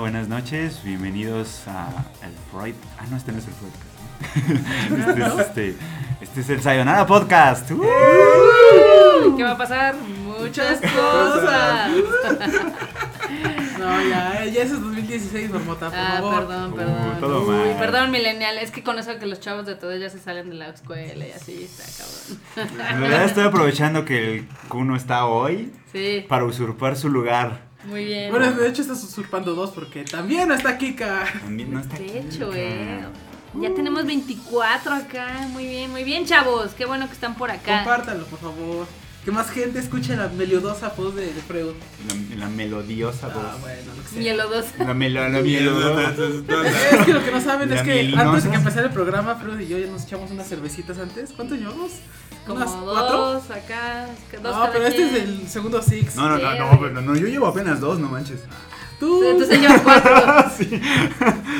Buenas noches, bienvenidos a el Freud. Ah, no, este no es el Freudcast. Este es, este, este es el Sayonara Podcast. ¡Uh! ¿Qué va a pasar? Muchas cosas. No, ya, ya eso es 2016, Marmota, por Ah, favor. perdón, Uh, perdón. todo Uy, mal. perdón, millennial. Es que con eso que los chavos de todo ya se salen de la escuela y así está cabrón. En verdad estoy aprovechando que el Kuno está hoy Sí, para usurpar su lugar. muy bien. Bueno, de hecho estás usurpando dos porque también está Kika. También no está De hecho, Kika. eh. Ya tenemos 24 acá. Muy bien, muy bien, chavos. Qué bueno que están por acá. Compártalo, por favor. Que más gente escuche la melodiosa voz de, de Freud. La, la melodiosa voz. Ah, bueno, lo que sea. Mielo 2. La, melo, la melodiosa. Es que lo que no saben La es que antes de que empezara el programa, Freud y yo ya nos echamos unas cervecitas antes. ¿Cuánto llevamos? Como ¿Unas cuatro? dos acá. Dos No, cada pero este es el segundo Six. No, no, no, no, pero no, yo llevo apenas dos, no manches. Tú. Entonces lleva cuatro. Sí.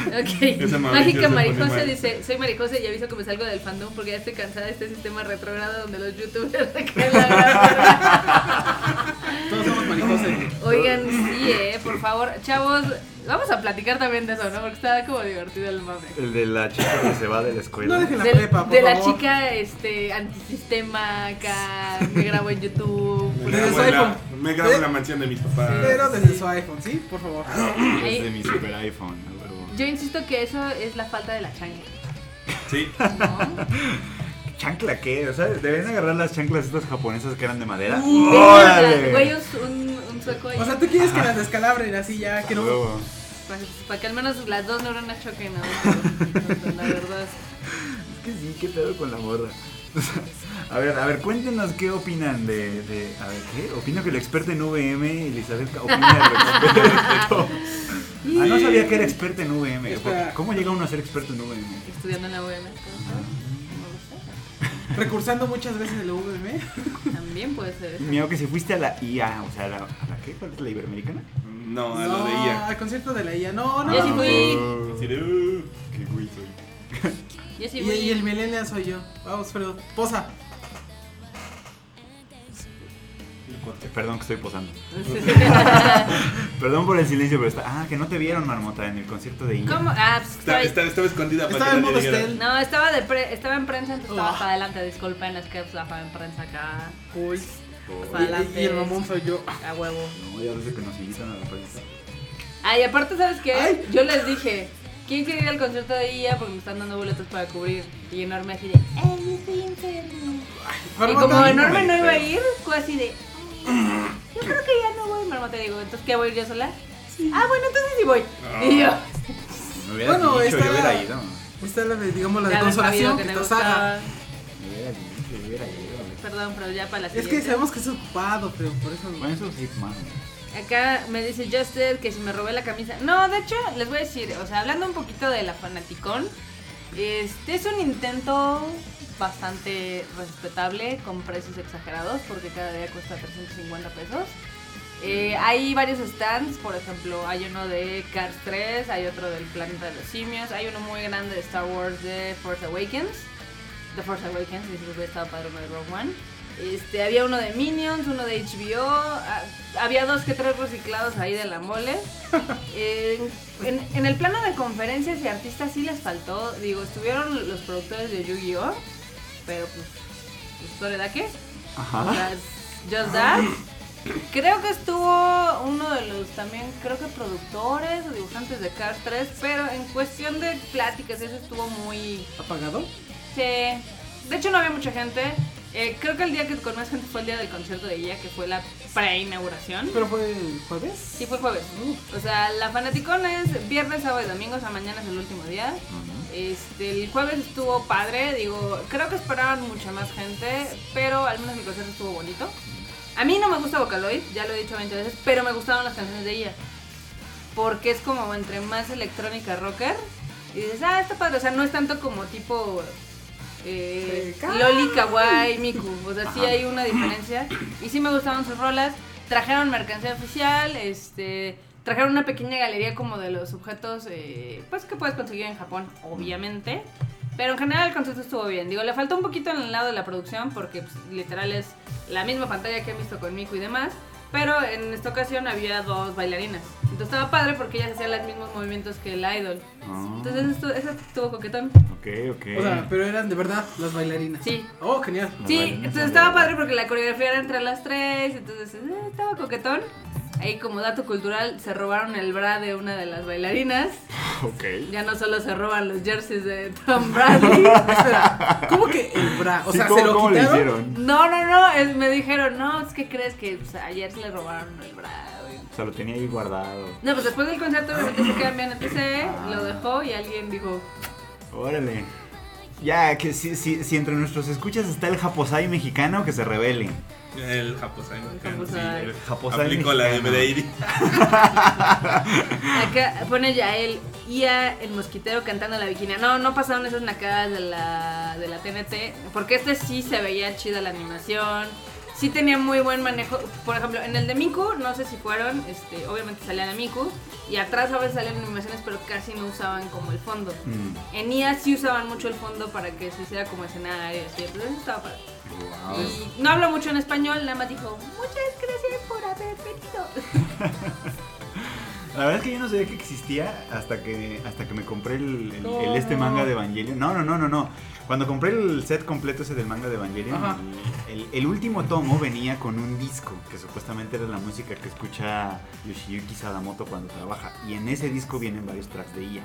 Ok. Mágica se pone Marijosa mal. dice, soy Marijosa y aviso que me salgo del fandom porque ya estoy cansada de este sistema retrógrado donde los youtubers la Todos somos mariposas. Oigan, sí, eh, por favor, chavos, vamos a platicar también de eso, ¿no? Porque está como divertido el mame. El de la chica que se va de la escuela. No dejen la Del- prepa, por de la chica este antisistema acá, me grabo en YouTube. Me grabo, su en la, iPhone. me grabo en ¿Eh? la mansión de mis papás. Pero desde su iPhone, ¿sí? Por favor. Desde mi super iPhone. Yo insisto que eso es la falta de la chancla, Sí. ¿no? ¿Chancla qué? O sea, deberían agarrar las chanclas estas japonesas que eran de madera. Uh, ¡Órale! Güey, un, sueco ahí. O sea, tú quieres que las descalabren así ya, que no. Para, para que al menos las dos neuronas choquen, ¿no? La verdad. Es que sí, qué pedo con la morra. A ver, a ver, cuéntenos qué opinan de, de a ver, ¿qué? Opino que el experto en VM, Elizabeth, opina experto. Ah, no sabía que era experto en VM. ¿Cómo llega uno a ser experto en VM? Estudiando en la UM. Recursando muchas veces el UVM. También puede ser eso. Miedo que si fuiste a la IA, o sea, ¿a la, a la qué? ¿Cuál es la Iberoamericana? No, a no, lo de ella. al concierto de la IA. No, no. Yo sí fui. Uh, Qué güey soy. Yo sí Y, fui. y el millennial soy yo. Vamos, Fredo. Posa. Perdón que estoy posando. Perdón por el silencio, pero está. Ah, que no te vieron, Marmota, en el concierto de IA. ¿Cómo? Ah, pues Está- estaba, estaba escondida para Estaba que en. No, estaba, de pre- estaba en prensa, entonces estaba Oh. hasta adelante. Disculpen, es que estaba en prensa acá. Cool. Hasta adelante. Y, y el mamón soy yo. A huevo. No, ya desde que nos invitan a la prensa. Ay, aparte, ¿sabes qué? Ay. Yo les dije, ¿quién quiere ir al concierto de IA? Porque me están dando boletos para cubrir. Y enorme así de, ¡ay, estoy enfermo! Y como enorme no iba a ir, fue así de, "Ay, yo creo que ya no voy. Marmota digo, ¿entonces qué voy a ir yo sola? Ah, bueno, entonces sí voy. Ah. Y yo, Me hubieras Bueno, dicho, está- yo hubiera ido. Esta es la de, digamos, la de de consolación que que te saga. gustaba. Me hubiera dicho, yo hubiera ido. Perdón, pero ya para la Es siguiente. que sabemos que es ocupado, pero por eso. Bueno, eso sí, mano. Acá me dice Justed que si me robé la camisa. No, de hecho, les voy a decir, o sea, hablando un poquito de la fanaticón, este es un intento bastante respetable con precios exagerados porque cada día cuesta 350 pesos. Eh, hay varios stands, por ejemplo, hay uno de Cars 3, hay otro del Planeta de los Simios, hay uno muy grande de Star Wars de Force Awakens. The Force Awakens, dice que hubiera estado padre uno de Rogue One. Este, había uno de Minions, uno de HBO, ah, había dos que tres reciclados ahí de la mole. En, en- en el plano de conferencias y artistas sí les faltó, digo, estuvieron los productores de Yu-Gi-Oh! Pero pues, pues ¿de qué? O Ajá. sea, Just That. Creo que estuvo uno de los también, creo que productores o dibujantes de Cars 3, pero en cuestión de pláticas, eso estuvo muy... ¿Apagado? Sí. De hecho no había mucha gente. Eh, creo que el día que con más gente fue el día del concierto de ella, que fue la pre-inauguración. ¿Pero fue el jueves? Sí, fue jueves. O sea, la Fanaticón es viernes, sábado y domingo, o sea, mañana es el último día. Este, el jueves estuvo padre, digo, creo que esperaban mucha más gente, pero al menos mi concierto estuvo bonito. A mí no me gusta Vocaloid, ya lo he dicho 20 veces, pero me gustaban las canciones de ella. Porque es como entre más electrónica rocker. Y dices, ah, está padre. O sea, no es tanto como tipo eh, Loli, Kawaii, Miku. O sea, sí hay una diferencia. Y sí me gustaban sus rolas. Trajeron mercancía oficial, este... Trajeron una pequeña galería como de los objetos, eh, pues que puedes conseguir en Japón, obviamente. Pero en general el concierto estuvo bien. Digo, le faltó un poquito en el lado de la producción porque pues, literal es la misma pantalla que he visto con Miku y demás. Pero en esta ocasión había dos bailarinas. Entonces estaba padre porque ellas hacían los mismos movimientos que el idol. Ah, Entonces esto, eso estuvo coquetón. ok, ok. O sea, pero eran de verdad las bailarinas. Sí. Oh, genial. Las Sí, entonces estaba padre porque la coreografía era entre las tres. Entonces eh, estaba coquetón. Ahí como dato cultural se robaron el bra de una de las bailarinas. Ok. Ya no solo se roban los jerseys de Tom Bradley. ¿cómo que el bra? O Sí, sea, ¿cómo, se lo cómo le hicieron? No, no, no, es- me dijeron, no, es que crees que pues, ayer se le robaron el bra. güey". O sea, lo tenía ahí guardado. No, pues después del concierto obviamente se quedan bien etc. Lo dejó y alguien dijo, Órale. Ya, que si, si, si entre nuestros escuchas está el japosai mexicano, que se revele. El Japosai. El Japosai. El Aplicó la de. Medeiri. acá pone ya él, Ia el mosquitero cantando la bikini. No, no pasaron esas nacadas de la, de la TNT, porque este sí se veía chida la animación. Sí tenía muy buen manejo. Por ejemplo, en el de Miku, no sé si fueron, este, obviamente salían a Miku. Y atrás a veces salían animaciones, pero casi no usaban como el fondo. Mm, En IA sí usaban mucho el fondo para que se hiciera como escenario, así, entonces eso estaba padre. Wow. Y no habla mucho en español, nada más dijo, muchas gracias por haber venido. La verdad es que yo no sabía que existía hasta que hasta que me compré el, el- No. el este manga de Evangelion. No, no, no, no, no. Cuando compré el set completo ese del manga de Evangelion, el, último tomo venía con un disco que supuestamente era la música que escucha Yoshiyuki Sadamoto cuando trabaja. Y en ese disco vienen varios tracks de IA.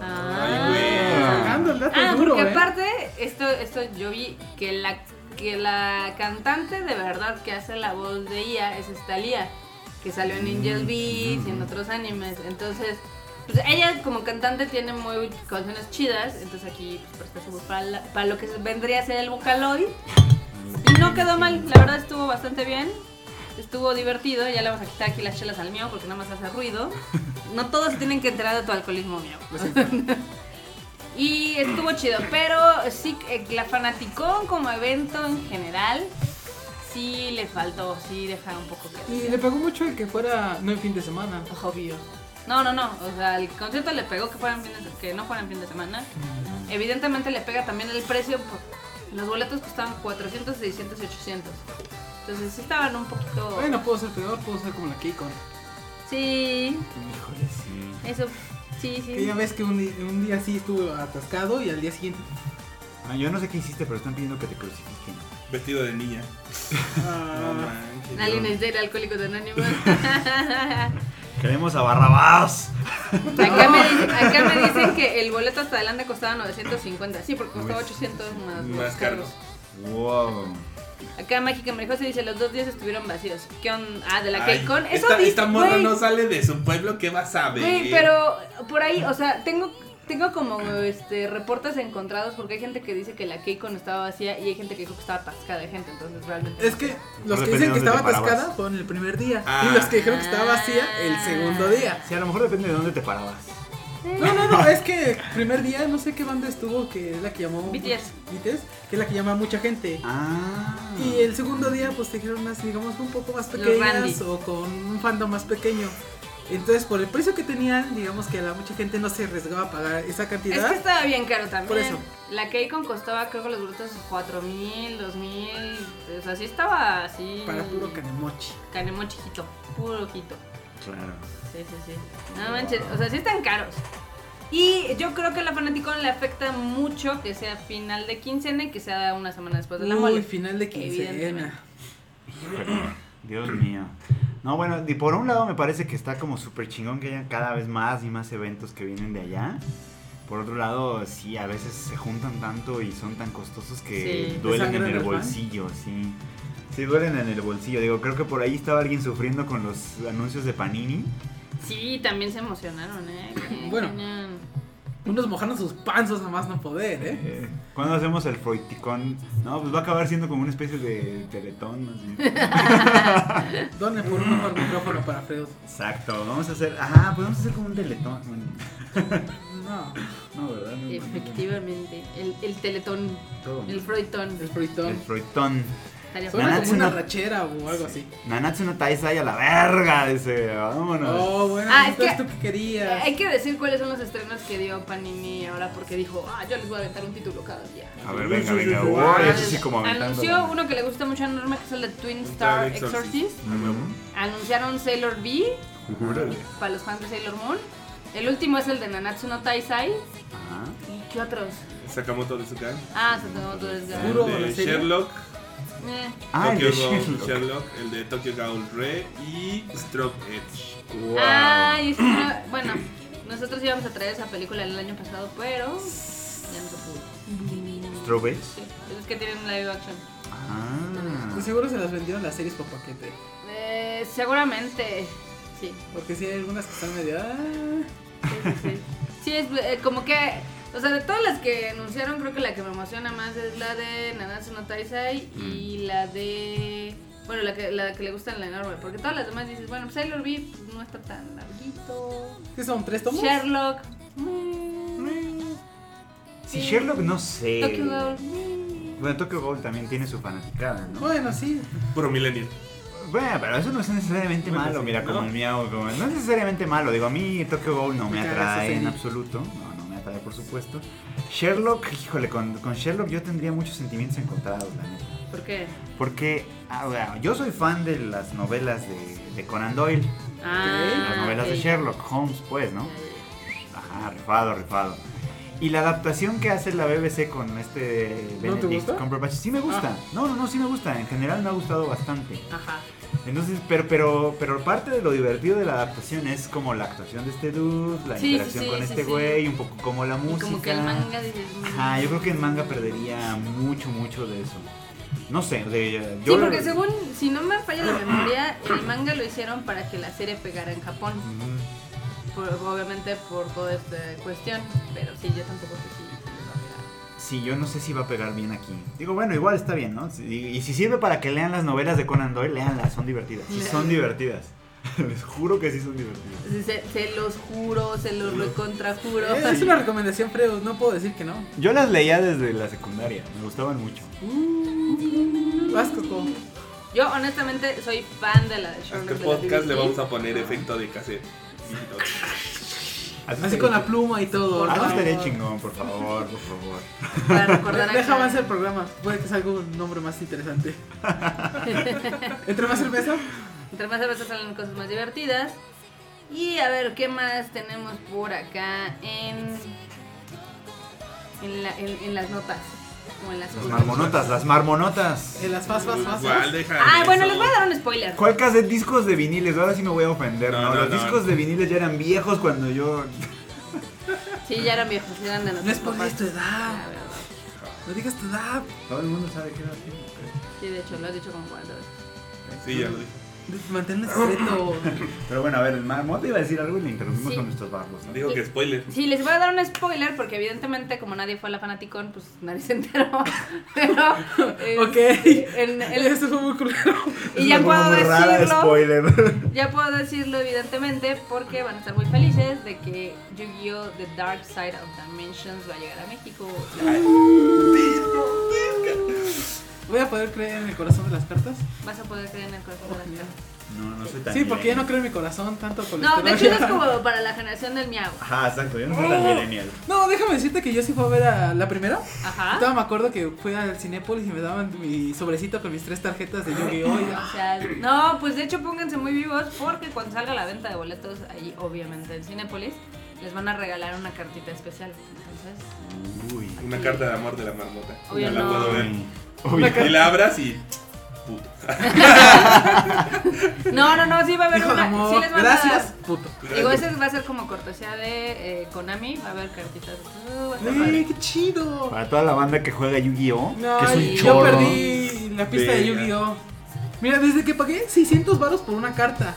Ay, güey. Sacando el dato Ah, duro, porque ¿eh? aparte, esto, esto yo vi que la, que la cantante de verdad que hace la voz de IA es esta Lía, que salió en Angel Beats y en otros animes. Entonces, pues ella como cantante tiene muy canciones chidas, entonces aquí pues, presta su voz para, la- para lo que vendría a ser el Vocaloid. Y no quedó mal, la verdad estuvo bastante bien. Estuvo divertido, ya le vamos a quitar aquí las chelas al mío porque nada más hace ruido. No todos se tienen que enterar de tu alcoholismo mío. Y estuvo chido, pero sí, eh, la Fanaticón como evento en general, sí le faltó, sí deja un poco que Y le pegó mucho el que fuera no en fin de semana. Obvio. No, no, no, o sea, el concierto le pegó que, fueran fines de- que no fueran fin de semana. Evidentemente le pega también el precio, por- los boletos costaban 400, 600 y 800. Entonces sí estaban un poquito... Bueno, puedo ser peor, puedo ser como la Keikon. Sí, Híjole, sí. eso, sí, Que ya ves que un, un día sí estuvo atascado y al día siguiente. Ah, yo no sé qué hiciste, pero están pidiendo que te crucifiquen. Vestido de niña. No Ah, manches. Alguien es de alcohólicos anónimos. Queremos a Barrabás. Acá me, dicen, acá me dicen que el boleto hasta adelante costaba 950. Sí, porque costaba Uy. 800 más, Más los cargos. Wow. Acá Mágica Marijosa dice: Los dos días estuvieron vacíos. ¿Qué onda? Ah, de la Ay, K-Con. Eso esta, dice, esta morra no sale de su pueblo, ¿qué vas a ver? güey, pero por ahí, o sea, tengo. Tengo como este reportes encontrados porque hay gente que dice que la K-Con estaba vacía y hay gente que dijo que estaba atascada de gente, entonces realmente. es que los que dicen que estaba atascada fueron el primer día. Ah. Y los que dijeron que estaba vacía el segundo día. Sí, a lo mejor depende de dónde te parabas. No, no, no, es que primer día no sé qué banda estuvo que es la que llamó BTS. BTS, que es la que llama a mucha gente. Ah. Y el segundo día pues te dijeron unas, digamos, un poco más pequeñas o con un fandom más pequeño. Entonces, por el precio que tenían, digamos que la mucha gente no se arriesgaba a pagar esa Es cantidad. que estaba bien caro también. Por eso. La K-Con costaba, creo que los brutos 4 mil, 2 mil. O sea, sí estaba así. Para puro canemochi. Canemo chiquito, puro ojito. Claro. Sí, sí, sí. No manches, o sea, sí están caros. Y yo creo que a la Fanaticon le afecta mucho que sea final de quincena y que sea una semana después de la Uy, mole. final de quincena. Dios mío. No, bueno, y por un lado me parece que está como súper chingón que haya cada vez más y más eventos que vienen de allá. Por otro lado, sí, a veces se juntan tanto y son tan costosos que Sí. duelen en ¿Te sangran el bolsillo, sí. Sí, duelen en el bolsillo. Digo, creo que por ahí estaba alguien sufriendo con los anuncios de Panini. Sí, también se emocionaron, ¿eh? Qué Bueno. Unos mojaron sus panzos a más no poder, ¿eh? Eh, ¿Cuándo hacemos el Freuticón? No, pues va a acabar siendo como una especie de teletón. así. Donen por un mejor micrófono para Freud. Exacto, vamos a hacer. Ajá, podemos hacer como un teletón. Bueno, No, no, ¿verdad? No, no, no, no. Efectivamente. El, el teletón, Todo. el Freudtón. el El Freudtón. Estaría Suena como una Nanatsu no- rachera o algo así. Nanatsu no Taizai a la verga, dice. Vámonos. Oh, bueno, Ah, es entonces que- tú que querías. Hay que decir cuáles son los estrenos que dio Panini ahora porque dijo, ah, yo les voy a aventar un título cada día. A ver, venga, venga. Uy, eso sí como aventando. Anunció uno que le gusta mucho a Norma, que es el de Twin Star Exorcist. Exorcist. Ujú. Anunciaron Sailor V Órale. para los fans de Sailor Moon. El último es el de Nanatsu no Taisai. Ajá. ¿Y qué otros? Sakamoto de Sukan. Ah, se tomó todo el Puro. El ¿la de serie? Sherlock. Eh, Ah, el Tokyo de Ghoul Sherlock. Sherlock. El de Tokyo Ghoul Re y Stroke Edge. Wow. Ah, y bueno, nosotros íbamos a traer esa película el año pasado, pero ya no se pudo. ¿Strawberries? Sí, es que tienen live action. Ah. De seguro se las vendieron las series por paquete. Eh, seguramente, sí. Porque sí hay algunas que están medio. ah, Sí, sí, sí. Sí, es eh, como que, o sea, de todas las que anunciaron, creo que la que me emociona más es la de Nanatsu no Taisai y la de, bueno, la que, la que le gusta en la enorme, porque todas las demás dices, bueno, Sailor V pues, no está tan larguito, ¿Qué son? ¿Tres tomos? Sherlock, mm, Si Sherlock no sé. Tokyo Ghoul, mm. Bueno, Tokyo Ghoul también tiene su fanaticada, ¿no? Bueno, sí. Puro Millennial. Bueno, pero eso no es necesariamente Bueno, malo, sí, mira, ¿no? como el miau, como- no es necesariamente malo, digo, a mí Tokyo Ghoul no me atrae en absoluto, no, no por supuesto. Sherlock, híjole, con, con Sherlock yo tendría muchos sentimientos encontrados, la neta. ¿por qué? Porque, ah, bueno, yo soy fan de las novelas de, de Conan Doyle, Ah, las novelas de. Sherlock Holmes, pues, ¿no? Ajá, rifado, rifado. Y la adaptación que hace la BBC con este ¿No te Benedict gusta? Cumberbatch, sí me gusta. Ah. No, no, no, sí me gusta. En general me ha gustado bastante. Ajá. Entonces, pero, pero, pero parte de lo divertido de la adaptación es como la actuación de este dude, la Sí, sí, interacción sí, con sí, este sí. güey, un poco como la música. como que el manga dices, mm. Ajá, yo creo que en manga perdería mucho, mucho de eso. No sé, de, Sí, yo porque según, si no me falla la memoria, el manga lo hicieron para que la serie pegara en Japón. Por- obviamente por toda esta cuestión, pero sí, yo tampoco sé Sí, yo no sé si va a pegar bien aquí. Digo, bueno, igual está bien, ¿no? Si- Y, si sirve para que lean las novelas de Conan Doyle, leanlas, son divertidas. Sí, son divertidas. Les juro que sí son divertidas. Se, se los juro, se los recontrajuro. Es una recomendación, Freud. No puedo decir que no. Yo las leía desde la secundaria, me gustaban mucho. Vas, Coco. Yo honestamente soy fan de la de A este de la podcast le vamos a poner efecto de cassette. Así estaría con la pluma y todo. Así ¿no? estaría chingón, por favor, por favor. Para recordar Deja avanzar el programa. Puede que salga un nombre más interesante. Entre más cerveza. Entre más veces salen cosas más divertidas. Y a ver, ¿qué más tenemos por acá en, en, la- en- en las notas? En las marmonotas, las marmonotas. En las fas, fas, fas. Igual, deja Ah, bueno, les voy a dar un spoiler. ¿Cuál cassette discos de viniles? Ahora sí me voy a ofender, ¿no? No, no, Los no. discos de viniles ya eran viejos cuando yo... Sí, ya eran viejos, ya eran de No es por tu edad. No digas tu edad. Todo el mundo sabe que era así. Sí, de hecho, lo has dicho como cuatro veces. Sí, ya lo dije. Manténlo secreto. Pero bueno, a ver, Marmota iba a decir algo y le interrumpimos Sí. con nuestros barbos. ¿no? Digo que spoiler. Sí, les voy a dar un spoiler porque evidentemente como nadie fue a la Fanaticón, pues nadie se enteró. Pero eh, Ok. en el- Eso fue muy culero. y ya Es puedo decirlo. spoiler. Ya puedo decirlo evidentemente porque van a estar muy felices de que Yu-Gi-Oh! The Dark Side of Dimensions va a llegar a México. Voy a poder creer en el corazón de las cartas. Vas a poder creer en el corazón de las cartas. No, no soy tan Sí, porque ya no creo en mi corazón tanto con No, de hecho es como para la generación del miau. Ajá, exacto, yo no soy tan millennial. No, déjame decirte que yo sí fui a ver a la primera. Ajá. Todavía me acuerdo que fui al Cinépolis y me daban mi sobrecito con mis tres tarjetas de Yu-Gi-Oh! y- O sea, no, pues de hecho pónganse muy vivos porque cuando salga la venta de boletos ahí, obviamente en Cinépolis, les van a regalar una cartita especial. Entonces, Uy. Una carta de amor de la marmota. Obvio Ya la no. puedo ver. Y la abras y. Puto. no, no, no, sí va a haber una. amor, sí les van a- gracias, puto. Digo, ese va a ser como cortesía de eh, Konami, va a haber cartitas. Uh, va a estar ¡Eh, padre. qué chido! Para toda la banda que juega Yu-Gi-Oh! No, que es un y yo chorro. perdí la pista de. Yu-Gi-Oh! Mira, desde que pagué 600 varos por una carta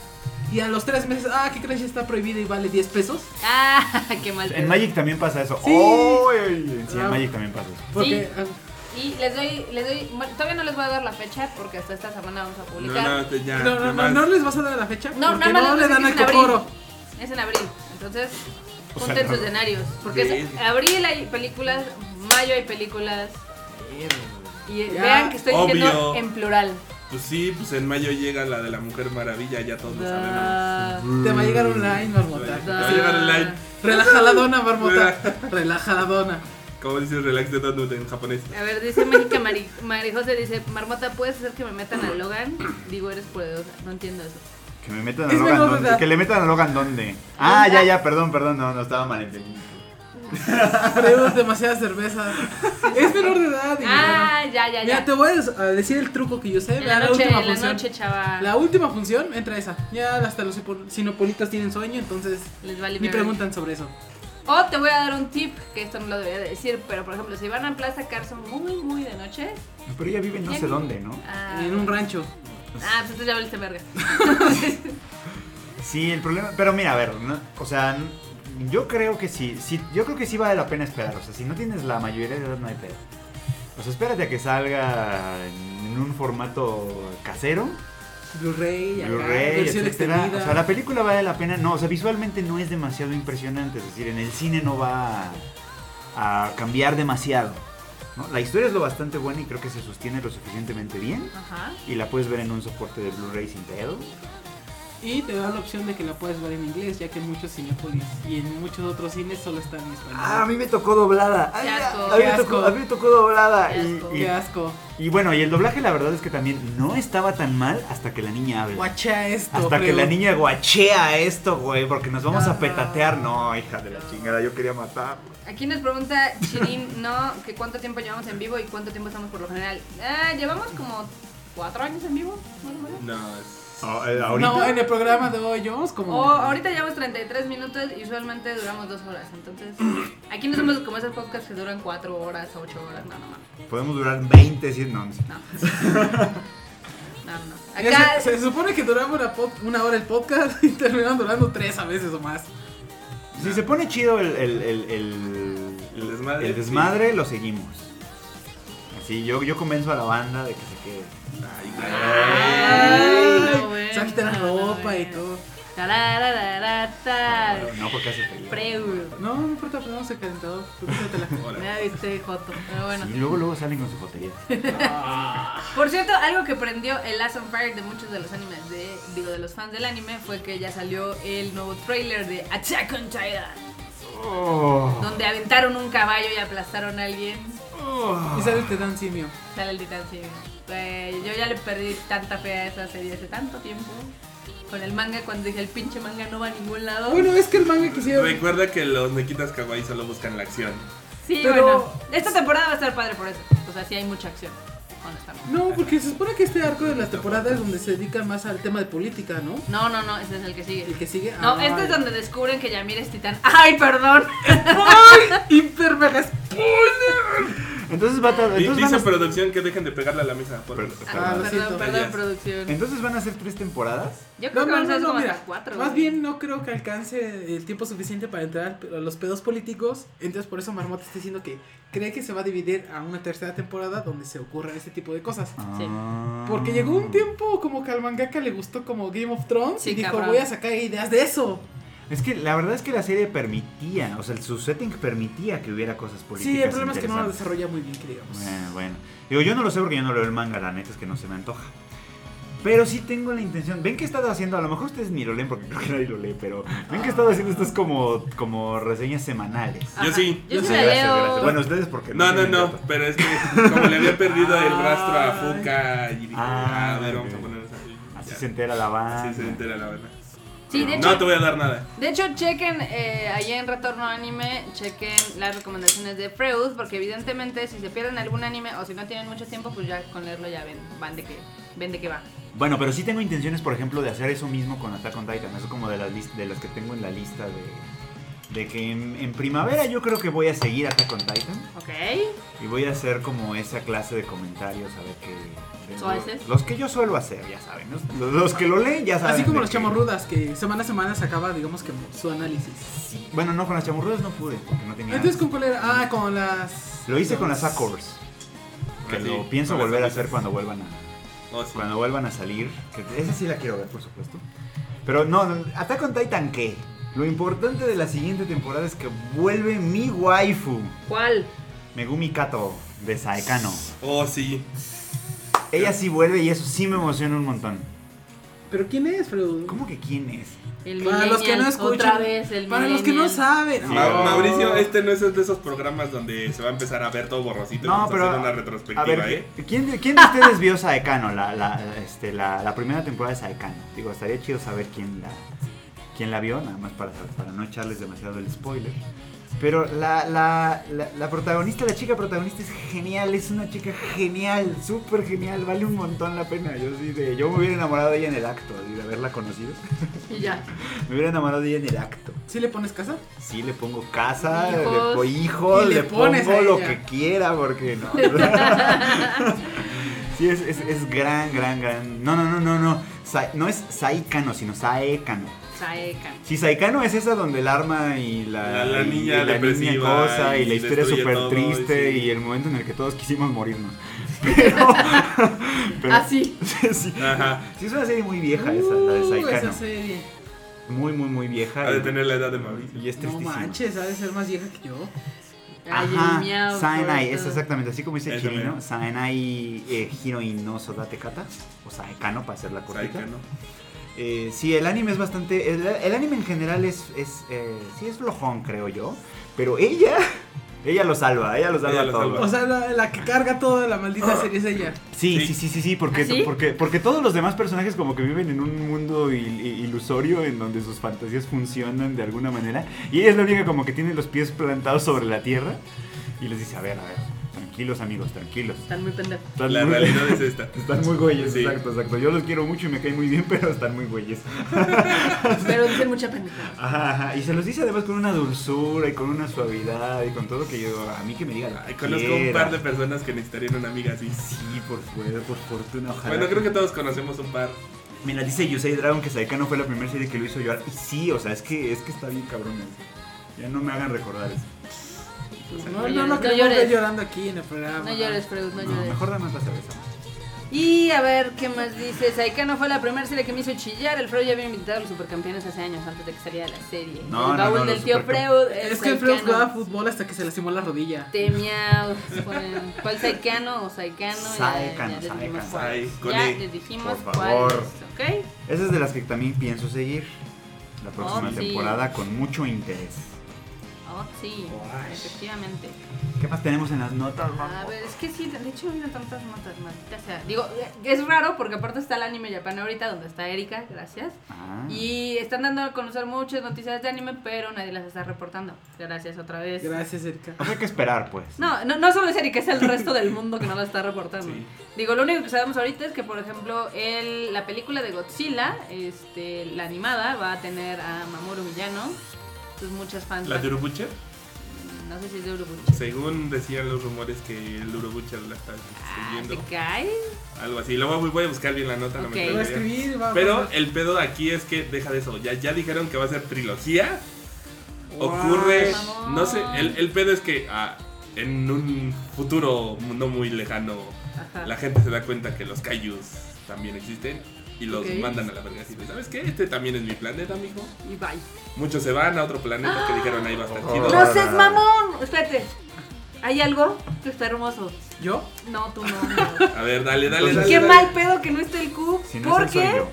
y a los 3 meses, ah, ¿qué crees? Ya está prohibida y vale 10 pesos. Ah, qué mal. En pedo. Magic también pasa eso. Sí. En Ah. Magic también pasa eso. Porque, ah, Y les doy, les doy, bueno, todavía no les voy a dar la fecha porque hasta esta semana vamos a No, publicar. no, te- ya. no, no, no, no les vas a dar la fecha. No, porque nada más no les le voy a dan al que es en. Es abril, entonces O sea, junten no. sus denarios. Porque es Sí. abril hay películas, mayo hay películas. Y Ya. vean que estoy diciendo Obvio. en plural. Pues sí, pues en mayo llega la de la Mujer Maravilla, ya todos lo sabemos. Te va a llegar online, marmota. Te va a llegar online. Relajadona, marmota. Relajadona. ¿Cómo dices relax de donut en japonés? A ver, dice México Mari, Marijose, dice, Marmota, ¿puedes hacer que me metan a Logan? Digo, eres poderosa, no entiendo eso. Que me metan a Es Logan dónde. Que le metan a Logan dónde. Ah, ya, ya, perdón, perdón, no, no estaba mal entendido. Freídos demasiada cerveza. Es menor de edad. y Ah, ya, ya, bueno. Mira, ya. te voy a decir el truco que yo sé. En la la, noche, última en la función. noche, chava. La última función entra esa. Ya hasta los sinopolitas tienen sueño, entonces Les vale ni preguntan sobre eso. O te voy a dar un tip, que esto no lo debería de decir, pero por ejemplo, si van a Plaza Carson muy, muy de noche. Pero ella vive en no sé dónde, ¿no? Ah, En un rancho. Ah, pues entonces ya valiste verga. Sí, el problema. Pero mira, a ver, no- o sea, yo creo que sí, sí. Yo creo que sí vale la pena esperar. O sea, si no tienes la mayoría de edad, no hay pedo. O sea, espérate a que salga en un formato casero, Blu-ray, Blu-ray, etcétera. O sea, la película vale la pena. No, o sea, visualmente no es demasiado impresionante. Es decir, en el cine no va a, a cambiar demasiado. ¿no? La historia es lo bastante buena y creo que se sostiene lo suficientemente bien. Ajá. Y la puedes ver en un soporte de Blu-ray sin pedo. Y te da la opción de que la puedes ver en inglés, ya que en muchos cinepolis y en muchos otros cines solo está en español. Ah, a mí me tocó doblada. Qué Ay, asco. a, mí me tocó, a mí me tocó doblada. Qué Y, asco. y- Qué asco. y bueno, y el doblaje la verdad es que también no estaba tan mal hasta que la niña habla. Guachea esto. Hasta que la niña guachea esto, güey, porque nos vamos a petatear. No, hija de la chingada, yo quería matar. Aquí nos pregunta Chirin, ¿no? Que cuánto tiempo llevamos en vivo y cuánto tiempo estamos por lo general. Ah, llevamos como cuatro años en vivo, más o menos. No, es. Ah, eh, ahorita. No, en el programa de hoy llevamos como. O ahorita llevamos 33 minutos y usualmente duramos dos horas. Entonces, aquí no somos como esos podcasts que duran cuatro horas, ocho horas. No, no, no. Podemos durar 20, si no. no. No. No, Acá. se, se supone que duraba una, una hora el podcast y terminaron durando tres a veces o más. Si se pone chido el, el, el, el, El desmadre, el desmadre, lo seguimos. Así, yo, yo convenzo a la banda de que se quede. Ay, Ay, Ay, se va a quitar la no, ropa y todo. No, porque hace frío. No, no importa, ponemos el calentador. tú. Ya viste, Joto. Pero bueno. Y luego, luego salen con su jotería. Por cierto, algo que prendió el Last on Fire de muchos de los animes, de, digo, de los fans del anime, fue que ya salió el nuevo trailer de Attack on Titan, Oh, donde aventaron un caballo y aplastaron a alguien. oh. Y sale te dan simio. Sale el titán sí. Güey, yo ya le perdí tanta fe a esa serie hace tanto tiempo. Con el manga, cuando dije el pinche manga no va a ningún lado. Bueno, es que el manga quisiera. Recuerda que los nequitas kawaii solo buscan la acción. sí, pero- bueno. Esta temporada va a estar padre por eso. O sea, sí hay mucha acción, honestamente. No, porque se supone que este arco de las temporadas es donde se dedican más al tema de política, ¿no? No, no, no, ese es el que sigue. El que sigue. No, Ay. este es donde descubren que Yamir es titán. ¡Ay, perdón! ¡Ay! ¡Hiper mega spoiler! Entonces va a tar- Di- entonces Dice van a- producción que dejen de pegarle a la mesa. por. Ah, perdón, perdón, Ya. producción. Entonces van a ser tres temporadas. Yo creo No, que van a no, ser no, como mira, hasta cuatro. Más güey. bien no creo que alcance el tiempo suficiente para entrar a los pedos políticos. Entonces por eso Marmota está diciendo que cree que se va a dividir a una tercera temporada donde se ocurran este tipo de cosas. Sí. Ah. Porque llegó un tiempo como que al mangaka le gustó como Game of Thrones Sí, y dijo cabrón. voy a sacar ideas de eso. Es que la verdad es que la serie permitía, o sea, su setting permitía que hubiera cosas políticas. Sí, el problema es que no lo desarrolla muy bien, que digamos. Bueno, bueno. Digo, yo no lo sé porque yo no leo el manga, la neta es que no se me antoja. Pero sí tengo la intención. Ven que he estado haciendo, a lo mejor ustedes ni lo leen porque creo que nadie lo lee, pero ven que he estado haciendo estas como, como reseñas semanales. Yo sí. Yo sí Gracias, leo. gracias. Bueno, ustedes porque No, no, no, datos. pero es que como le había perdido el rastro a. Fuca y dije, Ah, a ver, vamos a poner esa. Así Ya. se entera la banda. Así se entera la verdad. Sí, de No te voy a dar nada. de hecho chequen eh, ahí en Retorno Anime, chequen las recomendaciones de Freud, porque evidentemente si se pierden algún anime o si no tienen mucho tiempo, pues ya con leerlo ya ven, van de que, ven de qué va. Bueno, pero sí tengo intenciones, por ejemplo, de hacer eso mismo con Attack on Titan. Eso como de las, de las que tengo en la lista de... De que en, en primavera yo creo que voy a seguir Attack on Titan. ¿Ok? Y voy a hacer como esa clase de comentarios, a ver qué... ¿Suaves? Los que yo suelo hacer, ya saben. Los, los que lo leen ya saben. Así como los que- chamorrudas, que semana a semana sacaba, digamos que su análisis. Sí. Bueno, no, con las chamurrudas no pude, porque no tenía... Entonces, ¿con cuál era? Ah, con las. Lo hice con los- las Acors. Que Ah, sí, lo pienso con las volver a hacer cuando vuelvan a, Oh, sí. cuando vuelvan a salir. Que esa sí la quiero ver, por supuesto. Pero no, no, Attack on Titan, ¿qué? Lo importante de la siguiente temporada es que vuelve mi waifu, ¿Cuál? Megumi Kato, de Saekano. Oh, sí. Ella sí vuelve y eso sí me emociona un montón. ¿Pero quién es, Freud? ¿Cómo que quién es? El Para los que no escuchan. Otra vez el Para los que no saben. Ma- No. Mauricio, este no es de esos programas donde se va a empezar a ver todo borrosito. y No, a pero. hacer una A retrospectiva, ver, ¿eh? ¿quién, de- quién de ustedes vio Saekano? La, la, este, la, la primera temporada de Saekano. Digo, estaría chido saber quién la, quién la vio, nada más para, para no echarles demasiado el spoiler. Pero la, la, la, la protagonista, la chica protagonista es genial, es una chica genial, súper genial, vale un montón la pena. Yo sí, de, yo me hubiera enamorado de ella en el acto, de haberla conocido. Y ya. Me hubiera enamorado de ella en el acto. ¿Sí le pones casa? Sí, le pongo casa, le Hijos. pongo hijos, le le, pones pongo lo que quiera, porque no. sí, es, es, es gran, gran, gran. No, no, no, no, no. Sa- no es Saikano, sino Saekano. Saekan. Si Saikano es esa donde el arma y la, La- la y niña la depresiva cosa y, y la historia súper triste y y, sí. el momento en el que todos quisimos morirnos. Pero, pero- Así. sí, sí. Ajá. Sí, es una serie muy vieja esa, la de Uh, Saikano. esa serie. Muy, muy, muy vieja. Ha de y- tener la edad de Mauricio. y es No tristísima. manches, ha de ser más vieja que yo. Ajá, Saenai, es exactamente así como dice Chirino. Saenai eh, Hiroin no Sodate Kata, o Saekano para hacer la cortita. Saikano. Eh, sí, el anime es bastante. El, el anime en general es. es eh, sí, es flojón, creo yo. Pero ella. Ella lo salva, ella lo salva Ella lo todo. salva. O sea, la, la que carga toda la maldita serie es ella. Sí, Sí. sí, sí, sí, sí, porque, ¿Ah, sí? porque, porque todos los demás personajes como que viven en un mundo il- il- ilusorio en donde sus fantasías funcionan de alguna manera. Y ella es la única como que tiene los pies plantados sobre la tierra y les dice, a ver, a ver, tranquilos amigos, tranquilos. Están muy pendejos. Están La muy- realidad es esta. Están muy güeyes, Sí. exacto, exacto. Yo los quiero mucho y me caen muy bien, pero están muy güeyes. Pero dicen mucha pendeja. Ajá, ajá. Y se los dice además con una dulzura y con una suavidad y con todo que yo, a mí que me diga lo que Ay, conozco un par de personas que necesitarían una amiga así. Sí, por fuera, por fortuna, ojalá. Bueno, creo que todos conocemos un par. Mira, dice Yusei Dragon que Saekano fue la primera serie que lo hizo llorar. Y sí, o sea, es que, es que está bien cabrón. eso. Ya no me hagan recordar eso. No, No no, no, no queremos llores. ver llorando aquí en el programa. No llores, Freud, no No, llores. mejor dame otra cerveza. Y a ver, ¿qué más dice? Saikano fue la primera serie que me hizo chillar. El Freud ya había invitado a los supercampeones hace años antes de que saliera la serie. No, el no, baúl no, del los tío Freud. Es que el Freud jugaba fútbol hasta que se lastimó la rodilla. Te miau. ¿Cuál Saikano o Saikano? Saikano, ya, les dijimos Saikano. Ya les dijimos Por cuál favor. es, ¿ok? Esa es de las que también pienso seguir. La próxima Oh, sí. temporada con mucho interés. Oh, sí, efectivamente. ¿Qué más tenemos en las notas, A ver, es que sí, de hecho no tantas notas, maldita sea. Digo, es raro porque aparte está el anime Japan ahorita, donde está Erika, gracias. Ah. Y están dando a conocer muchas noticias de anime, pero nadie las está reportando. Gracias otra vez. Gracias, Erika. Pues hay que esperar, pues. No, no, no solo es Erika, es el resto del mundo que no la está reportando. Sí. Digo, lo único que sabemos ahorita es que, por ejemplo, el, la película de Godzilla, este, la animada, va a tener a Mamoru Villano. Entonces muchas fans. ¿La de? No sé si es de Urobuchi. Según decían los rumores que el Urobuchi la está Ah, ¿Te escribiendo. cae? Algo así. Lo voy, voy a buscar bien la nota, no Ok. me Lo va a acuerdo bien. escribir, va Pero el pedo aquí es que deja de eso. Ya, ya dijeron que va a ser trilogía. Guau. Ocurre. No sé. El, el pedo es que ah, en un futuro no muy lejano Ajá. la gente se da cuenta que los Kaijus también existen. Y los mandan a la verga así de, ¿sabes qué? Este también es mi planeta, mijo. Y bye. Muchos se van a otro planeta que dijeron ahí va a estar Oh. chido. ¡No seas mamón! Espérate. ¿Hay algo que está hermoso? ¿Yo? No, tú no. no. A ver, dale, dale, Entonces, dale. Qué dale. mal pedo que no esté el Q. Si no es él, soy porque yo.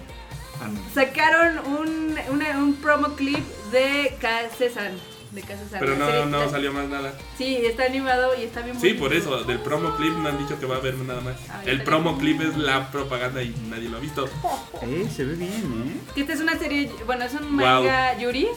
Ah, sacaron un, una- un promo clip de K-Cesan. De K-Cesan. Pero la no, no salió más nada. Sí, está animado y está bien Sí, bonito. por eso, del promo clip no han dicho que va a haber nada más. Ah, El promo clip es la propaganda y nadie lo ha visto. Eh, se ve bien, Que esta es una serie, bueno, es un Wow. manga Yuri.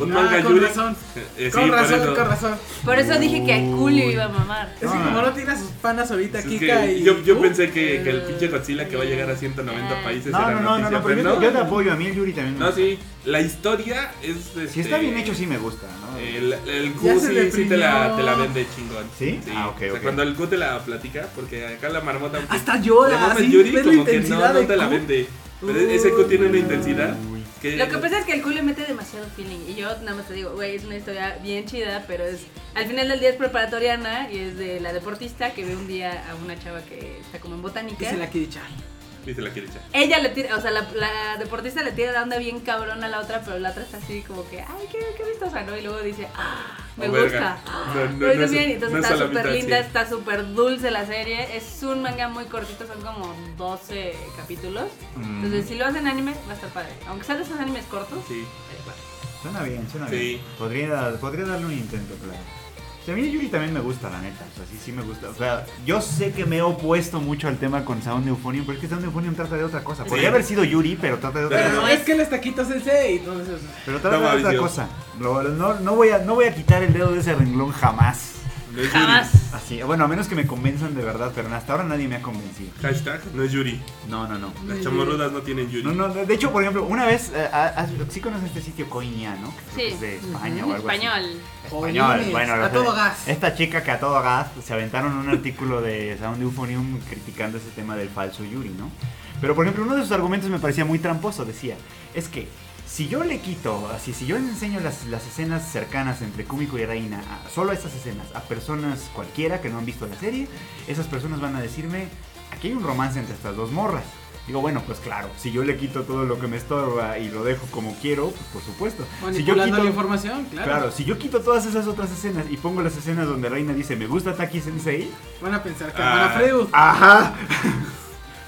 Un Ah, manga con Yuri. razón. Eh, sí, con por razón, eso. con razón. Por eso dije que a Julio iba a mamar. Es que Ah. como no tiene a sus panas ahorita, Es Kika que y. yo, yo tú, pensé que, que el pinche Godzilla que va a llegar a 190 ah. países. No, era no, no, no, noticia, no, pero pero yo, te- yo te apoyo. A mí el Yuri también me No, sí, la historia es. Si está este, bien hecho, sí me gusta, ¿no? El, el Q sí, sí te la, te la vende chingón. ¿Sí? Ah, ok, o sea, ok. cuando el Q te la platica, porque acá la marmota. Hasta llora, le mames así, Yuri, la como que no, intensidad no te la vende. Pero ese Q tiene una Uy. intensidad que. Lo que pasa es que el le mete demasiado feeling. Y yo nada más te digo, güey, es una historia bien chida, pero es. Al final del día es preparatoriana y es de la deportista que ve un día a una chava que está como en botánica. Que se la quiere echar. Y se la quiere echar. Ella le tira, o sea, la, la deportista le tira la onda bien cabrón a la otra, pero la otra está así como que, ay, qué, qué vistosa, ¿no? Y luego dice, ah, me Oh, gusta. verga. No, no, entonces está súper linda, sí. está súper dulce la serie. Es un manga muy cortito, son como 12 capítulos. Mm. Entonces, si lo hacen anime, va a estar padre. Aunque sean de esos animes cortos, Sí. eh. Suena bien, suena Sí. bien. Podría, podría darle un intento, claro. Sí, a mí Yuri también me gusta, la neta. O sea, sí, sí me gusta. O sea, yo sé que me he opuesto mucho al tema con Sound Euphonium, pero es que Sound Euphonium trata de otra cosa. Podría Sí. haber sido Yuri, pero trata de otra Pero Pero cosa. no es que él está Quito Sensei, entonces. Pero trata No, de otra cosa. No, no, voy a, no voy a quitar el dedo de ese renglón jamás. No es Jamás. Así, bueno, a menos que me convenzan de verdad, pero hasta ahora nadie me ha convencido. Yuri. Hashtag no es Yuri. No, no, no. Las chamorrudas no tienen Yuri. No, no, de hecho, por ejemplo, una vez, eh, ah, sí conoces este sitio Coiña, ¿no? Que Sí. es de España o algo así. Español. Español, bueno, a todo gas. Esta chica que a todo gas se aventaron un artículo de Sound Euphonium criticando ese tema del falso Yuri, ¿no? Pero por ejemplo, uno de sus argumentos me parecía muy tramposo. Decía, es que si yo le quito, así, si yo le enseño las, las escenas cercanas entre Kumiko y Reina, a- solo esas escenas, a personas cualquiera que no han visto la serie, esas personas van a decirme, aquí hay un romance entre estas dos morras. Digo, bueno, pues claro, si yo le quito todo lo que me estorba y lo dejo como quiero, pues por supuesto. Si yo quito la información, claro. Claro, si yo quito todas esas otras escenas y pongo las escenas donde Reina dice me gusta Taki Sensei, Van a pensar que Ah. van a Freud. ajá.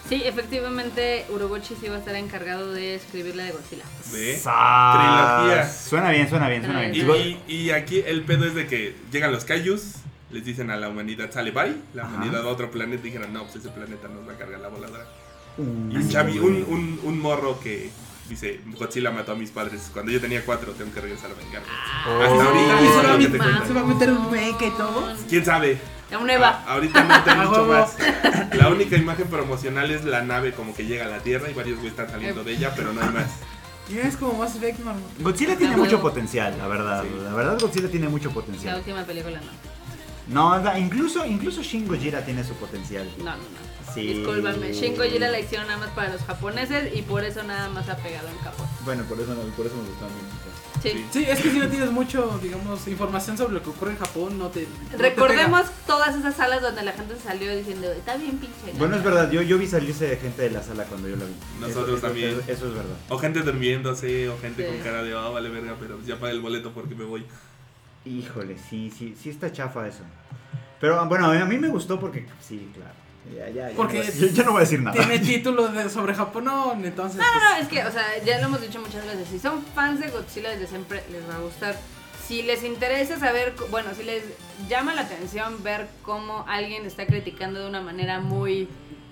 Sí, efectivamente, Urobuchi sí va a estar encargado de escribir la de Godzilla. Ve. Trilogía. Suena bien, suena bien, suena Y, bien. y- y aquí el pedo es de que llegan los Kaijus, les dicen a la humanidad sale bye, la Ajá. humanidad va a otro planeta y dijeron no, pues ese planeta nos va a cargar la voladora. Uh, Y Chavi, un, un, un morro que dice Godzilla mató a mis padres, cuando yo tenía cuatro tengo que regresar a vengarme. Oh. Hasta ahorita eso se es va, lo a que te meter, cuento. se va a meter un y todo. ¿Quién sabe? Un Eva. A- ahorita dicho huevo. más. La única imagen promocional es la nave como que llega a la Tierra y varios güeyes están saliendo de ella, pero no hay más. Es como. Godzilla tiene Ah, mucho potencial, la verdad. Sí. La verdad Godzilla tiene mucho La potencial. última película no. No, la- incluso incluso Shin Gojira tiene su potencial. No, no, no. Sí. Discúlpame. Shin Gojira la hicieron nada más para los japoneses y por eso nada más ha pegado en Japón. Bueno, por eso por eso me gustó a mí. Sí. Sí. Es que si no tienes mucho, digamos, información sobre lo que ocurre en Japón, no te. no te Recordemos todas esas salas donde la gente salió diciendo, está bien pinche. ¿no?". Bueno, es verdad, yo, yo vi salirse de gente de la sala cuando yo la vi. Nosotros Eso- también. Eso, eso es verdad. O gente durmiéndose, o gente Sí. con cara de, ah, vale verga, pero ya pagué el boleto porque me voy. Híjole, sí, sí, sí está chafa eso. Pero bueno, a mí me gustó porque sí, claro. Ya, ya, ya Porque no voy ya no voy a decir nada. Tiene título de, sobre Japón, no, entonces. No, pues, no, no, es que, o sea, ya lo hemos dicho muchas veces. Si son fans de Godzilla desde siempre, les va a gustar. Si les interesa saber, bueno, si les llama la atención ver cómo alguien está criticando de una manera muy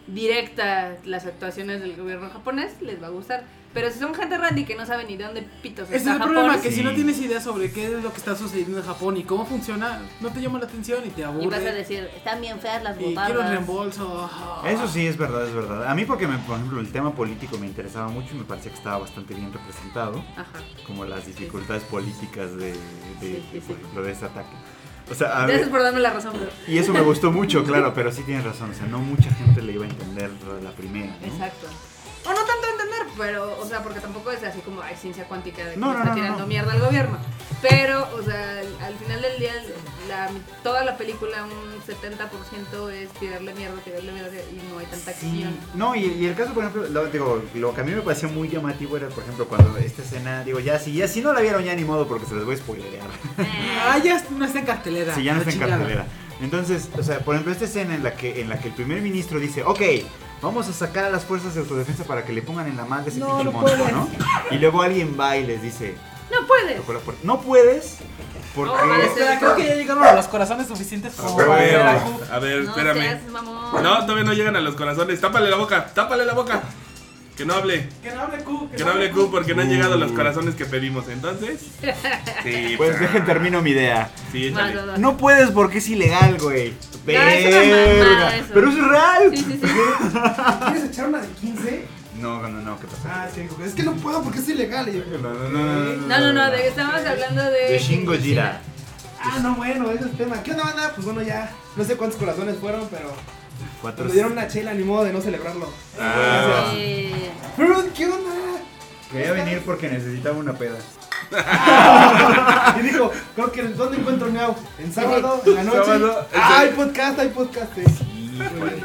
directa las actuaciones del gobierno japonés, les va a gustar. Pero si son gente randy que no sabe ni de dónde pitos Ese es está el Japón, problema, que Sí. si no tienes idea sobre qué es lo que está sucediendo en Japón y cómo funciona, no te llama la atención y te y aburre. vas a decir, están bien feas las y quiero botadas. reembolso. Eso sí es verdad, es verdad. A mí porque, me, por ejemplo, el tema político me interesaba mucho y me parecía que estaba bastante bien representado. Ajá. Como las dificultades políticas de, de, Sí, sí, por sí. ejemplo, de ese ataque. O sea, a Gracias por darme la razón, bro. y eso me gustó mucho, claro, pero sí tienes razón. O sea, no mucha gente le iba a entender la primera. ¿no? Exacto. O no tanto entender, pero, o sea, porque tampoco es así como hay ciencia cuántica de que No, le no, está no, tirando no. mierda al gobierno. Pero, o sea, al final del día, la, toda la película, un 70% es tirarle mierda, tirarle mierda y no hay tanta Sí, acción. no, y, y el caso, por ejemplo, lo, digo, lo que a mí me pareció muy llamativo era, por ejemplo, cuando esta escena, digo, ya si, ya si no la vieron ya ni modo porque se les voy a spoilerear. Ah, ya no está en cartelera. Si ya no está en chingada. cartelera. Entonces, o sea, por ejemplo, esta escena en la que en la que el primer ministro dice, ok, vamos a sacar a las fuerzas de autodefensa para que le pongan en la madre ese No, pinche no monstruo. ¿no? Y luego alguien va y les dice, No puedes. no puedes porque... Oh, creo que ya llegaron a los corazones suficientes A como ver, para ver a a a ver, No espérame. seas. No, todavía no llegan a los corazones. Tápale la boca, tápale la boca. Que no hable. Que no hable Q. Que no hable Q porque no han Uh. llegado los corazones que pedimos. Entonces. Sí, Pues dejen termino mi idea. Sí, échale. No puedes porque es ilegal, güey. Es. Pero es real. Sí, sí, sí. ¿Quieres echar una de 15? No, no, no, ¿qué pasa? Ah, sí, es que no puedo porque es ilegal. No, no, no, No, no, no, de, estamos hablando de. De Shin Gojira. Ah, no, bueno, ese es el tema. ¿Qué onda, banda? Pues bueno, ya. No sé cuántos corazones fueron, pero. Cuatro. Me dieron una chela, ni modo de no celebrarlo. Ah. Eh, Pero, ¿qué onda? Quería venir porque necesitaba una peda. Y dijo, creo que ¿dónde encuentro miau? En sábado, en la noche. Sábado, Ah, hay podcast, hay podcast. Híjole.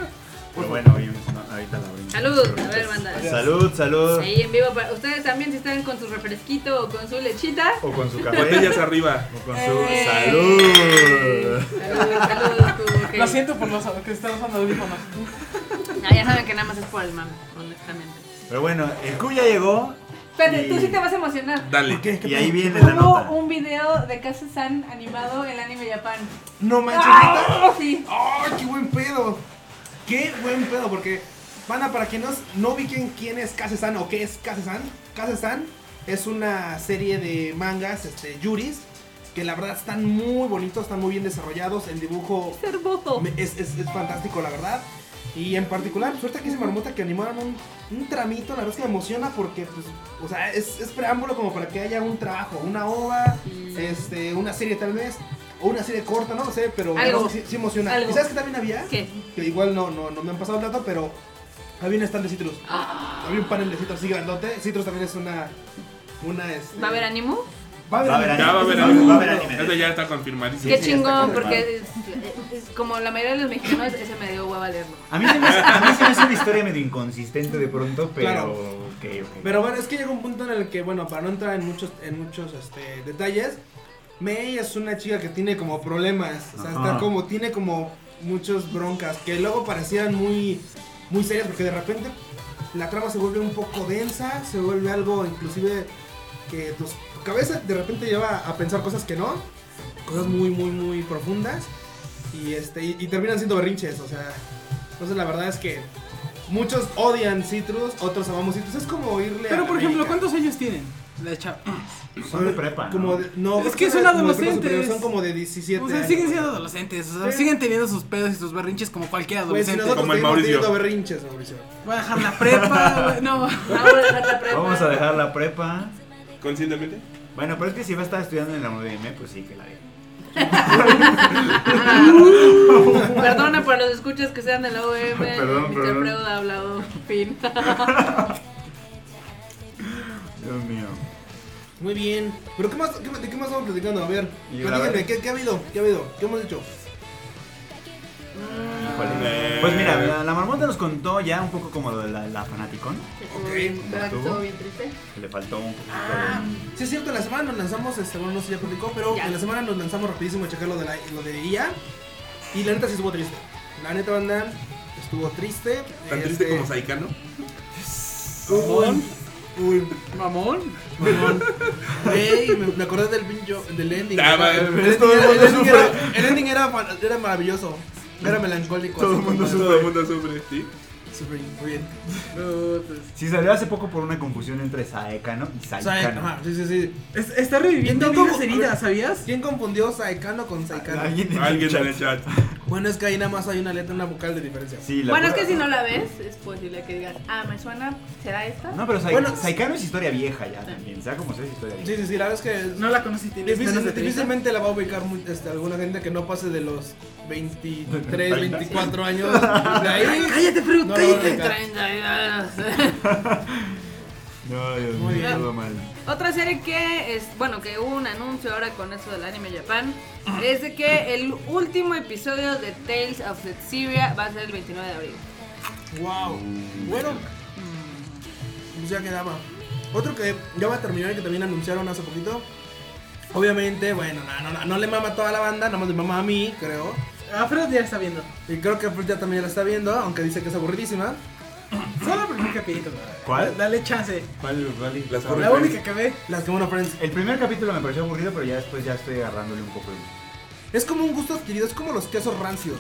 Pero bueno, oye, no, ahorita la abrimos. Salud, a ver, banda. Salud, salud. Ahí en vivo para ustedes también si están con su refresquito o con su lechita. O con su café. Botellas arriba. O con su Eh. salud. Salud, salud, tú, Lo siento por los que están usando audífonos. Ah, ya saben que nada más es por el mame, honestamente. Pero bueno, el Q ya llegó. Espérate, Y- tú sí te vas a emocionar. Dale. ¿Por qué? ¿Qué Y ahí viene la Hubo nota. un video de Kazu-san animado en Anime Japan. No manches. ¡Ah! Sí. ¡Ay, qué buen pedo! ¡Qué buen pedo! Porque, Pana, para quienes no ubiquen quién es Kase-san o qué es Kase-san, Kase-san es una serie de mangas, este, yuris, que la verdad están muy bonitos, están muy bien desarrollados. El dibujo es, es- es fantástico, la verdad. Y en particular, suerte que se marmota que animaron un, un tramito, la verdad es que me emociona porque, pues, o sea, es, es preámbulo como para que haya un trabajo, una ova, este, una serie tal vez, o una serie corta, no lo sé, pero Algo. que sí, sí emociona. Algo. ¿Y sabes qué también había? ¿Qué? Que igual no, no, no me han pasado el dato, pero había un stand de Citrus. Había un panel de Citrus así grandote. Citrus también es una. una este, ¿Va a haber ánimo? Va a haber anime. Ya va a haber Va a anime. haber anime. Eso ya está confirmadísimo. Qué chingón, porque es, es- como la mayoría de los mexicanos, ese me dio hueva leerlo. A mí, se me hace, a mí se me hace una historia medio inconsistente de pronto, pero. Claro. Ok, ok. Pero bueno, es que llega un punto en el que, bueno, para no entrar en muchos, en muchos este, detalles, Mei es una chica que tiene como problemas. O sea, Ajá. está como, tiene como muchos broncas que luego parecían muy, muy serias porque de repente la trama se vuelve un poco densa, se vuelve algo inclusive que tu cabeza de repente lleva a pensar cosas que no, cosas muy, muy, muy profundas y, este, y, y terminan siendo berrinches, o sea, entonces la verdad es que muchos odian Citrus, otros amamos Citrus, es como irle a Pero por ejemplo. ¿cuántos años tienen? La chava. Son de prepa. ¿no? Como de- no, Es que son como de prepa adolescentes. superior, Son como de 17 O sea, años. siguen siendo adolescentes. O sea, Sí. siguen teniendo sus pedos y sus berrinches como cualquier Güey, si adolescente. nosotros Como el seguimos Mauricio. teniendo berrinches, Mauricio. Voy a dejar la prepa, güey. No. Vamos a dejar la prepa. Vamos a dejar la prepa. ¿Conscientemente? Bueno, pero es que si va a estar estudiando en la UDM, pues sí que la deje. Perdona por los escuchas que sean de la OM. Perdón, Mr. perdón. Freud ha hablado. Fin. Muy bien. ¿Pero qué más, qué, de qué más estamos platicando? A ver, platíquenme, ¿qué, ¿qué ha habido? ¿Qué ha habido? ¿Qué hemos hecho? Eh. Pues mira, la, la marmota nos contó ya un poco como lo de la, la fanaticón. Que le faltó un poquito Ah, sí es cierto, en la semana nos lanzamos, este, bueno, no sé si ya platicó, pero Ya. en la semana nos lanzamos rapidísimo a checar lo de, la, lo de IA. Y la neta sí estuvo triste. La neta, banda, estuvo triste. Tan triste Este, como Saikano. Uy, uy, Mamón. mamón. Güey, me, me acordé del pincho, del ending. Ah, el, ending era, el ending sufre. era- el ending era maravilloso. Era melancólico. Todo el mundo como- Todo el mundo sufre, ¿sí? Súper muy bien. Sí, salió hace poco por una confusión entre Saekano y Saikano. ajá, sí, sí, sí. Es- está reviviendo ¿Quién heridas, ¿sabías? ¿Quién confundió Saekano con Saikano? Alguien en Alguien el en el chat. chat. Bueno, es que ahí nada más hay una letra, una vocal de diferencia. Sí, la Bueno, es que si no la ves, es posible que digas, ah, me suena, ¿será esta? No, pero Sai- Bueno, Saikano es historia vieja ya también. Sea como sea, es historia vieja. Sí, sí, sí, la verdad es que No la conocí, tienes difícil- menos de 30. difícilmente la va a ubicar muy- este, alguna gente que no pase de los 23, 30. 24 años. De ahí. Cállate, pero No la va a cállate. ubicar. 32. No, Dios Muy mío, todo mal. Otra serie que es, bueno, que hubo un anuncio ahora con eso del anime Japan, es de que el último episodio de Tales of Syria va a ser el 29 de abril. Wow. Bueno, pues ya quedaba. Otro que ya va a terminar y que también anunciaron hace poquito. Obviamente, bueno, no, no, no, no le mama a toda la banda, nada más le mama a mí, creo. Alfredo ya está viendo. Y creo que Fred ya también la está viendo, aunque dice que es aburridísima. Solo el primer capítulo. ¿Cuál? Dale chance. ¿Cuál, cuál? Las? La única que ve. Las que bueno, Friends. El primer capítulo me pareció aburrido, pero ya después ya estoy agarrándole un poco. el- Es como un gusto adquirido, es como los quesos rancios.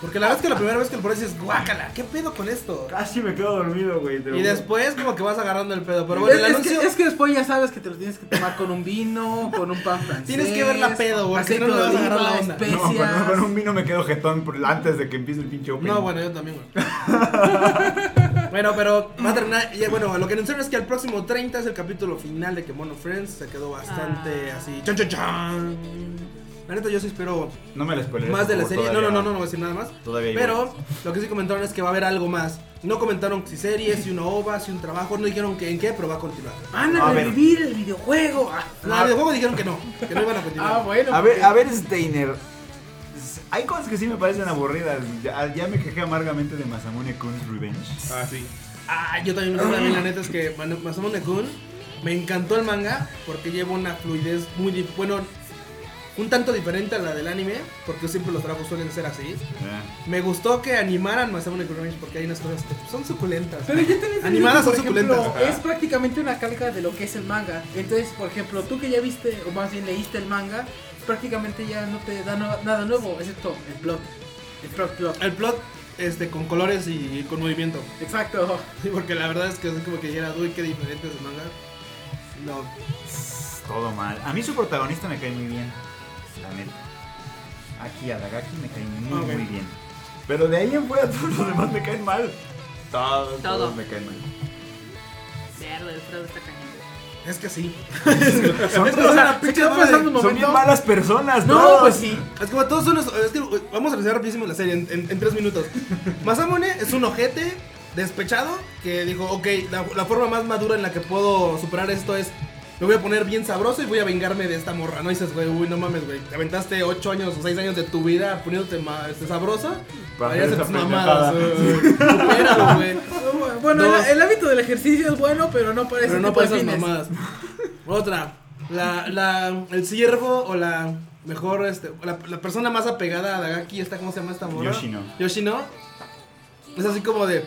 Porque la verdad es que la primera vez que lo pruebas dices, guácala, ¿qué pedo con esto? Casi me quedo dormido, güey. Y después como que vas agarrando el pedo. Pero bueno, el es, es anuncio... que, es que después ya sabes que te lo tienes que tomar con un vino, con un pan francés. Tienes que ver la pedo, güey, si no, no vas a agarrar la onda. No, con, un vino me quedo jetón por- antes de que empiece el pinche opening. No, bueno, yo también, güey. bueno, pero va a terminar. Y bueno, lo que anunciaron es que el próximo 30 es el capítulo final de Kemono Friends. Se quedó bastante Ah. así. Chan, chan, chan. La neta, yo sí espero No me la spoilees. más de la serie. No, no, no, no, no voy a decir nada más. Todavía hay Pero lo que sí comentaron es que va a haber algo más. No comentaron si series, si una ova, si un trabajo. No dijeron que en qué, pero va a continuar. Van A a ver. revivir el videojuego. Ah, No, el videojuego dijeron que no, que no iban a continuar. ah, bueno. A ver, a ver, Steiner. Hay cosas que sí me parecen aburridas. Ya, ya me quejé amargamente de Masamune Kun's Revenge. Ah, sí. Ah, yo también, también, la neta es que Masamune Kun me encantó el manga porque lleva una fluidez muy bueno, un tanto diferente a la del anime, porque siempre los trabajos suelen ser así. Ya. Me gustó que animaran Masamune Kun Revenge porque hay unas cosas que son suculentas. Pero yo también te Animadas son ejemplo, suculentas. es prácticamente una calca de lo que es el manga. Entonces, por ejemplo, tú que ya viste, o más bien leíste el manga, prácticamente ya no te da no- nada nuevo, excepto el plot. El plot, plot. El plot este con colores y con movimiento. Exacto. Sí, porque la verdad es que es como que ya era, uy, qué diferente es el manga. No. Todo mal. A mí su protagonista me cae muy bien. La neta. Aquí Adagaki me cae muy, muy bien. Pero de ahí en fuera todos los demás me caen mal. Todos, Todo. todos me caen mal. Verde, el Fredo está cañón. Es que sí. Son, Es que, o sea, Se pinche quedó madre. pasando un son momento. bien malas personas, No, todos. pues sí. Es como todos son los- es que vamos a revisar rapidísimo la serie en, en- en tres minutos. Masamune es un ojete despechado que dijo, ok, la, la forma más madura en la que puedo superar esto es me voy a poner bien sabroso y voy a vengarme de esta morra. No dices, güey, uy, no mames, güey. Te aventaste 8 años o 6 años de tu vida poniéndote este, sabroso. Para hacer tus mamadas. güey. Bueno, el, el hábito del ejercicio es bueno, pero no para Pero no para esas mamadas. Otra. La, la, el ciervo o la mejor, este, la, la persona más apegada a Dagaki, esta, ¿cómo se llama esta morra? Yoshino. Yoshino. Es así como de.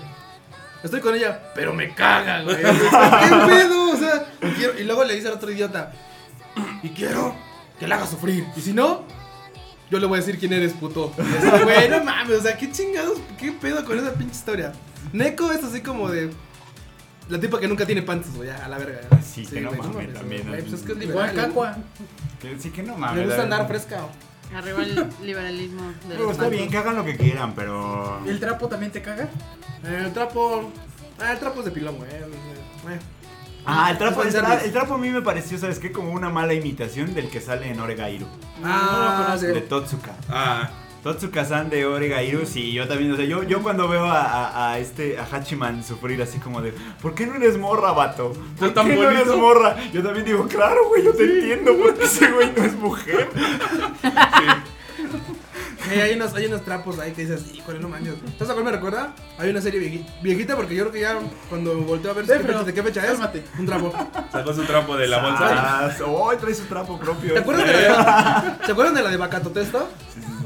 Estoy con ella, pero me caga, güey. ¿Qué pedo? O sea, y, quiero- y luego le dice al otro idiota. Y quiero que la haga sufrir. Y si no, yo le voy a decir quién eres, puto. Y así, güey, no mames, o sea, qué chingados, qué pedo con esa pinche historia. Neko es así como de. La tipa que nunca tiene panties, güey, a la verga. Sí, que no mames, también, güey, pues es que es Igual liberal. Cacua. Que sí que no mames. Le gusta andar fresca. Arriba el liberalismo de Pero los está bien, que hagan lo que quieran, pero. ¿El trapo también te caga? El trapo. Ah, el trapo es de pilón, güey. eh, Ah, el trapo, el, tra- trapo a mí me pareció, ¿sabes qué? Como una mala imitación del que sale en Oregairu. Ah, sí. De Totsuka. Ah, Totsuka-san de Oregairu, sí, yo también, o sea, yo, yo cuando veo a, a- a este, a Hachiman sufrir así como de, ¿por qué no eres morra, vato? ¿Por Está tan qué no eres bonito. morra? Yo también digo, claro, güey, yo te entiendo, porque ese güey no es mujer. Sí, hay unos, hay unos trapos ahí que dices, híjole, no manches. ¿Sabes a cuál me recuerda? Hay una serie vieji- viejita porque yo creo que ya cuando volteo a ver Sí, qué pero fecha, de qué fecha es, cálmate. un trapo. sacó su trapo de la bolsa. Ah, ¡Oh, trae su trapo propio! ¿Te acuerdas de la de, ¿Se acuerdan de la de Bacatotesto?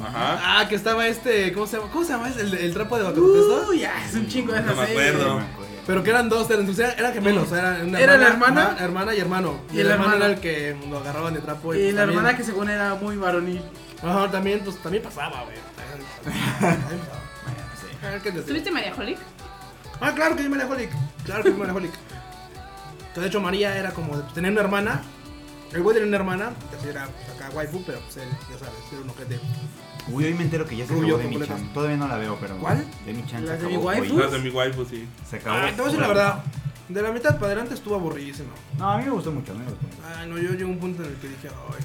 Ajá. Ah, que estaba este, ¿cómo se llama? ¿Cómo se llama ese? el, el trapo de Bacatotesto? Uy, ya, es un chingo de esa No me serie. acuerdo. No me acuerdo. Pero que eran dos, eran, sea, eran gemelos, era una Era la hermana. hermana y hermano. Y, Y el el hermano hermano. era el que lo agarraban de trapo. Y pues la también- hermana que según era muy varonil. Ajá, también, pues también pasaba, güey. ¿Tuviste María Holic? Ah, claro que yo María Holic. Claro que yo María Holic. Que de hecho María era como tener una hermana. El güey tenía una hermana, que era acá waifu, pero pues él, ya sabes, era un ojete. Uy, hoy me entero que ya se Rubio acabó Demi completo. Chan. Todavía no la veo, pero. ¿Cuál? Demi Chan se ¿La de acabó. mi waifu? Las de mi waifu, sí. Se acabó. Ah, te voy a decir la verdad. De la mitad para adelante estuvo aburridísimo. No, a mí me gustó mucho, a mí me gustó mucho. Ay, no, yo llegué a un punto en el que dije, ay.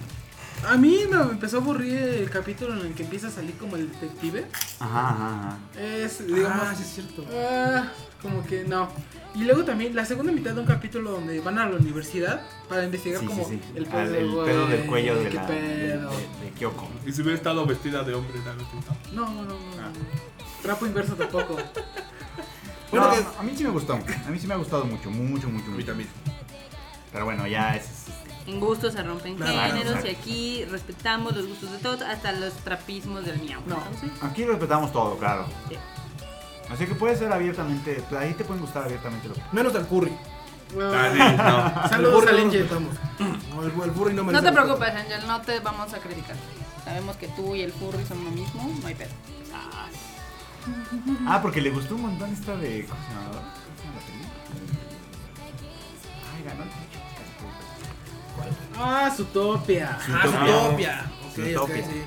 A mí me empezó a aburrir el capítulo en el que empieza a salir como el detective. Ajá, ajá, ajá. Es, digamos, ah, sí es cierto. ah, como que no. Y luego también la segunda mitad de un capítulo donde van a la universidad para investigar Sí, como sí, sí. el Ah, pedo, el güey, pedo del cuello de qué la. De, pedo. de- de Kyoko. Y si hubiera estado vestida de hombre, tal vez. No, no, no. Ah. no. Trapo inverso tampoco. Bueno, No, que- a mí sí me gustó. A mí sí me ha gustado mucho, mucho, mucho. A mí mucho. también. Pero bueno, ya es. es- En gustos se rompen Claro, géneros claro. y aquí respetamos los gustos de todos, hasta los trapismos del miau. No. Entonces, Aquí respetamos todo, claro. Sí. Así que puede ser abiertamente. Ahí te pueden gustar abiertamente lo que. Menos al curry. No. Saludos furry al no lo Angel. respetamos. No, el, el furry no me no te preocupes, Angel, no te vamos a criticar. Sabemos que tú y el furry son lo mismo, no hay pedo. Ah, porque le gustó un montón esta de. ¿Cómo se llamaba? ¿Cómo se llama la película? Ay, ganó el Ah, Zootopia. Ah, Zootopia. Zootopia. Ok, ok, Zootopia. sí.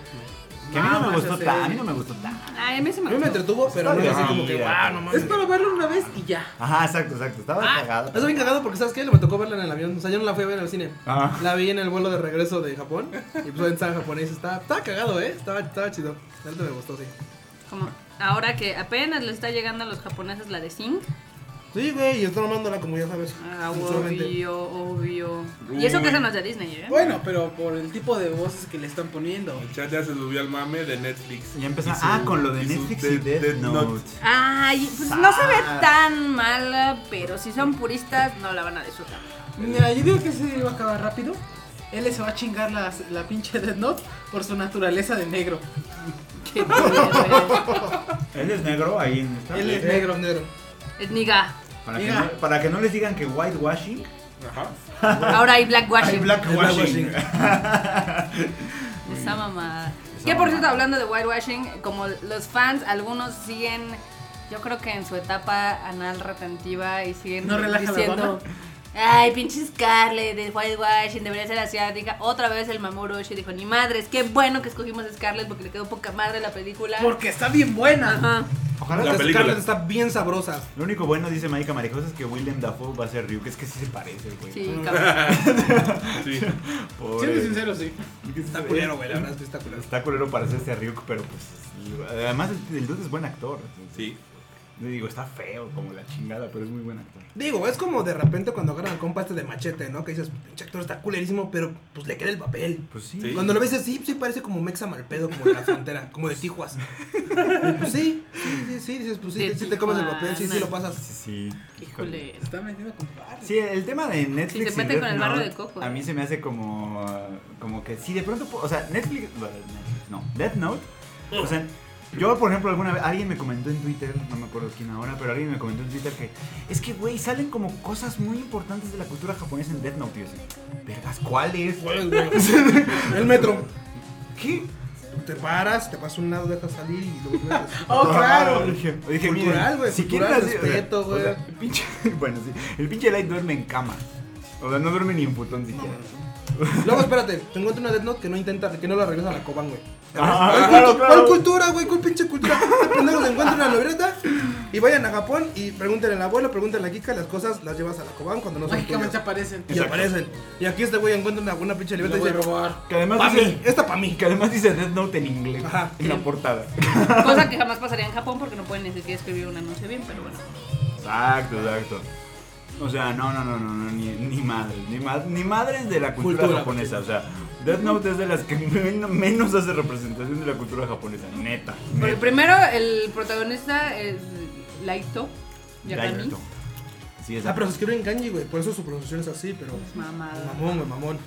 Que a mí no me gustó ese- tan. A mí no me gustó tan. Ay, a mí se A me mí me gustó. entretuvo, pero no es así como que, wow, no mames. Es para verlo una vez y ya. Ajá, exacto, exacto. Estaba Ah, cagado. Está bien cagado porque, ¿sabes qué? Me tocó verla en el avión. O sea, yo no la fui a ver en el cine. Ah. La vi en el vuelo de regreso de Japón. Y pues en San japonés. Estaba, estaba cagado, ¿eh? Estaba, estaba chido. La neta me gustó, sí. Como ahora que apenas le está llegando a los japoneses la de Sing. Sí, güey, y están amándola como ya sabes. Ah, obvio, obvio. Y eso que es de Disney, ¿eh? Bueno, pero por el tipo de voces que le están poniendo. El chat ya se subió al mame de Netflix. Ya empezó. Y su- Ah, con lo de Netflix y Death- Death Death Note. Ay, pues no se ve tan mala, pero si son puristas no la van a disfrutar. Mira, yo digo que se va a acabar rápido. Él se va a chingar la, la pinche Death Note por su naturaleza de negro. Qué culero Él es negro ahí en esta. Él es negro, negro. es. Es niga. Para que, no, para que no les digan que whitewashing. Ajá. Ahora hay blackwashing. Hay blackwashing. Esa mamada. Que por cierto, hablando de whitewashing, como los fans, algunos siguen, yo creo que en su etapa anal retentiva y siguen ¿No relaja la diciendo. Ay, pinche Scarlett de whitewashing, debería ser asiática. Otra vez el Mamorushi dijo, ni madres, qué bueno que escogimos a Scarlett porque le quedó poca madre la película. Porque está bien buena. Ajá. Ojalá La que- película. Scarlett está bien sabrosa. Lo único bueno, dice Maika Marijosa, es que William Dafoe va a ser Ryuk. Es que sí se parece, güey. Sí, cabrón. Sí. Siendo sincero, sí. Es que sí Está culero, güey, la verdad es que está culero. Está culero parecerse a Ryuk, pero pues. Además, el, el dude es buen actor. Sí. Digo, está feo como la chingada, pero es muy buen actor. Digo, es como de repente cuando agarran al compa este de machete, ¿no? Que dices, pinche actor está culerísimo, pero pues le queda el papel. Pues sí. Sí. Cuando lo ves así, sí parece como Mexa Malpedo, como de la frontera, como de Tijuas. Pues sí, sí, sí, sí, dices, pues sí, sí te comes el papel, sí, sí lo pasas. Sí, sí. Híjole. Se está metiendo con padres. Sí, el tema de Netflix. Sí, se y mete con el barrio Note, de coco, A eh. mí se me hace como. Como que si de pronto. O sea, Netflix. bueno, Netflix, No, Death Note. O sea, yo, por ejemplo, alguna vez. Alguien me comentó en Twitter, no me acuerdo quién ahora, pero alguien me comentó en Twitter que. Es que, güey, salen como cosas muy importantes de la cultura japonesa en Death Note. Y yo así, Vergas, ¿cuáles? ¿Cuál, güey? El metro. ¿Qué? Te paras, te pasas un lado, dejas salir y luego ves. Oh, claro. Dije, dije, Cultural, güey, Si cultural, o sea, respeto, o sea, güey. el pinche, bueno, sí. El pinche Light duerme en cama. O sea, no duerme ni en futón siquiera. Luego, espérate, te encuentro una Death Note que no intenta, que no la regresa a la Coban, güey. Ah, ¿Cuál, claro, cultu- claro. cuál cultura, güey? ¿Cuál pinche cultura? Este pendejo se encuentra una libreta y vayan a Japón y pregúntenle al abuelo, pregúntenle a Kika, las cosas las llevas a la Coban cuando no son Mágicamente tuyas. aparecen. Y aparecen. Y aquí este güey encuentra una, una pinche libreta y voy a dice, robar. Que además pa' dice, mí, esta pa' mí. que además dice Death Note en inglés. Ajá. En la portada. Cosa que jamás pasaría en Japón porque no pueden ni siquiera escribir un anuncio bien, pero bueno. Exacto, exacto. O sea, no, no, no, no, no, ni, ni madres, ni, ma- ni madres de la cultura, Cultura, japonesa. O sea, Death Note es de las que men- menos hace representación de la cultura japonesa, neta. Porque primero el protagonista es Laito Yakami. Laito. Sí, es Ah, pero se escribe en kanji, güey. Por eso su pronunciación es así, pero. Mamada. Mamón, güey, mamón.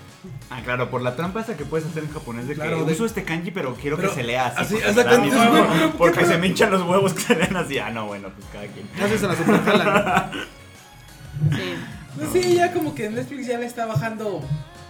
Ah, claro, por la trampa esa que puedes hacer en japonés de Claro, que de- uso este kanji, pero quiero Pero que se lea así. así, porque, güey. porque se me hinchan los huevos que se lean así. Ah, no, bueno, pues cada quien. Haces a la superjala. Sí. Sí, ya como que Netflix ya le está bajando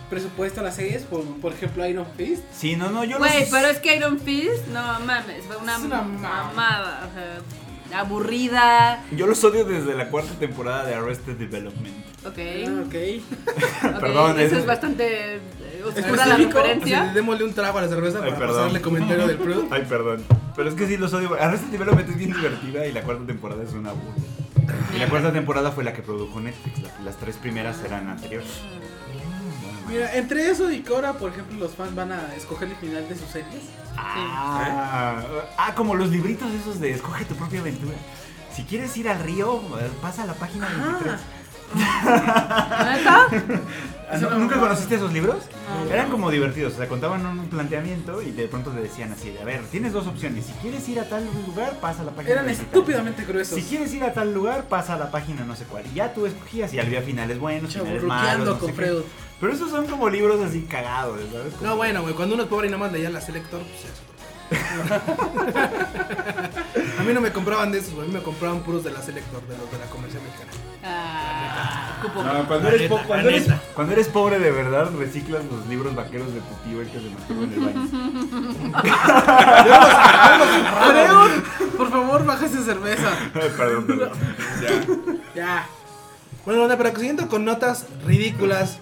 presupuesto a las series. Por, por ejemplo, Iron Fist. Sí, no, no, yo no Güey, pero es que Iron Fist, no mames, fue una, Es una mamada. mamada. O sea, aburrida. Yo los odio desde la cuarta temporada de Arrested Development. Ok. Ah, ok. ok, Perdón, Eso es- es bastante eh, oscura la referencia. Démosle un trago a la cerveza Ay, para perdón. pasarle comentario del Prude. Ay, perdón. Pero es que sí los odio. Arrested Development es bien divertida y la cuarta temporada es una burla. Y la cuarta temporada fue la que produjo Netflix. Las, las tres primeras eran anteriores. Mira, entre eso y que ahora, por ejemplo, los fans van a escoger el final de sus series. Ah, ah, como los libritos esos de escoge tu propia aventura. Si quieres ir al río, pasa a la página 23. ¿Neta? Ah, ¿no- ¿Nunca conociste esos libros? No. Eran como divertidos, o sea, contaban un planteamiento y de pronto te decían así, de, a ver, tienes dos opciones, si quieres ir a tal lugar, pasa a la página. Eran 23. estúpidamente gruesos. Si quieres ir a tal lugar, pasa a la página no sé cuál. Y ya tú escogías y había finales buenos, finales malos. Con sé. Pero esos son como libros así cagados, ¿sabes? Como- No, bueno, güey, cuando uno es pobre y nada más leía la Selector, pues ya es otro. A mí no me compraban de esos, güey, a mí me compraban puros de la Selector, de los de la comercial mexicana. Ah, cupo. No, cuando, eres po- neta, cuando, la eres, neta. cuando eres pobre de verdad, reciclas los libros vaqueros de tu tío el que se mantuvo en el baño. Por favor, baja esa cerveza. Perdón, perdón. Ya. Bueno, onda, pero siguiendo con notas ridículas,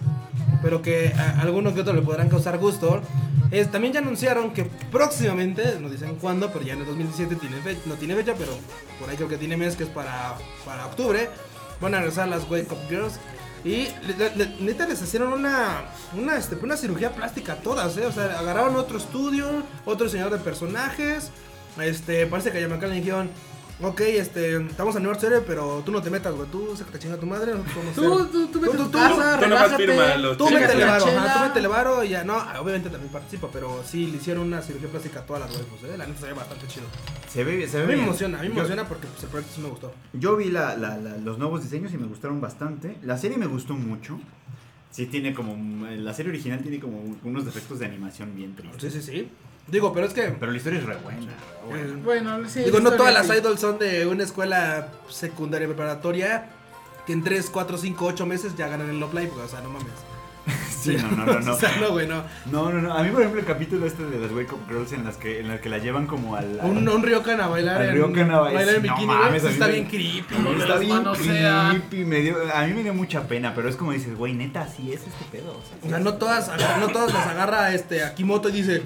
pero que a alguno que otro le podrán causar gusto, es, también ya anunciaron que próximamente, no dicen cuándo, pero ya en el 2017 tiene fe- no tiene fecha, pero por ahí creo que tiene mes, que es para, para octubre, van a regresar las Wake Up Girls. Y le- neta les hicieron una, una, este, una cirugía plástica a todas, ¿eh? O sea, agarraron otro estudio, otro diseñador de personajes. Este, parece que a Yamakan le dijeron, ok, este, estamos a nueva serie, pero tú no te metas, güey, tú saca chinga a tu madre, a Tú, hacer- tú, tú vete a tu tú- casa, tú nomás relájate. fírmalo, Tú métele varo, ajá, tú métele varo y ya, no, obviamente también participa, pero sí le hicieron una cirugía plástica a todas las waifus, eh, la neta se ve bastante chido. Se ve, se A ve mí me emociona, a mí me Yo- emociona porque pues, el proyecto sí me gustó. Yo vi la- la- la- los nuevos diseños y me gustaron bastante. La serie me gustó mucho. Sí tiene como... La serie original tiene como unos defectos de animación bien tristes. Sí, sí, sí. Digo, pero es que, Pero la historia es re buena. eh, Bueno, sí. digo, no todas las sí. idols son de una escuela secundaria preparatoria que en 3, 4, 5, 8 meses ya ganan el Love Live, o sea, no mames. Sí, no, no, no, no. o sea, no, güey, no. No, no, no. A mí, por ejemplo, el capítulo este de las Wake Up Girls en las que, en las que la llevan como al... al- Un, un Ryokan a bailar Al en, Ryokan a bailar, en no bikini, güey, mames, está bien creepy. Está las bien creepy, me dio- a mí me dio mucha pena, pero es como dices, güey, neta, así es este pedo. o sea, O sea, no todas, no todas las agarra este Akimoto y dice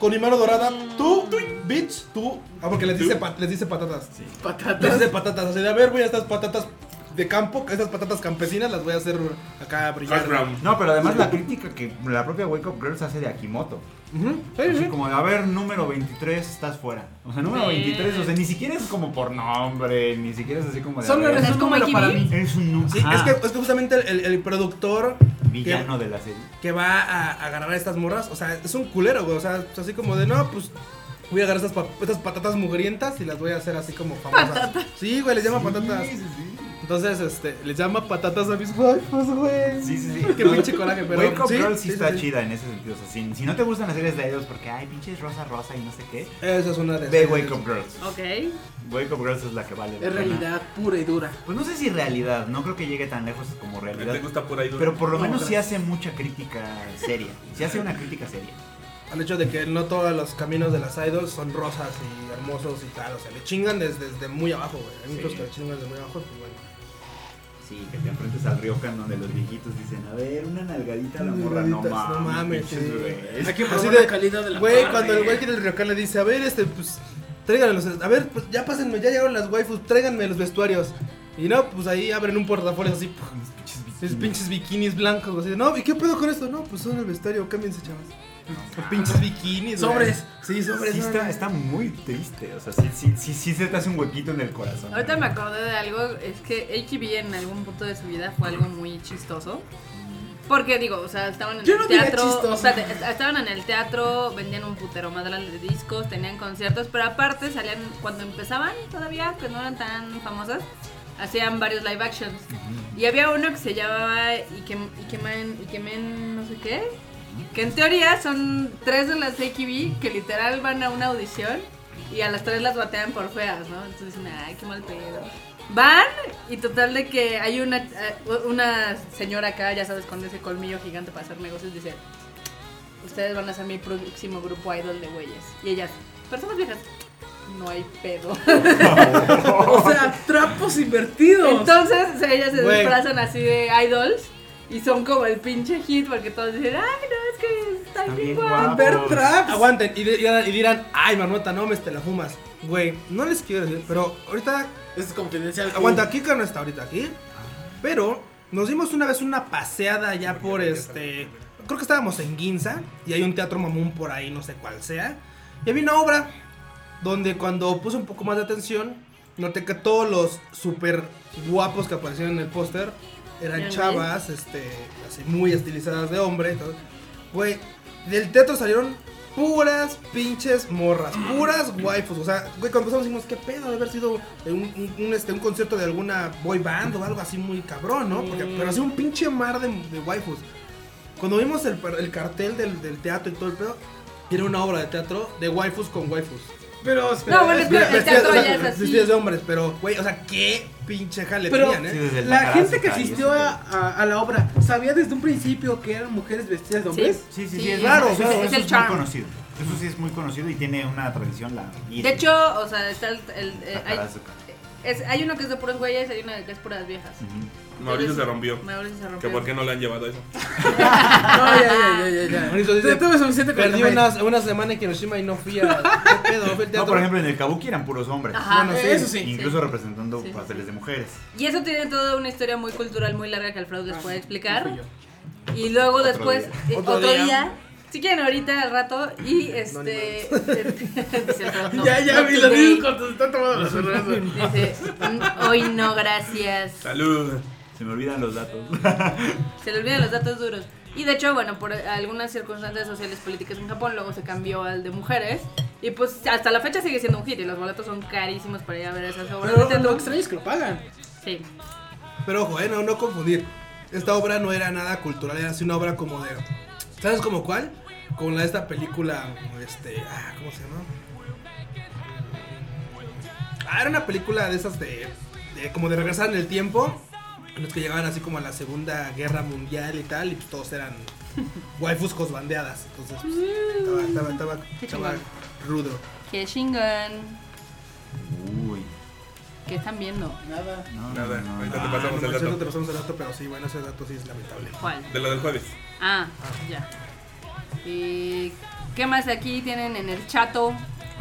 con mi mano dorada, tú, bitch, tú. Ah, porque les dice, pa- les dice patatas. Les Patatas. dice patatas. Así de, a ver, voy a estas patatas de campo, estas patatas campesinas las voy a hacer acá brillar. Hash brown. No, pero además la crítica que la propia Wake Up Girls hace de Akimoto. Sí, Así sí. como de, a ver, número 23, estás fuera. O sea, número Sí. 23, o sea, ni siquiera es como por nombre, ni siquiera es así como de... Solo ver, ¿Es un como número para mí. Es un número. Sí, es que, es que justamente el, el productor Villano de la serie. que va a, a agarrar a estas morras, o sea, es un culero, güey. O sea, es así como de, no, pues voy a agarrar estas, pa- estas patatas mugrientas y las voy a hacer así como famosas. Sí, güey, les llama patatas. Sí, sí, sí. Entonces, este, les llama patatas a mis waifus, güey. Sí, sí, sí. Qué pinche coraje, pero. Wake Up sí, Girl sí, sí, está sí, chida en ese sentido. O sea, si, si no te gustan las series de ellos porque, ay, pinches rosa, rosa y no sé qué, Esa es una de ve esas. Wake Up Girls. Ok. Wake Up Girls es la que vale. Es pena. realidad pura y dura. Pues no sé si realidad, no creo que llegue tan lejos como ¿Te realidad. gusta por ahí? Pero por lo No, menos sí hace mucha crítica seria. Sí hace una crítica seria. Al hecho de que no todos los caminos de las idols son rosas y hermosos y tal. O sea, le chingan desde, desde muy abajo, güey. Hay muchos Sí. que le chingan desde muy abajo, pues bueno. Sí, que te enfrentes al Ryokan donde los viejitos dicen, a ver, una nalgadita a la morra, no Nalgaditas, no mames. mames, sí. güeyes. Hay que Así de- la calidad de la Güey, carne. cuando el güey quiere el ryokan le dice, a ver, este, pues, tráiganme los... A ver, pues, ya pásenme, ya llegaron las waifus, tráiganme los vestuarios. Y no, pues ahí abren un portafolio así, pinches bikinis. pinches bikinis blancos, así de, no, ¿y qué pedo con esto? No, pues son el vestuario, cámbiense, chavas. Pinches bikinis. Sobres. Sí, sobres. Sí, está, está muy triste. O sea, sí, sí, sí, sí se te hace un huequito en el corazón. Ahorita me acordé de algo, es que HB en algún punto de su vida fue algo muy chistoso. Porque digo, o sea, estaban en Yo el no teatro, chistoso. o sea, te- estaban en el teatro, vendían un putero madral de discos, tenían conciertos, pero aparte salían cuando empezaban todavía, que no eran tan famosas, hacían varios live actions. Y había uno que se llamaba Ikem, Ikemen, Ikemen no sé qué, que en teoría son tres de las AKB que literal van a una audición y a las tres las batean por feas, ¿no? Entonces dicen, ay, qué mal pedo. Van y total de que hay una, eh, una señora acá, ya sabes, con ese colmillo gigante para hacer negocios, dice, ustedes van a ser mi próximo grupo idol de güeyes. Y ellas, personas viejas, no hay pedo. Estamos invertidos. Entonces ellas se disfrazan así de idols y son como el pinche hit porque todos dicen, ay, no, es que están Están bien bien guapos. guapos. Bear Traps. Aguanten y, di- y dirán, ay, Marmota, no me te la fumas. Güey, no les quiero decir, pero ahorita Es confidencial. Aguanta, Kika no está ahorita aquí. Pero nos dimos una vez una paseada ya por este. Creo que estábamos en Ginza. Y hay un teatro mamón por ahí, no sé cuál sea. Y había una obra donde cuando puse un poco más de atención, noté que todos los super guapos que aparecían en el póster eran chavas, este, así muy estilizadas de hombre. Güey, del teatro salieron puras pinches morras, puras waifus. O sea, güey, cuando empezamos dijimos, ¿qué pedo de haber sido un, un- un, este, un concierto de alguna boy band o algo así muy cabrón, ¿no? Porque, Mm. pero así un pinche mar de, de waifus. Cuando vimos el, el cartel del, del teatro y todo el pedo, era una obra de teatro de waifus con waifus. Pero, espera, No, bueno, es el Vestidas- teatro ya es así. vestidas de hombres, pero, güey, o sea, qué pinche jale Pero tenían, ¿eh? la gente que asistió a, a- a la obra, ¿sabía desde un principio que eran mujeres vestidas de hombres? Sí, sí, sí, Sí, es, claro, eso, claro, es muy conocido. Eso sí es muy conocido y tiene una tradición larga. De hecho, o sea, está el, el- eh, hay, es- hay uno que es de puros güeyes y hay uno que es puras viejas. Mauricio se rompió. Mauricio se Que rompió. por qué no le han llevado eso. No, ya, ya, ya, ya. Mauricio dice, tuve suficiente con Perdí el una, una semana en Hiroshima y no fui a. ¿Qué pedo? Al No, teatro. por ejemplo, en el Kabuki eran puros hombres. Ajá. Bueno, sí. Eso sí. Incluso representando Sí. papeles de mujeres. Y eso tiene toda una historia muy cultural, muy larga que Alfredo les Ah, puede no explicar. Y luego Otro después, día. eh, Otro otro, día. día. Si quieren ahorita al rato y este no, ya, ya, vi today. niños cuando se están tomando la cerveza. Dice, "Mm, hoy no, gracias. Salud. Se me olvidan los datos. Se le olvidan los datos duros. Y de hecho, bueno, por algunas circunstancias sociales políticas en Japón, luego se cambió al de mujeres. Y pues hasta la fecha sigue siendo un hit y los boletos son carísimos para ir a ver esas obras Pero teatro. lo extraño es que lo pagan. Sí. Pero ojo, eh, no, no confundir. Esta obra no era nada cultural, era así una obra como de. ¿Sabes como cuál? Como la de esta película, este. Ah, ¿Cómo se llama? Ah, era una película de esas de. de- como de regresar en el tiempo. Los que llegaban así como a la Segunda Guerra Mundial y tal, y pues todos eran waifus cosbandeadas. Entonces, pues, estaba, estaba, estaba, Qué estaba chingón. rudo. Que Shingan. Uy. ¿Qué están viendo? Nada. No, Nada, no, ahorita no. te Ah, pasamos el dato. te pasamos el dato, pero sí, bueno, ese dato sí es lamentable. ¿Cuál? De lo del jueves. Ah, ya. ¿Y qué más aquí tienen en el chato?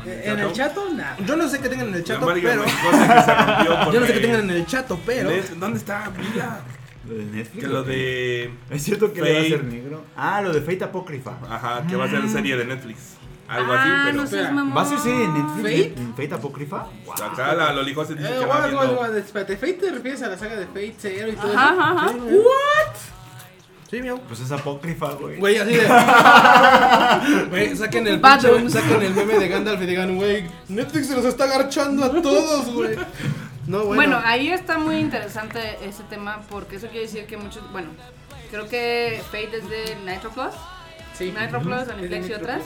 En el chato, nada. Yo no sé qué tengan en el chato, pero. cosa que se rompió porque- Yo no sé qué tengan en el chato, pero. ¿Dónde está? Mira. ¿Lo de Netflix? Que lo de. ¿Es cierto que le va a Fate. ser negro? Ah, lo de Fate Apócrifa. Ajá, que va a ser serie de Netflix. Algo así, ah, pero. no seas mamón. ¿Va a ser serie de Netflix? ¿Fate? ¿En Fate Apócrifa? Wow. Acá la Lolijo se dice Eh, que va espérate, ¿Fate te refieres a la saga de Fate Zero y todo Ajá, eso? ajá, ¿What? Sí, miau. Pues es apócrifa, güey. Güey, así de. Güey, saquen el pinche- saquen el meme de Gandalf y digan, güey, Netflix se los está agarchando a todos, güey. No, bueno. Bueno, ahí está muy interesante ese tema porque eso quiere decir que muchos, bueno, creo que Fate es de Nitro Plus, Sí. Nitro Plus, Aniplex y otras,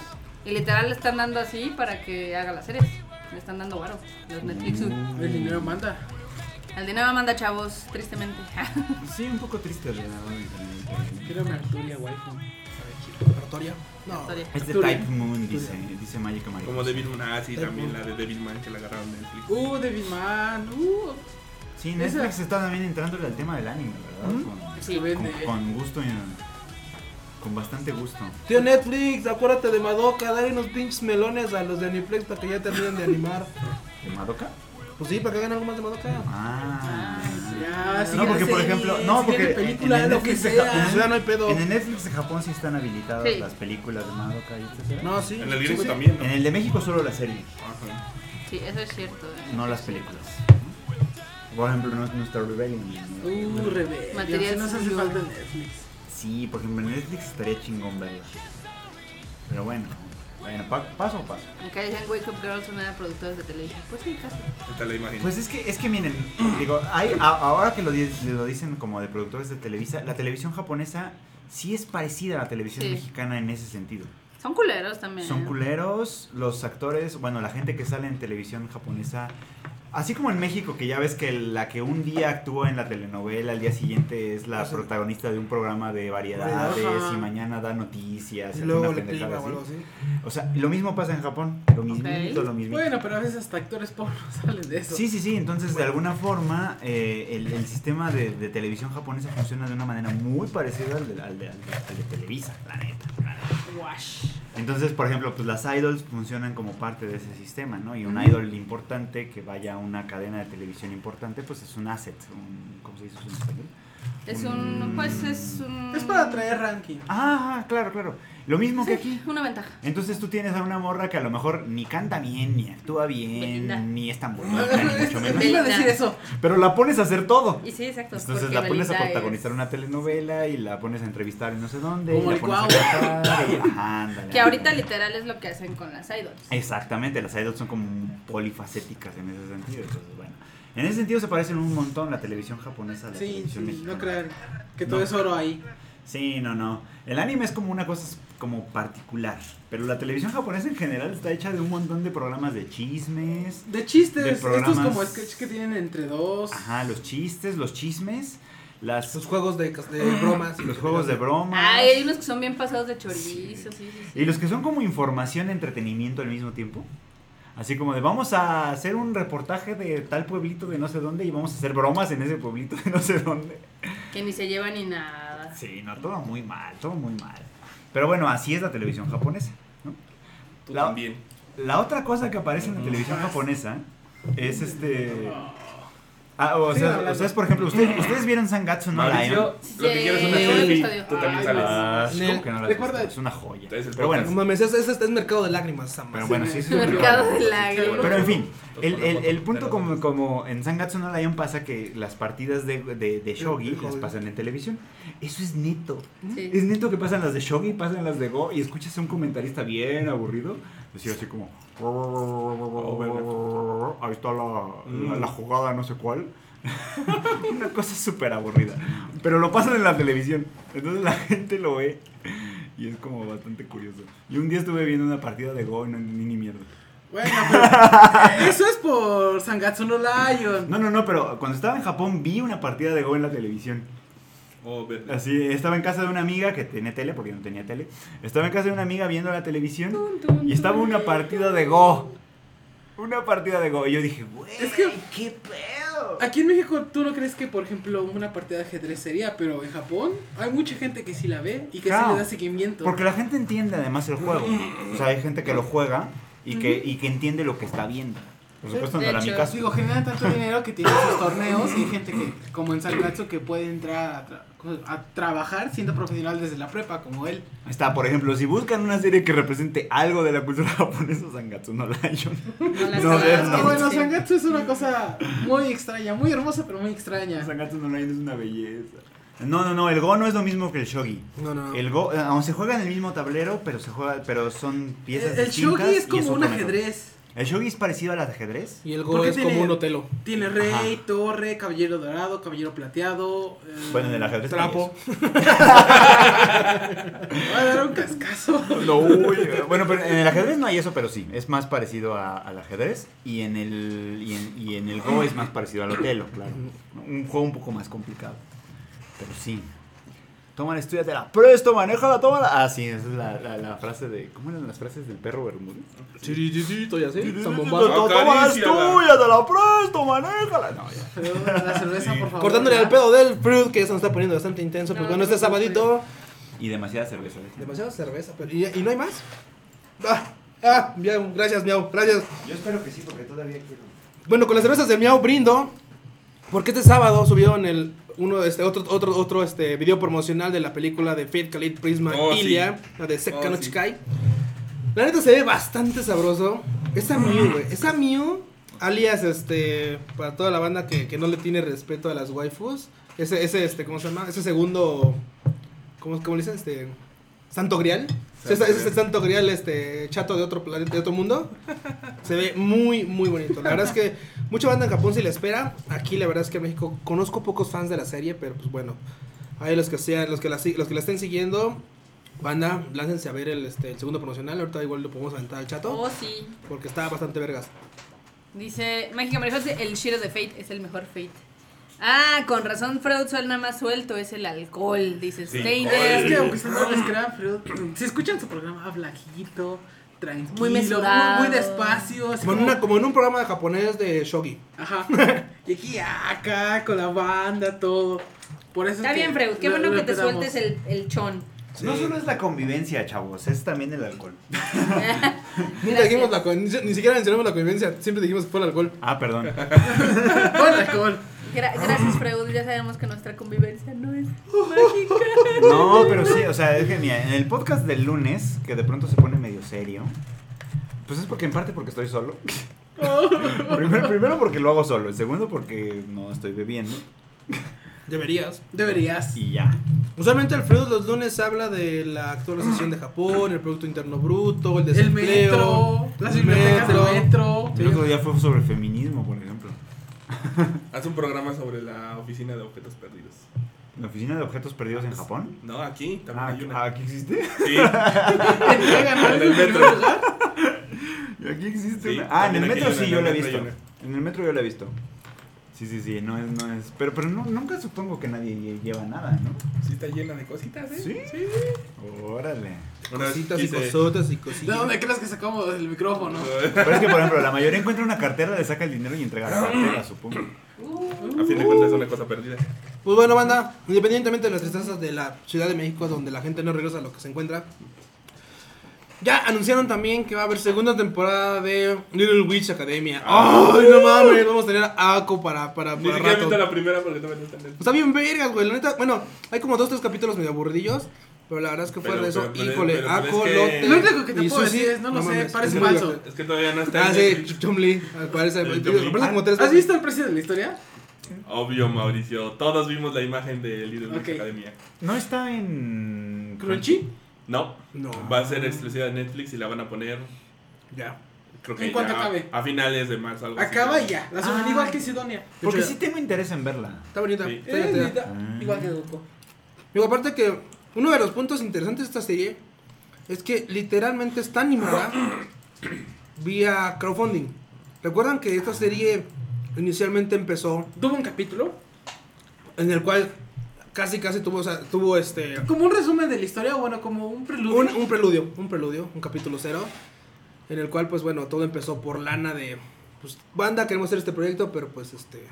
y literal le están dando así para que haga las series. Le están dando varo, los Netflix. El dinero manda. Al dinero manda chavos, tristemente. Sí, un poco triste, ¿verdad? Quiero una Arturia waifu. Oratoria. No. Es de. Type Moon, dice, dice Magic Mike. Como Devilman. Ah, sí, también la de Devilman que la agarraron en Netflix. Uh, Devilman. Uh. Sí, Netflix está también entrándole al tema del anime, ¿verdad? Con, Sí. Con, vende. con gusto y con bastante gusto. Tío Netflix, acuérdate de Madoka, dale unos pinches melones a los de Aniplex para que ya terminen de animar. ¿De Madoka? Pues sí, para que hagan algo más de Madoka. Ah. Ya, sí, no, porque por ejemplo, no, porque película, en el lo que sea. No hay pedo. En el Netflix de Japón sí están habilitadas Sí. las películas de Madoka y etcétera. No, sí. En el gringo sí. también, ¿no? En el de México solo la serie, Ajá. Sí, eso es cierto. eh. no las películas. Por ejemplo, no, no está Rebellion. ¿no? Uh, rebelde. Material Sí nos hace falta en Netflix. Sí, por ejemplo, en Netflix estaría chingón verla. Pero bueno, bueno, pa- paso a paso. Acá dicen Wake Up Girls, una de las productoras de televisión. Pues sí, casi. La. Pues es que, es que miren, digo, hay, a- ahora que lo, di- lo dicen como de productores de Televisa, la televisión japonesa sí es parecida a la televisión Sí. mexicana en ese sentido. Son culeros también. Son ¿eh? culeros, los actores, bueno, la gente que sale en televisión japonesa Así como en México, que ya ves que la que un día actúa en la telenovela, al día siguiente es la Ah, protagonista de un programa de variedades Ajá. y mañana da noticias. Y luego o algo así. O sea, lo mismo pasa en Japón. Lo mismito, lo mismito. Bueno, pero a veces hasta actores porno salen de eso. Sí, sí, sí. Entonces, de alguna forma, eh, el, el sistema de, de televisión japonesa funciona de una manera muy parecida al de, al de- al de- al de Televisa, la neta. la neta. Wash. Entonces, por ejemplo, pues las idols funcionan como parte de ese sistema, ¿no? Y un idol importante que vaya a una cadena de televisión importante, pues es un asset. Un, ¿Cómo se dice eso en español? Es un. Pues es un. Es para traer ranking. Ah, claro, claro. Lo mismo que aquí. Una ventaja. Entonces tú tienes a una morra que a lo mejor ni canta bien, ni actúa bien, Belinda. ni es tan bonita, ni mucho menos. Iba a decir eso. Pero la pones a hacer todo. Y sí, exacto. Entonces la pones a protagonizar es- una telenovela y la pones a entrevistar en no sé dónde. Como y la pones a cantar y- ajá, ándale, Que ahorita ándale. literal es lo que hacen con las idols. Exactamente, las idols son como polifacéticas en ese sentido. Entonces, bueno. En ese sentido se parecen un montón la televisión japonesa a la Sí, televisión sí, mexicana. no crean que todo No. es oro ahí. Sí, no, no. El anime es como una cosa como particular. Pero la televisión japonesa en general está hecha de un montón de programas de chismes. De chistes, De estos como sketches que tienen entre dos. Ajá, los chistes, los chismes, las, Los juegos de, de bromas. y los juegos de broma. Ay, hay unos que son bien pasados de chorizo, sí, sí, sí. Y los que son como información, entretenimiento al mismo tiempo. Así como de vamos a hacer un reportaje de tal pueblito de no sé dónde y vamos a hacer bromas en ese pueblito de no sé dónde. Que ni se lleva ni nada. Sí, no, todo muy mal, todo muy mal. Pero bueno, así es la televisión japonesa. ¿no? Tú La- también. La otra cosa que aparece en la televisión japonesa es este... Ah, o sea, ustedes, por ejemplo, ustedes, ustedes vieron Sangatsu no Lion. Lo que quieres es una selfie. Tú también Ay, sales. Ah, el- ¿cómo que no la recuerda-? Es una joya. Es el Pero No bueno, mames, es, es, es mercado de lágrimas, madre. pero bueno, sí, sí. Mercado de lágrimas. Pero en fin, el, el, el de punto como, como en Sangatsu no Lion pasa que las partidas de, de, de Shogi las pasan en televisión. Eso es neto. Sí. Es neto que pasan las de Shogi, pasan las de Go y escuchas a un comentarista bien aburrido decir así como... Ahí está la, la, la jugada no sé cuál. Una cosa súper aburrida. Pero lo pasan en la televisión. Entonces la gente lo ve. Y es como bastante curioso. Y un día estuve viendo una partida de Go y no ni, ni mierda. Bueno, pero eso es por Sangatsu no Lion. No, no, no, pero cuando estaba en Japón vi una partida de Go en la televisión. Oh, Así, estaba en casa de una amiga que tenía tele, porque yo no tenía tele. Estaba en casa de una amiga viendo la televisión y estaba una partida de Go. Una partida de Go. Y yo dije, güey, Es que- ¿qué pedo? Aquí en México tú no crees que, por ejemplo, una partida de ajedrez sería, pero en Japón hay mucha gente que sí la ve y que Claro. sí le da seguimiento. Porque la gente entiende además el juego. O sea, hay gente que lo juega y que, y que entiende lo que está viendo. Por supuesto, no era mi caso. Digo, generan tanto dinero que tienen sus torneos y hay gente que, como en Sangatsu, que puede entrar a, tra- a trabajar siendo profesional desde la prepa, como él. Está, por ejemplo, si buscan una serie que represente algo de la cultura japonesa, Sangatsu no Lion. No, las No, cosas ver, que no. Bueno. Sangatsu es una cosa muy extraña, muy hermosa, pero muy extraña. Sangatsu no Lion es una belleza. No, no, no, el Go no es lo mismo que el Shogi. No, no, no. El Go, eh, aún se juega en el mismo tablero, pero se juega, pero son piezas El, el distintas. shogi es como un ajedrez. El Shogi es parecido al ajedrez. Y el ¿Por Go es tiene- como un otelo. Tiene rey, torre, caballero dorado, caballero plateado. eh, Bueno, en el ajedrez. Trapo. Va a dar un cascazo. No, uy, bueno, pero en el ajedrez no hay eso, pero sí, es más parecido a- al ajedrez y en el y en, y en el Go es más parecido al Otelo, claro. Un juego un poco más complicado. Pero sí. Tómala, estudiatela. Presto, manéjala, tómala. Ah, sí, esa es la, la, la frase de. ¿Cómo eran las frases del perro Bermúdez? Chiritito, ya sé. Tómala, Acaríciala. estudiatela, presto, manéjala. No, ya. Pero la cerveza, por favor. Cortándole al pedo del fruit, que ya se nos está poniendo bastante intenso. Pues No, bueno, no este sabadito. Y demasiada cerveza. ¿eh? Demasiada cerveza, pero ¿y, y no hay más? Ah, ah, miau, gracias, miau, gracias. Yo espero que sí, porque todavía quiero. Bueno, con las cervezas de miau brindo. Porque este sábado subieron el uno este otro otro otro este video promocional de la película de Fate Khalid Prisma Oh, sí. Ilia, la de Sekka Oh, no sí. La neta se ve bastante sabroso. Esa Mew, güey. Esa Mew, alias este para toda la banda que, que no le tiene respeto a las waifus. Ese ese este ¿cómo se llama? Ese segundo ¿cómo, cómo le dicen? Este Santo Grial. Santo Ese, ese Grial. Santo Grial este chato de otro planeta, de otro mundo. Se ve muy, muy bonito. La verdad es que mucha banda en Japón sí la espera. Aquí la verdad es que en México conozco pocos fans de la serie, pero pues bueno. Hay los que sean, los que la, los que la estén siguiendo. Banda, láncense a ver el, este, el segundo promocional. Ahorita igual lo podemos aventar al chato. Oh, sí. Porque está bastante vergas. Dice, Mágica María José, el Shiro de Fate es el mejor Fate. Ah, con razón Freud suena más suelto, es el alcohol, dice Sí. Es Steiner. que aunque no les crean, Freud, si escuchan su programa, habla bajito, tranquilo, Muy mesurado. muy, muy despacio, así Como en, como, una- como en un programa japonés de shogi. Ajá. Y aquí acá con la banda, todo. Por eso es Está que bien, Freud, qué lo- bueno lo que te sueltes el, el chon. No solo es la convivencia, chavos, es también el alcohol. Nunca dijimos la ni, ni siquiera mencionamos la convivencia, siempre dijimos que fue el alcohol. Ah, perdón. Buen alcohol. Gra- gracias, Freud, ya sabemos que nuestra convivencia no es mágica. No, pero sí, o sea, es que mira, en el podcast del lunes, que de pronto se pone medio serio, pues es porque en parte porque estoy solo. primero, primero porque lo hago solo, el segundo porque no estoy bebiendo Deberías. Deberías. y ya. Usualmente Alfredo los lunes habla de la actualización de Japón, el Producto Interno Bruto, el El desempleo. metro, las el bibliotecas del metro. El otro día fue sobre feminismo, por ejemplo. Haz un programa sobre la oficina de objetos perdidos. ¿La oficina de objetos perdidos en Japón? No, aquí también Ah, hay una. ¿aquí existe? Sí, en el metro. Aquí existe Sí, una. Ah, en el metro sí yo la he visto. En el metro yo la he visto. Sí, sí, sí, no es, no es. Pero, pero no, nunca supongo que nadie lle- lleva nada, ¿no? Sí, está llena de cositas, ¿eh? Sí. Órale. Una vez Cositas y cosotas y ¿De cosillas. dónde crees que sacamos el micrófono? Pero es que, por ejemplo, la mayoría encuentra una cartera, le saca el dinero y entrega la cartera, supongo. A fin de cuentas es una cosa perdida. Pues bueno, banda, independientemente de las tristezas de la Ciudad de México, donde la gente no regresa a lo que se encuentra, ya anunciaron también que va a haber segunda temporada de Little Witch Academia. ¡Ay, no mames! Vamos a tener a Ako para, para, para rato. visto la primera porque no está en el- Está bien vergas, güey. La neta, bueno, hay como dos, tres capítulos medio aburridillos. Pero la verdad es que fuera de eso, pero- híjole, pero- pero Ako, es que- Lotte. Lo único que te puedo decir es, no lo sé, mames, parece es falso. Es que todavía no está Ah, en sí, Netflix. Chumli. Parece. Como tres ¿Has visto el precio de la historia? Obvio, Mauricio. Todos vimos la imagen de Little Witch. Academia. ¿No está en. ¿Crunchy? No, No. va a ser exclusiva de Netflix y la van a poner, Ya. creo que ¿En cuánto ya acabe? a finales de marzo. Algo. Acaba ya. La suben Ah. igual que Sidonia. Porque sí tengo interés en verla. Está bonita. Sí. está Eh, Ah. Igual que Goku. Digo, aparte que uno de los puntos interesantes de esta serie es que literalmente está animada vía crowdfunding. ¿Recuerdan que esta serie inicialmente empezó Tuvo un capítulo. en el cual casi casi tuvo, o sea, tuvo este Como un resumen de la historia, o bueno, como un preludio. un, un preludio, un preludio, un capítulo cero, en el cual pues bueno, todo empezó por lana de pues banda, queremos hacer este proyecto, pero pues este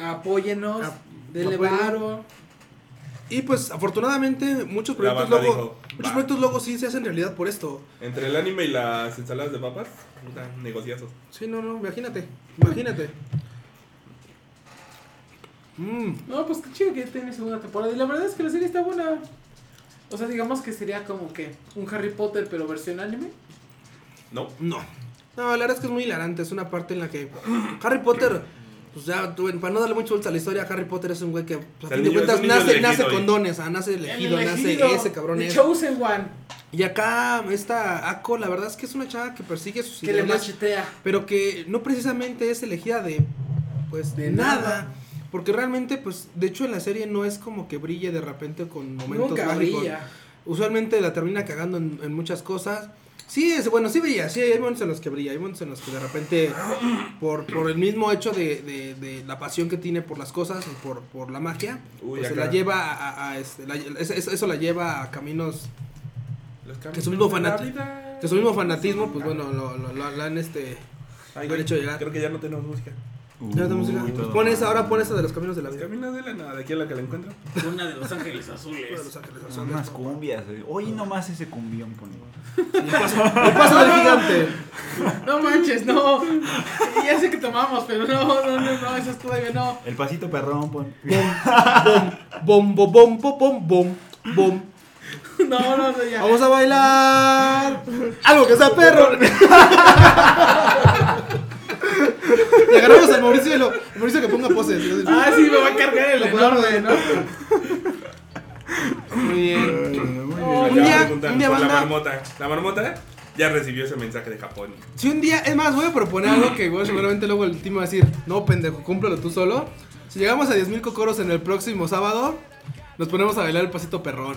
Apóyenos. Dele apóyenos. varo. y pues afortunadamente muchos proyectos luego dijo, muchos "Va". proyectos luego sí se hacen realidad por esto. Entre el anime y las ensaladas de papas, negociazos. Sí, no, no, imagínate, imagínate. Mm, No, pues qué chido que tiene segunda temporada. Y la verdad es que la serie está buena. O sea, digamos que sería como que un Harry Potter, pero versión anime. No, no. No, la verdad es que es muy hilarante. Es una parte en la que Harry Potter, pues ya, para no darle mucho vuelta a la historia, Harry Potter es un güey que, pues, a fin de niño- cuentas, nace, nace con dones, ah, nace elegido, El nace elegido, ese cabrón The es. Chosen One. Y acá, esta Ako, la verdad es que es una chava que persigue sus Que le ideales, machetea. pero que no precisamente es elegida de, pues, De nada. nada. Porque realmente, pues, de hecho en la serie no es como que brille de repente con momentos Nunca mágicos. brilla. Usualmente la termina cagando en, en muchas cosas. Sí, es, bueno, sí brilla, sí, hay momentos en los que brilla, hay momentos en los que de repente, por, por el mismo hecho de, de- de la pasión que tiene por las cosas y por, por la magia, Uy, pues se la lleva a, a- a, este, la- eso, eso la lleva a caminos los Que su mismo caminos fanati- que su mismo fanatismo, pues bueno, lo, lo, lo- lo han este... Ay, lo han hecho llegar. Creo que ya no tenemos música. Uy, Pues todo pon esa, ahora pon esa de los caminos de la vida. caminos de la nada, de aquí a la que la encuentro. Una de Los Ángeles Uno de Azules. Los Ángeles Son Azules, unas ¿no? cumbias. eh. Hoy nomás ese cumbión pone. El paso, el paso del gigante. No manches, no. Ya sé que tomamos, pero no, no, no, no, eso es todavía no. El pasito perrón pon. Bom, bom, bom, bom, bom, bom, bom. No, no, no, ya. Vamos a bailar. Algo que sea perro. Y agarramos al Mauricio y lo. Mauricio que ponga poses. Ah, sí, me va a cargar el enorme, ¿no? Muy bien. Oh, un día- un día la marmota. La marmota ya recibió ese mensaje de Japón. Si un día, es más, voy a proponer algo que igual seguramente luego el team va a decir, no pendejo, cúmplelo tú solo. Si llegamos a 10.000 cocoros en el próximo sábado, nos ponemos a bailar el pasito perrón.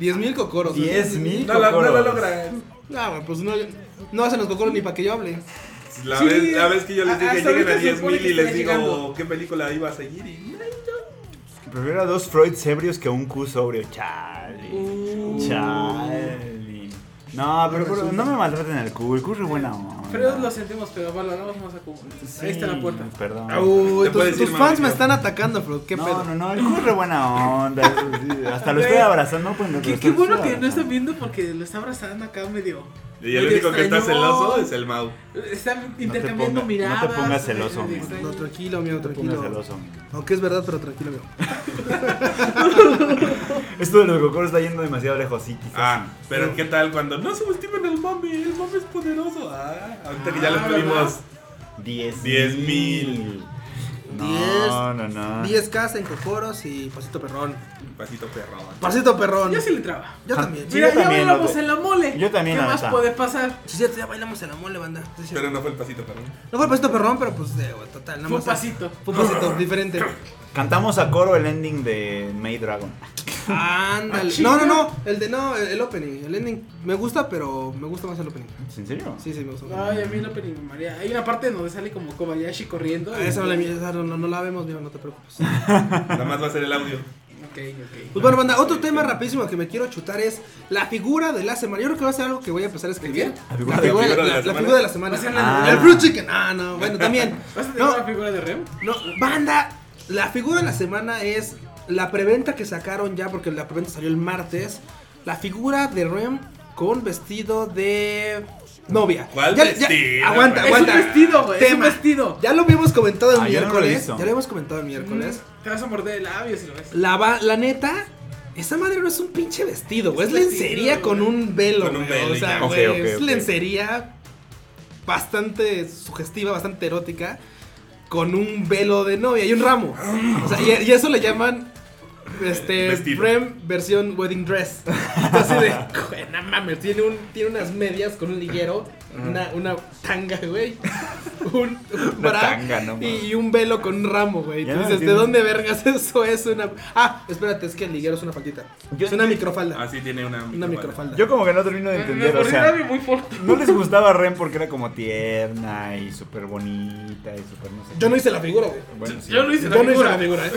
10.000 cocoros. ¿eh? 10,000 No, la- no lo cocoros. logran. No, pues no, no hacen los cocoros ni para que yo hable. La, Sí, vez, la vez que yo les dije lleguen a ahorita se 10 supone mil que y les digo llegando. qué película iba a seguir y... Prefiero a dos Freud ebrios que a un Q sobrio. Chale. Uh. Chale. No, pero, pero no me maltraten el Q. El Q es buena onda. Pero lo sentimos, pero valoramos más a Cubo. Ahí está la puerta. Perdón. Tus, tus fans me están atacando, Fro. ¿Qué no, pedo? no, no, el Q es re buena onda. eso sí, Hasta lo estoy abrazando. pues, lo Qué, qué bueno que no están viendo porque lo está abrazando acá medio. Y el único que está celoso es el Mau. Están intercambiando ponga- no te miradas. pongas celoso, amigo. No, tranquilo, amigo, No te pongas tranquilo. celoso. Aunque es verdad, pero tranquilo, amigo. Esto de los cocoros está yendo demasiado lejos, sí, quizás. Ah, pero ¿qué tal cuando no subestimen el mami? El mami es poderoso. Ah, ahorita que ya lo Ah, tuvimos. 10 10 mil. No, no, no. 10k en cocoros y pasito perrón. Pasito perrón. Pasito perrón. Yo sí le entraba. Yo Ah, también. sí, Mira, yo ya también, bailamos no, en la mole. yo también, ¿Qué más puede pasar? Sí, cierto, ya bailamos en la mole, banda. Pero no fue el pasito perrón. No fue el pasito perrón, pero pues, de, total, nada Fue un pasito. Fue un pasito, diferente. Cantamos a coro el ending de May Dragon. Ándale. Ah. No, no, no. El de, no, el, el opening. El ending me gusta, pero me gusta más el opening. ¿En serio? Sí, sí, me gusta. Ay, a mí no me María. Hay una parte donde sale como Kobayashi corriendo. Ah, Esa no la, esa no, no, no la vemos, viejo, no te preocupes. Nada más va a ser el audio. Ok, ok. Pues bueno, banda, otro tema rapidísimo que me quiero chutar es la figura de la semana. Yo creo que va a ser algo que voy a empezar a escribir. ¿La figura La de- figura, la la- de la figura de la semana. Va a ser la- El fruit chicken. Ah, no, bueno, también. ¿Vas a tener No, una figura de Rem? no, banda, la figura de la semana es la preventa que sacaron ya, porque la preventa salió el martes. La figura de Rem con vestido de novia. ¿Cuál Ya- vestido, ya- aguanta, güey? Es un aguanta. vestido, güey. Es un vestido. Ya lo habíamos comentado el Ah, yo no lo miércoles. ya lo habíamos comentado el miércoles. Mm, Te vas a morder el labio si lo ves. La, va- la neta, esa madre no es un pinche vestido, güey. Es Es un vestido, lencería con un velo, Con un güey. velo O sea, ya. güey, es lencería bastante sugestiva, bastante erótica. Con un velo de novia y un ramo. O sea, y, y eso le llaman. Este. Vestido. Frame versión wedding dress. Entonces de. no mames, tiene, un, tiene unas medias con un liguero. Una, una tanga, güey. Un, un Una bra tanga, no y, un velo con un ramo, güey. Ya dices, ¿de dónde vergas eso es una. Ah, espérate, es que el liguero es una faldita. Yo- es una yo- microfalda. Así tiene una una microfalda. Yo como que no termino de Me entender, o sea, muy fuerte. no les gustaba Ren porque era como tierna y súper bonita y súper no sé. Yo no hice la figura, güey. Bueno, sí. Yo no hice la Yo no hice figura. la figura, eh.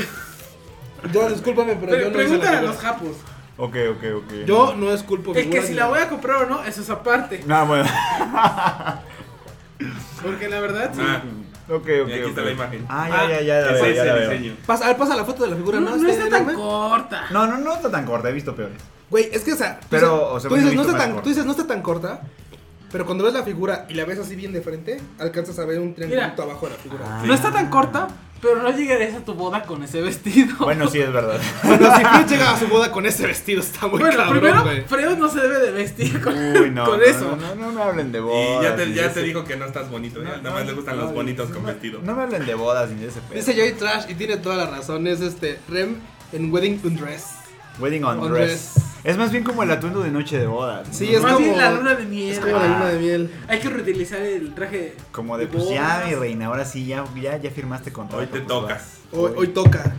Yo, discúlpame, pero yo no hice la a figura. los japos. Ok, ok, ok. Yo no Es que figuras si ni la nada. voy a comprar o no, eso es aparte. No, bueno. Porque la verdad, sí. Ah, ok, ok. Y aquí está ok. la imagen. Ah, ya, ya, ya, la ese veo, es ya la el veo. diseño. Pasa, a ver, pasa la foto de la figura, no, ¿no? no Este, está tan corta. No, no, no está tan corta, he visto peores. Güey, es que, o sea, tú Pero, dices- o sea, tú, bueno, dices, he no visto está más tan, corta. tú dices, no está tan corta, pero cuando ves la figura y la ves así bien de frente, alcanzas a ver un triangulito abajo de la figura. Ah. No está tan corta, pero no llegarías a tu boda con ese vestido. Bueno, sí, es verdad. Bueno, si Fred llega a su boda con ese vestido, está muy Bueno, cabrón, primero, güey. Freud no se debe de vestir con, Uy, no. con no, eso. No, no, no me hablen de Y bodas. ya te, ni ya de te ese- dijo que no estás bonito. ya. No, Nada más no, le gustan no, los bonitos no, con no, vestido. No me hablen de bodas ni de ese pedo. Dice Joy Trash y tiene toda la razón, es este, Rem en Wedding Undress. Wedding On dress. Es más bien como el atuendo de noche de bodas. ¿no? Sí, es Más como- bien la luna de miel. Es como la luna de miel. Hay que reutilizar el traje. Como de, de pues ya, mi reina, ahora sí, ya, ya, ya firmaste contrato. Hoy te pues, tocas. Hoy, hoy toca.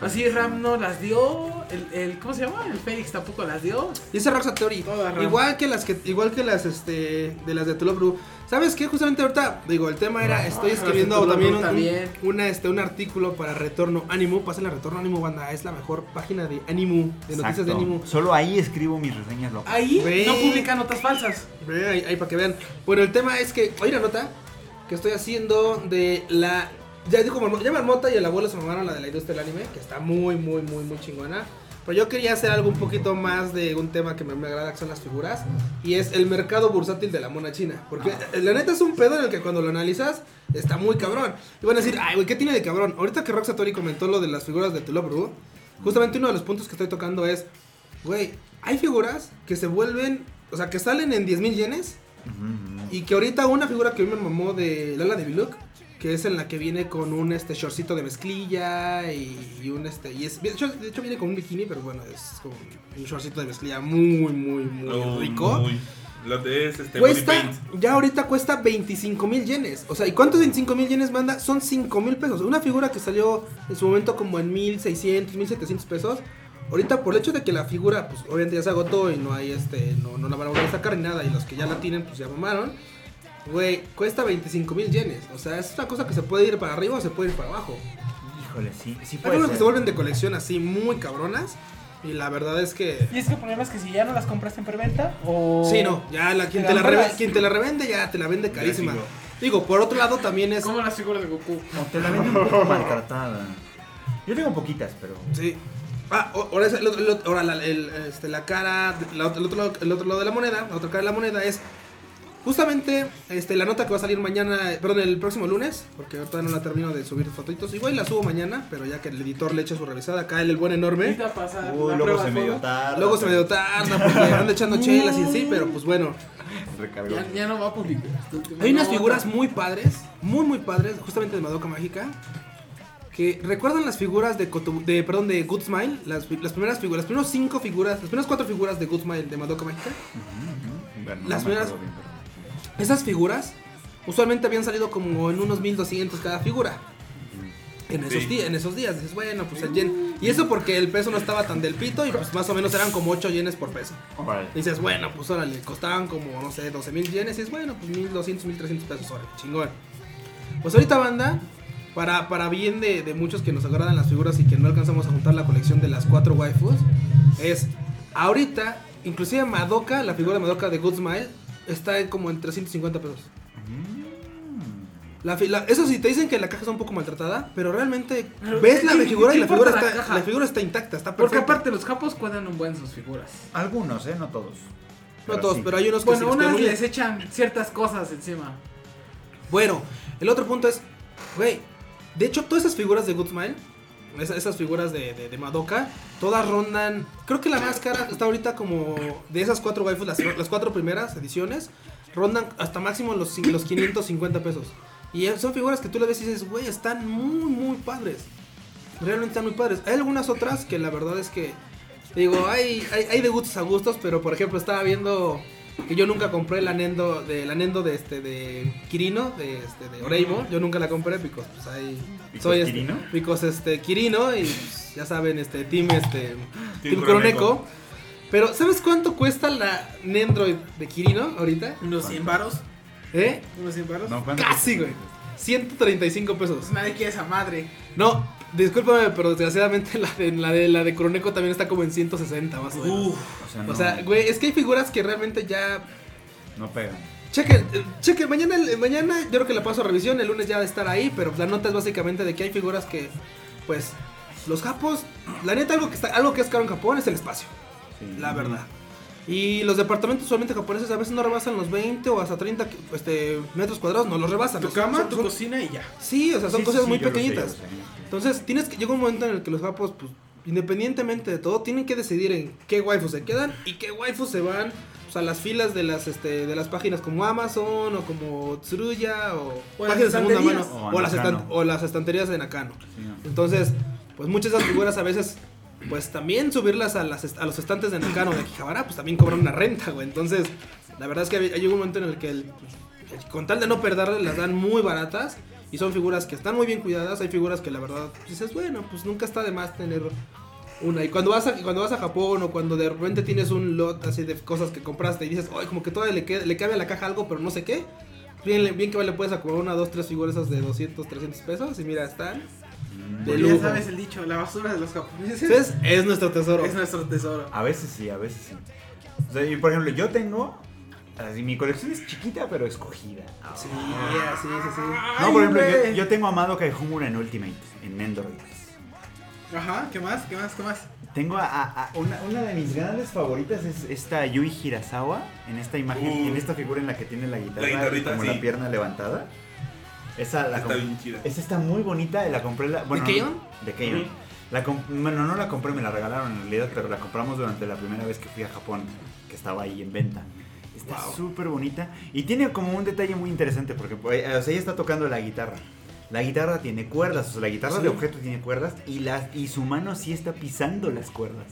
Así Ram no las dio. El, el, ¿Cómo se llama? El Félix tampoco las dio. Dice Roxa Theory. Toda Ram. Igual que las que, igual que las este de las de Tulop Brew. ¿Sabes qué? Justamente ahorita, digo, el tema era, estoy escribiendo también un, una, este, un artículo para Retorno Ánimo. Pásenle a Retorno Ánimo, banda. Es la mejor página de Ánimo, de noticias de. Ánimo. Solo ahí escribo mis reseñas locas. Ahí Ve. no publica notas falsas. Ve Ahí, ahí para que vean. Bueno, el tema es que, hay una nota que estoy haciendo de la... Ya dijo Marmota, ya Marmota y el abuelo se mamaron la de la industria del anime, que está muy, muy, muy, muy chingona. Pero yo quería hacer algo un poquito más de un tema que me, me agrada, que son las figuras. Y es el mercado bursátil de la mona china. Porque eh, la neta es un pedo en el que cuando lo analizas está muy cabrón. Y van a decir, ay, güey, ¿qué tiene de cabrón? Ahorita que Rock Satori comentó lo de las figuras de Tulobru, justamente uno de los puntos que estoy tocando es, güey, hay figuras que se vuelven, o sea, que salen en 10 mil yenes. Y que ahorita una figura que a mí me mamó de Lala de Biluk, que es en la que viene con un este shortcito de mezclilla y, y un este y es de hecho, de hecho viene con un bikini, pero bueno, es como un shortcito de mezclilla muy muy muy Oh, rico. muy. Lo de es este Cuesta, ya ahorita cuesta 25 mil yenes. O sea, ¿y cuántos 25 mil yenes manda? Son 5 mil pesos. Una figura que salió en su momento como en 1600, 1700 pesos. Ahorita por el hecho de que la figura, pues obviamente ya se agotó y no hay este, no, no la van a volver a sacar ni nada. Y los que ya la tienen, pues ya mamaron. Güey, cuesta 25 mil yenes. O sea, es una cosa que se puede ir para arriba o se puede ir para abajo. Híjole, sí, sí Hay puede unas que ser. se vuelven de colección así muy cabronas. Y la verdad es que. Y es que el problema es que si ya no las compraste en preventa o... Sí, no, ya la, quien, ¿Te te la la reve- compras? quien te la revende ya te la vende carísima. Digo, por otro lado también es. Como las figuras de Goku. O te la venden un poco maltratada. Yo tengo poquitas, pero. Sí. Ah, ahora, es el otro- el otro- ahora la, el, este, la cara, la el, otro lado, el otro lado de la moneda, la otra cara de la moneda es justamente este, la nota que va a salir mañana, perdón, el próximo lunes, porque ahorita no la termino de subir fotitos. Igual la subo mañana, pero ya que el editor le eche su revisada, acá el, el buen enorme. Pasa Uy, luego se medio tarda. Luego se me dio tarda porque anda echando chelas y así, pero pues bueno. Recargó. Ya, ya no va a publicar. Hay unas figuras muy padres, muy muy padres, justamente de Madoka Mágica. Que recuerdan las figuras de, Kotobu- de perdón, de Good Smile, las, las primeras figuras, las primeras cinco figuras, las primeras cuatro figuras de Good Smile de Madoka Mágica. Las me primeras- Esas figuras usualmente habían salido como en unos 1200 cada figura. En esos, Sí. días, en esos días, dices, bueno, pues el yen. Y eso porque el peso no estaba tan del pito y pues más o menos eran como 8 yenes por peso. Dices, bueno, pues órale, costaban como, no sé, 12 mil yenes. Y es bueno, pues 1200, 1300 pesos, chingón. Pues ahorita, banda, para, para bien de, de muchos que nos agradan las figuras y que no alcanzamos a juntar la colección de las cuatro waifus, es ahorita, inclusive Madoka, la figura de Madoka de Good Smile, está en como en 350 pesos. La, fi- la- eso sí, te dicen que la caja está un poco maltratada, pero realmente Pero, ves ¿qué- la figura y la figura, la está, la figura está intacta, está Porque perfecta. aparte los japos cuidan un buen sus figuras. Algunos, ¿eh? No todos. No todos, sí. pero hay unos que sí Bueno, les unas bien. les echan ciertas cosas encima. Bueno, el otro punto es, güey, de hecho todas esas figuras de Good Smile, esa- esas figuras de, de, Madoka, todas rondan, creo que la más cara está ahorita como de esas cuatro waifus, las, las cuatro primeras ediciones, rondan hasta máximo los, los 550 pesos. Y son figuras que tú le ves y dices, güey, están muy, muy padres. Realmente están muy padres. Hay algunas otras que la verdad es que, digo, hay, hay, hay de gustos a gustos, pero por ejemplo estaba viendo que yo nunca compré el anendo de, el anendo de este de Kirino, de este de Oreimo, yo nunca la compré because pues hay ¿Because soy este, Kirino? because, este Kirino y pues, ya saben este team este team. Kuroneko. Pero ¿sabes cuánto cuesta la Nendroid de Kirino ahorita? Unos 100 varos. ¿Eh? Unos 100 varos. No. Casi, güey. 135 pesos. Pues nadie quiere esa madre. No, discúlpame, pero desgraciadamente la de la de la de Kuroneko también está como en 160 más o menos. Uf, O sea, no, O sea, güey, es que hay figuras que realmente ya no pegan. Chequen, eh, chequen, mañana, mañana yo creo que la paso a revisión, el lunes ya va a estar ahí, pero la nota es básicamente de que hay figuras que, pues, los japos, la neta algo que está, algo que es caro en Japón es el espacio, Sí. la verdad. Y los departamentos usualmente japoneses a veces no rebasan los 20 o hasta 30 este, metros cuadrados, no los rebasan. Tu cama, son- tu son- cocina y ya. Sí, o sea, son Sí, cosas sí, muy pequeñitas. sé. Entonces, tienes que llega un momento en el que los japos, pues, independientemente de todo, tienen que decidir en qué waifus se quedan y qué waifus se van pues, a las filas de las este de las páginas como Amazon o como Tsuruya o, O las páginas de segunda mano estanterías. O o, las o las estanterías de Nakano. Sí, no. Entonces, pues muchas de esas figuras a veces pues también subirlas a, las, a los estantes de Nakano de Akihabara, pues también cobran una renta, güey. Entonces, la verdad es que hay, un momento en el que pues, con tal de no perderlas las dan muy baratas y son figuras que están muy bien cuidadas. Hay figuras que la verdad dices, bueno, pues nunca está de más tener una. Y cuando vas a, cuando vas a Japón o cuando de repente tienes un lot así de cosas que compraste y dices, ay, como que todavía le, le cabe a la caja algo, pero no sé qué. Bien, bien que le puedes acomodar una, dos, tres figuras de 200, 300 pesos y mira, están. De ya sabes el dicho, la basura de los japoneses Entonces, es nuestro tesoro. es nuestro tesoro. A veces sí, a veces sí. O sea, y por ejemplo, yo tengo. Así, mi colección es chiquita, pero escogida. Sí, sí, sí, sí. No, por ejemplo, yo, yo tengo a Madoka y Homura en Ultimate, en Android. Ajá, ¿qué más? ¿Qué más? ¿Qué más? Tengo a, a- a- una, una de mis grandes favoritas es esta Yui Hirasawa, en esta imagen, Uh. en esta figura en la que tiene la guitarra La como sí. la pierna levantada. Esa la Está com- bien chida. Esa está muy bonita, y la compré la, bueno? De. Ujú. La com- bueno, no la compré, me la regalaron en realidad, pero la compramos durante la primera vez que fui a Japón, que estaba ahí en venta. Está Wow. súper bonita y tiene como un detalle muy interesante porque pues, o sea, ella está tocando la guitarra. La guitarra tiene cuerdas, o sea, la guitarra Sí. de objeto tiene cuerdas y, las y su mano sí está pisando las cuerdas.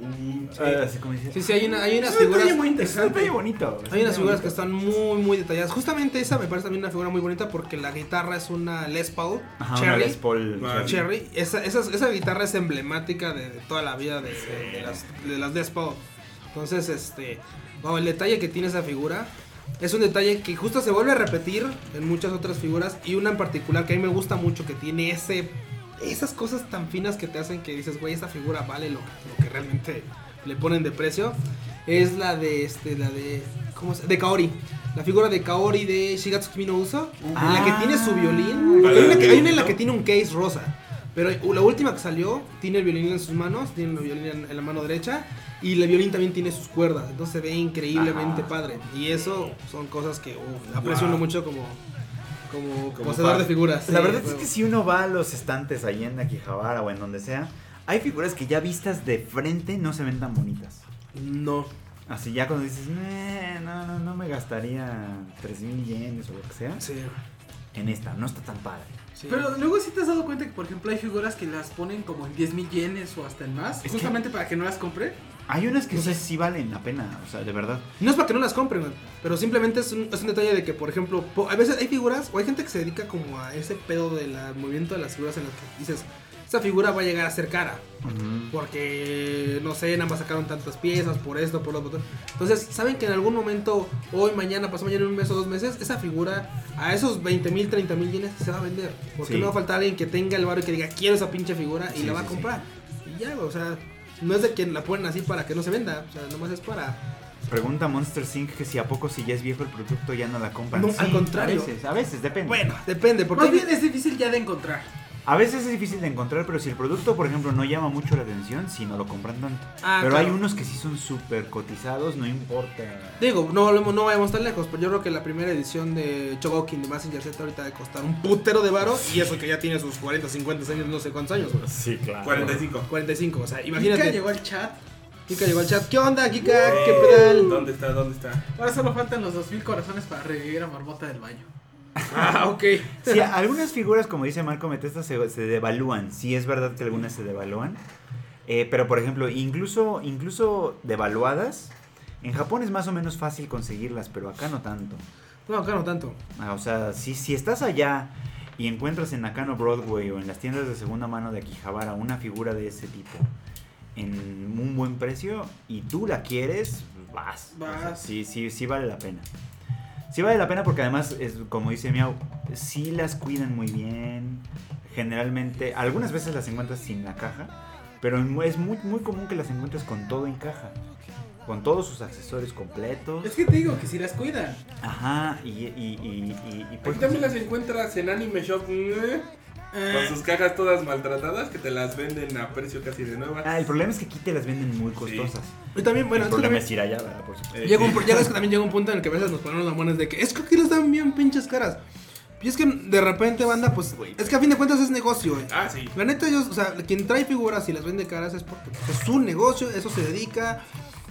Mm, sí. Así como dice, Sí, sí, hay, una, hay unas Es un figuras. detalle muy Es un interesante. detalle bonito. es Hay un unas figuras que están muy, muy detalladas. Justamente esa me parece también una figura muy bonita porque la guitarra es una Les Paul Ajá, una Cherry. Les Paul Ah, Cherry. Esa, esa, esa guitarra es emblemática de, de toda la vida de, de- de las, de las Les Paul. Entonces, este. wow, el detalle que tiene esa figura. Es un detalle que justo se vuelve a repetir en muchas otras figuras y una en particular que a mí me gusta mucho que tiene ese esas cosas tan finas que te hacen que dices, güey, esta figura vale lo, lo que realmente le ponen de precio. Es la de este la de ¿cómo se? de Kaori. La figura de Kaori de Shigatsu Kimi no Uso, en la que Ah. tiene su violín. Porque hay, una, que- hay una en la que tiene un case rosa. Pero la última que salió tiene el violín en sus manos, tiene el violín en, la mano derecha y el violín también tiene sus cuerdas. Entonces se ve increíblemente Ajá. padre. Y eso son cosas que uf, aprecio Wow. mucho como, como, Como poseedor de figuras. La Sí, verdad es que si uno va a los estantes ahí en Akihabara o en donde sea, hay figuras que ya vistas de frente no se ven tan bonitas. No. Así ya cuando dices, "Nah, no, no, no me gastaría 3000 yenes o lo que sea Sí. en esta, no está tan padre. sí. Pero luego sí te has dado cuenta que, por ejemplo, hay figuras que las ponen como en 10 mil yenes o hasta en más, Es que- justamente para que no las compre. Hay unas que sí, sí valen la pena, o sea, de verdad. No es para que no las compren, pero simplemente es un, es un detalle de que, por ejemplo, po- a veces hay figuras o hay gente que se dedica como a ese pedo del movimiento de las figuras en las que dices, esa figura va a llegar a ser cara. Porque, no sé, nada más sacaron tantas piezas por esto, por lo otro. Entonces, saben que en algún momento, hoy, mañana, pasado mañana, un mes o dos meses, esa figura a esos 20 mil, 30 mil yenes se va a vender. Porque Sí. no va a faltar alguien que tenga el barrio y que diga, quiero esa pinche figura y Sí, la va a comprar. Y ya, o sea, no es de quien la ponen así para que no se venda. O sea, nomás es para. Pregunta Monster Sync que si a poco si ya es viejo el producto ya no la compran. No, Sí, al contrario. A veces, a veces, depende. Bueno, depende, porque. Más bien es difícil ya de encontrar. A veces es difícil de encontrar, pero si el producto, por ejemplo, no llama mucho la atención, si no lo compran tanto. Ah, pero claro. hay unos que sí son súper cotizados, no importa. Digo, no, no vayamos tan lejos, pero yo creo que la primera edición de Chogokin de Messenger Z ahorita de costar un putero de varo y eso que ya tiene sus 40, 50 años, no sé cuántos años, güey. Sí, claro. 45. 45, o sea, Kika imagínate. llegó al chat. Kika llegó al chat. ¿Qué onda, Kika? ¿Qué Eh, pedal? ¿Dónde está? ¿Dónde está? Ahora solo faltan los 2000 corazones para revivir a Marmota del baño. Ah, ok. Sí, algunas figuras, como dice Marco Metesta, se, se devalúan. Sí, es verdad que algunas se devalúan. Eh, pero, por ejemplo, incluso, incluso devaluadas, en Japón es más o menos fácil conseguirlas, pero acá no tanto. No, acá no tanto. Ah, o sea, si, si estás allá y encuentras en Nakano Broadway o en las tiendas de segunda mano de Akihabara una figura de ese tipo en un buen precio y tú la quieres, vas. O sea, Vas. sí, sí, sí vale la pena. Sí vale la pena porque además, es, como dice Miau, sí las cuidan muy bien. Generalmente, algunas veces las encuentras sin la caja, pero es muy, muy común que las encuentres con todo en caja. Con todos sus accesorios completos. Es que te digo que si las cuidan. Ajá, y, y, y, y, y pues- también las encuentras en Anime Shop. ¿Eh? Con sus cajas todas maltratadas que te las venden a precio casi de nueva. Ah, el problema es que aquí te las venden muy costosas. Y también, bueno, el problema también es ir allá, ¿verdad? Por supuesto. Eh, llega un, es que también llega un punto en el que a veces nos ponemos las manos de que es que aquí les dan bien pinches caras. Y es que de repente, banda, pues, es que a fin de cuentas es negocio, güey. Ah, sí. La neta, ellos, o sea, quien trae figuras y las vende caras es porque pues, es su negocio, eso se dedica.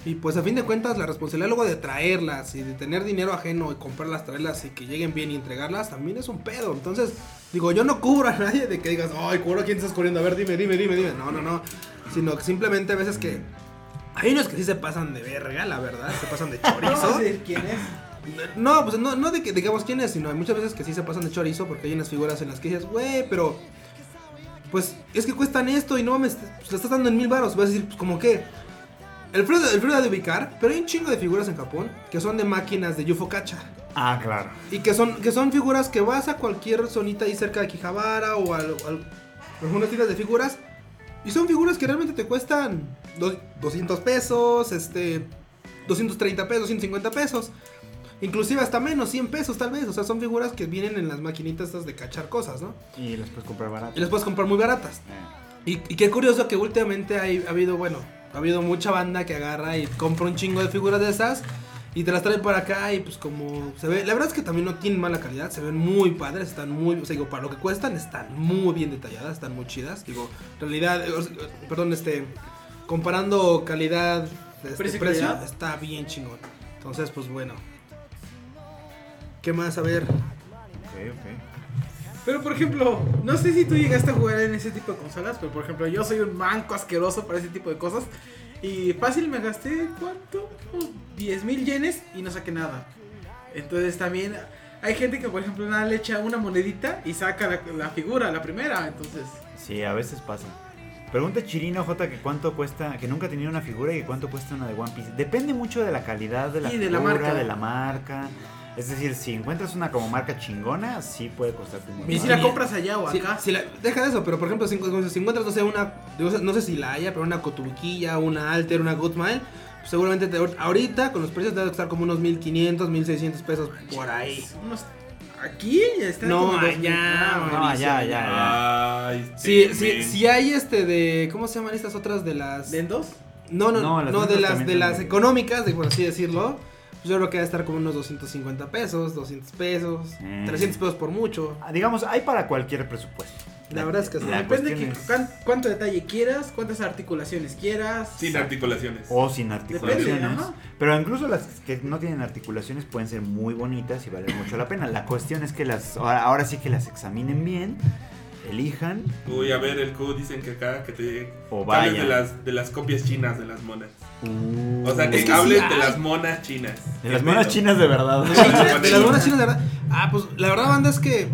Y pues a fin de cuentas, la responsabilidad luego de traerlas y de tener dinero ajeno y comprarlas, traerlas y que lleguen bien y entregarlas también es un pedo. Entonces, digo, yo no cubro a nadie de que digas, ay, cubro a quién estás corriendo, a ver, dime, dime, dime, dime. No, no, no. Sino que simplemente a veces que. Hay unos que sí se pasan de verga, la verdad, se pasan de No chorizo. decir quién es. No, pues no, no de que digamos quién es, sino hay muchas veces que sí se pasan de chorizo porque hay unas figuras en las que dices, güey, pero. Pues es que cuestan esto y no mames, pues, le estás dando en mil baros. Vas a decir, pues como que. El frío, el de ubicar, pero hay un chingo de figuras en Japón que son de máquinas de UFO Cacha. Ah, claro. Y que son, que son figuras que vas a cualquier zonita ahí cerca de Akihabara o al- algunas tiendas de figuras. Y son figuras que realmente te cuestan do- 200 pesos, este, 230 pesos, 250 pesos. Inclusive hasta menos, 100 pesos tal vez. O sea, son figuras que vienen en las maquinitas estas de cachar cosas, ¿no? Y las puedes comprar barato. Y las puedes comprar muy baratas. Eh. Y, y qué curioso que últimamente hay- ha habido, bueno, ha habido mucha banda que agarra y compra un chingo de figuras de esas y te las trae para acá y pues como se ve, la verdad es que también no tienen mala calidad, se ven muy padres, están muy, o sea, digo, para lo que cuestan están muy bien detalladas, están muy chidas, digo, en realidad, perdón, este, comparando calidad, este, Precio precio, y calidad. está bien chingón. Entonces, pues bueno. ¿Qué más? A ver. Ok, ok. Pero por ejemplo, no sé si tú llegaste a jugar en ese tipo de consolas, pero por ejemplo, yo soy un manco asqueroso para ese tipo de cosas. Y fácil me gasté, ¿cuánto? 10 mil yenes y no saqué nada. Entonces también hay gente que por ejemplo nada le echa una monedita y saca la, la figura, la primera. Entonces, Sí, a veces pasa. Pregunta Chirino J que cuánto cuesta, que nunca ha tenido una figura y que cuánto cuesta una de One Piece. Depende mucho de la calidad de la Y de la figura, marca. de la marca. Es decir, si encuentras una como marca chingona, sí puede costarte un Y montón. si la compras allá o Sí, acá. si la- deja de eso, pero por ejemplo, si, si encuentras, no sé, una. No sé, no si la haya, pero una Cotubiquilla, una Alter, una Goodmile, pues seguramente te- ahorita con los precios debe costar como unos 1500, 1600 pesos por ahí. Unos- Aquí ya está. No, como allá, Ah, No, Mauricio, ya, ya. Ay, Si, sí, si, si hay este de. ¿Cómo se llaman estas otras de las. ¿Den dos? No, no, No, no, de las, de las económicas, de por así decirlo. Pues yo creo que va a estar como unos 250 pesos, 200 pesos, Mm. 300 pesos por mucho. Ah, Digamos, hay para cualquier presupuesto. La verdad es que sí. Depende cuán- cuánto detalle quieras, cuántas articulaciones quieras. Sin articulaciones. O sin articulaciones. Depende. Pero incluso las que no tienen articulaciones pueden ser muy bonitas y valen mucho la pena. La cuestión es que las ahora, ahora sí que las examinen bien, elijan Uy, a ver, el Q dicen que acá que te o vayan. de las, de las copias chinas de las monas. Uh, O sea, que Es que hables sí de las monas chinas. de las ¿Qué monas pedo? chinas de verdad. De las- de las monas chinas, de verdad. Ah, pues la verdad, banda, es que.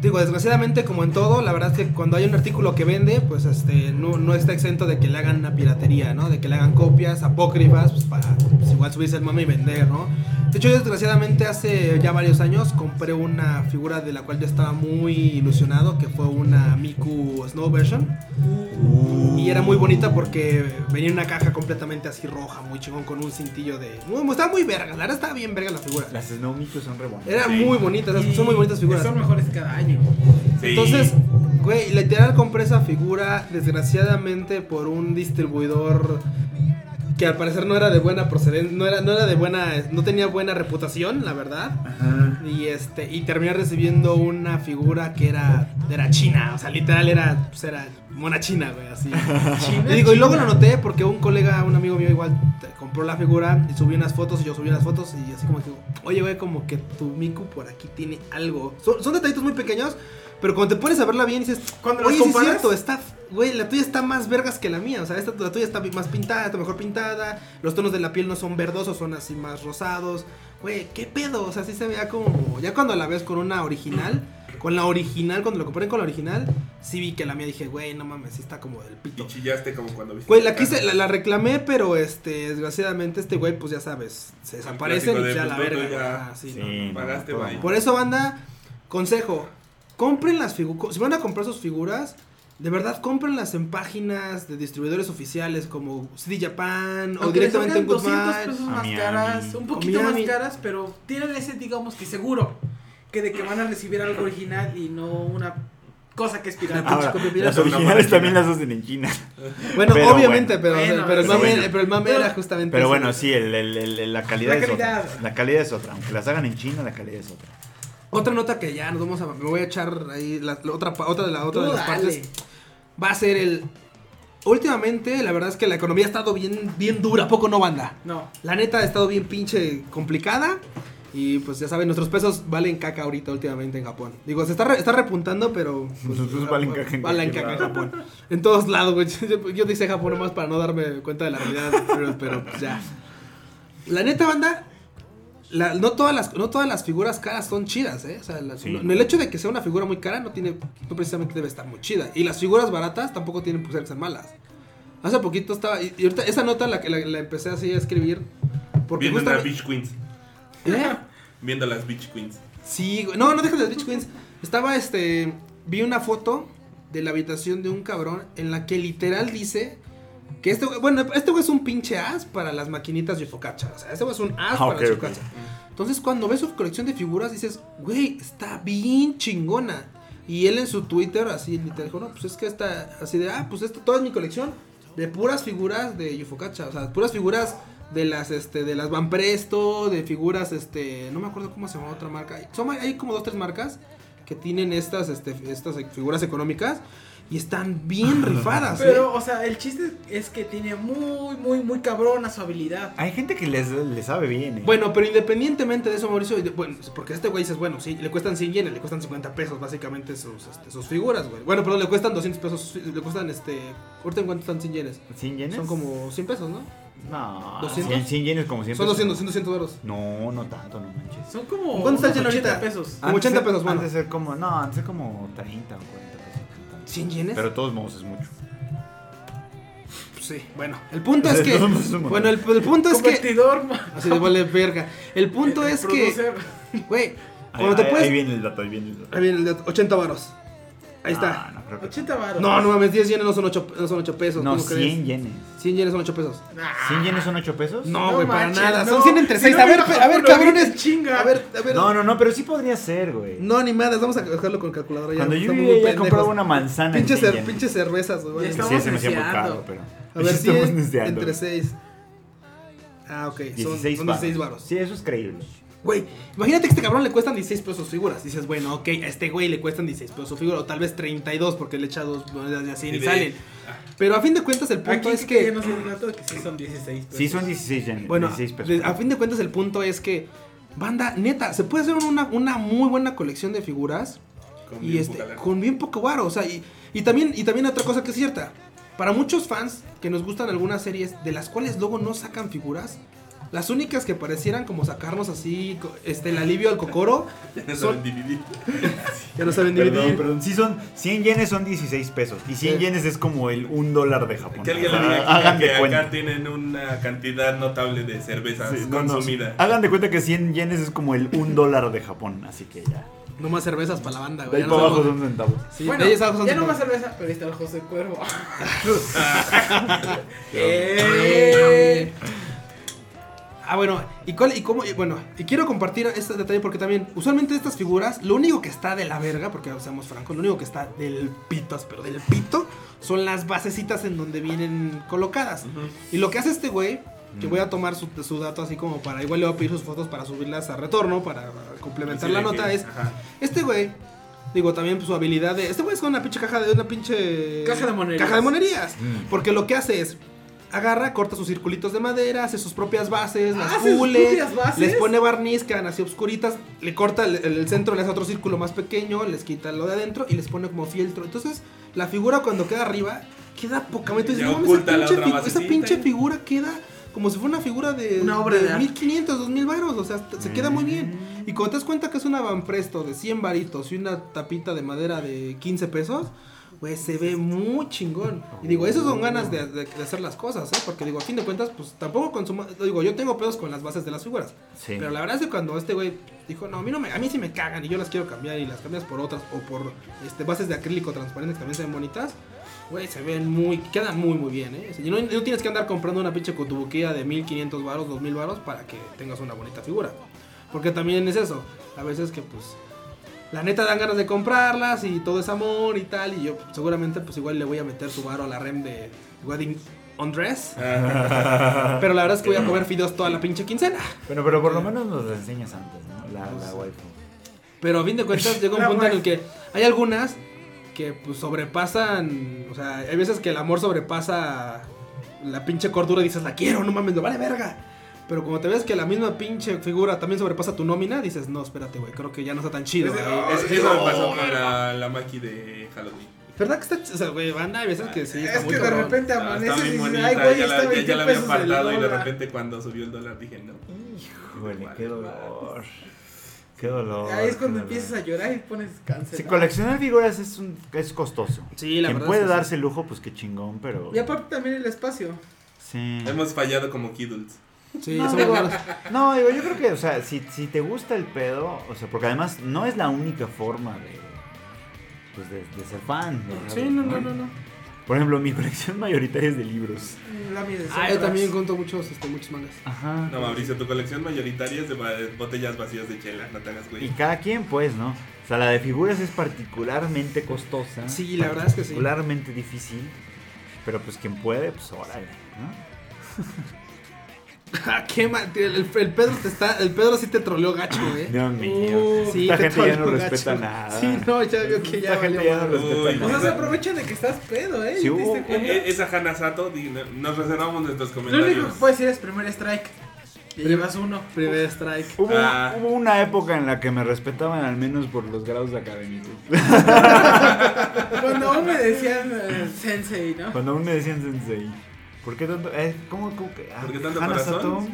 Digo, desgraciadamente, como en todo, la verdad es que cuando hay un artículo que vende, pues este no, no está exento de que le hagan una piratería, ¿no? De que le hagan copias apócrifas, pues para pues, igual subirse el mame y vender, ¿no? De hecho, yo desgraciadamente hace ya varios años compré una figura de la cual yo estaba muy ilusionado, que fue una Miku Snow version. Y era muy bonita porque venía en una caja completamente así roja, muy chingón, con un cintillo de... Muy, estaba muy verga, la verdad estaba bien verga la figura. Las Snow Miku son re buenas. Era Sí. muy bonitas, son muy bonitas figuras. Son mejores cada año. Sí. Entonces, güey, literal compré esa figura desgraciadamente por un distribuidor que al parecer no era de buena procedencia, no era, no era de buena, no tenía buena reputación, la verdad. Ajá. Y este, y terminé recibiendo una figura que era, era china, o sea, literal era, pues era mona china, güey, así. China, Y digo, y luego lo noté porque un colega, un amigo mío igual compró la figura y subió unas fotos y yo subí unas fotos y así como que, oye, güey, como que tu Miku por aquí tiene algo. Son, son detallitos muy pequeños, pero cuando te pones a verla bien dices, Cuando oye, sí es cierto, está, güey, la tuya está más vergas que la mía, o sea, esta, la tuya está más pintada, está mejor pintada, los tonos de la piel no son verdosos, son así más rosados. Güey, ¿qué pedo? O sea, sí se veía como, ya cuando la ves con una original, con la original, cuando lo compré con la original, sí vi que la mía dije, güey, no mames, sí está como del pito. Y chillaste como cuando viste. Güey, la quise, la, la reclamé, pero este, desgraciadamente este güey, pues ya sabes, se desaparece y clásico pues de, ya la verga. ya. sí, Sí, no. no, Pagaste. Por eso, banda, consejo, compren las figuras, si van a comprar sus figuras, de verdad, cómprenlas en páginas de distribuidores oficiales como CD Japan o Aunque les directamente en salgan 200 Goodmile. pesos más Miami. caras, un O poquito más caras, pero tienen ese, digamos que seguro, que de que van a recibir algo original y no una cosa que es pirata. Ahora, las originales también las hacen en China. Bueno, Pero obviamente, bueno. pero, Bueno, pero, el mame, bueno. pero el mame era justamente Pero eso. bueno, sí, el- el- el- la calidad La es otra. calidad. La calidad es otra. Aunque las hagan en China, la calidad es otra. Otra nota que ya nos vamos a. Me voy a echar ahí. La, la otra, otra de, la, otra Tú de las dale. partes. Va a ser el. Últimamente, la verdad es que la economía ha estado bien, bien dura. Poco no banda. No. La neta ha estado bien pinche complicada. Y pues ya saben, nuestros pesos valen caca ahorita últimamente en Japón. Digo, se está, re- está repuntando, pero. Pues, valen caca en valen cualquier caca en. Japón. En todos lados, güey. Yo, yo dije Japón nomás para no darme cuenta de la realidad. Pero, pero pues ya. La neta, banda. La- no, todas las, no todas las figuras caras son chidas, ¿eh? O sea, la- Sí. no- el hecho de que sea una figura muy cara no tiene. No precisamente debe estar muy chida. Y las figuras baratas tampoco tienen por ser malas. Hace poquito estaba. Y, y ahorita esa nota la, que- la, la empecé así a escribir. Porque Viendo las Beach Queens. ¿Eh? Viendo las Beach Queens. Sí, güey. No, no dejes de Beach Queens. Estaba este. Vi una foto de la habitación de un cabrón en la que literal dice que este güey. Bueno, este güey es un pinche as para las maquinitas de Focacha. O sea, este güey es un as Ah, para ok, las ok. Focacha. Entonces, cuando ves su colección de figuras, dices, güey, está bien chingona. Y él en su Twitter, así literal, dijo, no, pues es que está así de, ah, pues esto, toda es mi colección de puras figuras de Yufocacha. O sea, puras figuras de las, este, de las Van Presto, de figuras, este, no me acuerdo cómo se llama otra marca. Son, hay como dos, tres marcas que tienen estas, este, estas figuras económicas y están bien rifadas. ¿eh? Pero, o sea, el chiste es que tiene muy, muy, muy cabrona su habilidad. Hay gente que les, les sabe bien, ¿eh? Bueno, pero independientemente de eso, Mauricio, bueno, porque este güey dices, bueno, sí, le cuestan 100 yenes, le cuestan 50 pesos básicamente sus, este, sus figuras, güey. Bueno, perdón, le cuestan 200 pesos, le cuestan, este, ahorita en cuánto están 100 yenes. ¿100 yenes? Son como 100 pesos, ¿no? No, 200. 100, 100 yenes como 100 Son pesos. 200, 200 euros. No, no tanto, no manches. Son como ¿Cuánto está el yen 80 ahorita? pesos. Como 80 pesos, bueno. Antes de ser como, no, antes de ser como 30 o 40 pesos. 100 yenes. Pero de todos modos es mucho. Sí, bueno, el punto es que. Bueno, el, el punto es que. Así de vale verga. El punto es que. Güey, Ahí, cuando te ahí- puedes. ahí viene el dato, ahí viene el dato. Ahí viene el de 80 varos. Ahí está. No, creo que- 80 baros. No, no mames, 10 yenes no son 8, no son 8 pesos. No, ¿cómo 100 crees? yenes. 100 yenes son 8 pesos. Nah. ¿100 yenes son 8 pesos? No, No güey, para manches, nada. no. Son 100 entre Si 6. no a ver, a ver, cabrones. chinga. A ver, a ver. No, no, no, pero sí podría ser, güey. No, ni madres, vamos a dejarlo con calculadora ya. Cuando yo vivía ya compraba una manzana en Pinches, 100 cer- pinches cervezas, güey. Sí, se me hacía caro, pero... A ver, Estamos 100 deseando. entre 6. Ah, ok. Son 16 son 16 varos. Sí, eso es creíble. Güey, imagínate que a este cabrón le cuestan 16 pesos sus figuras. Dices, bueno, ok, a este güey le cuestan 16 pesos su figura. O tal vez 32 porque le echa dos monedas y así Y ni de- salen. Pero a fin de cuentas el punto Aquí es sí que... ya no sé dato de que sí son 16 pesos. Sí, son 16 yenes. Bueno, 16 pesos. de- a fin de cuentas el punto es que... Banda, neta, se puede hacer una, una muy buena colección de figuras Con y bien este, poca con bien poco varo, o sea, y, y también y también otra cosa que es cierta. Para muchos fans que nos gustan algunas series de las cuales luego no sacan figuras, las únicas que parecieran como sacarnos así este el alivio al cocoro Ya no son saben dividir. ya no saben Perdón, dividir. perdón. Sí, son 100 yenes son 16 pesos. Y 100 Sí. yenes es como el 1 dólar de Japón. Que alguien le Ah, diga Hagan que de cuenta. acá tienen una cantidad notable de cervezas Sí, no, no. Hagan de cuenta que 100 yenes es como el 1 dólar de Japón. Así que ya. No más cervezas para la banda, De güey. ahí ya no para abajo sabemos- son centavos. Sí, bueno, de ahí abajo son ya no más cerveza, pero ahí está el José Cuervo. Eh. Ah, bueno, y cuál, y cómo, y bueno, y quiero compartir este detalle porque también, usualmente estas figuras, lo único que está de la verga, porque seamos francos, lo único que está del pitos, pero del pito, son las basecitas en donde vienen colocadas. Y lo que hace este güey, que Mm. voy a tomar su, su dato así como para, igual le voy a pedir sus fotos para subirlas a retorno, para complementar Sí, la nota, que- es, ajá. este güey, digo, también pues, su habilidad de, este güey es con una pinche caja de, una pinche... Caja de monerías. Caja de monerías. Mm. Porque lo que hace es agarra, corta sus circulitos de madera, hace sus propias bases, las Ah, ¿Hace sus pule, les pone barniz, quedan así obscuritas, le corta el, el centro, le hace otro círculo más pequeño, les quita lo de adentro y les pone como fieltro. Entonces, la figura cuando queda arriba queda pocamente. Ya dices, "No mames, oculta esa pinche, otra figu- esa basecita, pinche figura queda como si fuera una figura de, Una obra de arte. 1500, 2000 varos, o sea, se queda muy bien. Mm. Y cuando te das cuenta que es una Van Presto de 100 varitos y una tapita de madera de 15 pesos, pues se ve muy chingón. Y digo, esas son ganas de, de- de hacer las cosas, ¿eh? Porque digo, a fin de cuentas, pues tampoco consumo. Digo, yo tengo pedos con las bases de las figuras. Sí. Pero la verdad es que cuando este güey dijo, no, a mí, no me, a mí sí me cagan y yo las quiero cambiar y las cambias por otras o por este, bases de acrílico transparentes que también se ven bonitas, güey, se ven muy, quedan muy, muy bien, ¿eh? Y no, no tienes que andar comprando una pinche cotubuquía de 1500 varos, 2000 varos para que tengas una bonita figura. Porque también es eso, a veces que pues la neta dan ganas de comprarlas y todo es amor y tal. Y yo seguramente pues igual le voy a meter su varo a la rem de Wedding on Dress. Ah, Pero la verdad es que voy a comer fideos toda la pinche quincena. Bueno, pero por lo menos nos las enseñas antes, ¿no? La, la waifu. Pero a fin de cuentas llega un La punto en el que hay algunas que pues sobrepasan, o sea, hay veces que el amor sobrepasa la pinche cordura y dices, la quiero, no mames, lo vale verga. Pero como te ves que la misma pinche figura también sobrepasa tu nómina, dices, no, espérate, güey, creo que ya no está tan chido. Es de- güey". es- eso me pasó con la, la Maki de Halloween. ¿Verdad que está O sea, güey, banda, hay veces que sí. está es muy que de repente Ah, amaneces y dices, ay, güey, ya, está ya, 20 ya la había apartado y de repente cuando subió el dólar dije no. Híjole, qué dolor. Qué dolor. Ahí es cuando empiezas a llorar y pones cáncer. Si coleccionar figuras es, un, es costoso. Sí, la Quien verdad puede es que sí. darse el lujo, pues qué chingón, pero. Y aparte también el espacio. Sí. Hemos fallado como Kiddles. Sí, No, digo, malos. no, digo, yo creo que, o sea, si, si te gusta el pedo, o sea, porque además no es la única forma de, pues, de, de ser fan. ¿no? Sí, no, no, no, no. Por ejemplo, mi colección mayoritaria es de libros. La mía de Ah, yo también cuento muchos, este, muchos mangas. Ajá. No, Mauricio, tu colección mayoritaria es de botellas vacías de chela, no te hagas Y güey. cada quien, pues, ¿no? O sea, la de figuras es particularmente costosa. Sí, la verdad es que sí. Particularmente difícil. Pero pues quien puede, pues órale, ¿no? Ah, qué mal, tío, el, el Pedro te está, el Pedro sí te troleó gacho, eh. Dios mío. Uh, sí, Esta te gente ya no respeta gacho. nada. Sí, no, ya veo que ya Esta gente ya no madre. respeta Uy, O sea, se aprovechan de que estás pedo, ¿eh? Sí, ¿Te hubo- diste cuenta? E- Esa Hana Sato, nos reservamos nuestros Lo único comentarios. que puedes decir es primer strike. Y llevas uno. Primer strike. Hubo, Ah. hubo una época en la que me respetaban al menos por los grados académicos. Cuando aún me decían eh, sensei, ¿no? Cuando aún me decían sensei. ¿Por qué tanto? Eh, ¿Cómo, cómo que? ah, ¿Por qué tanto corazón?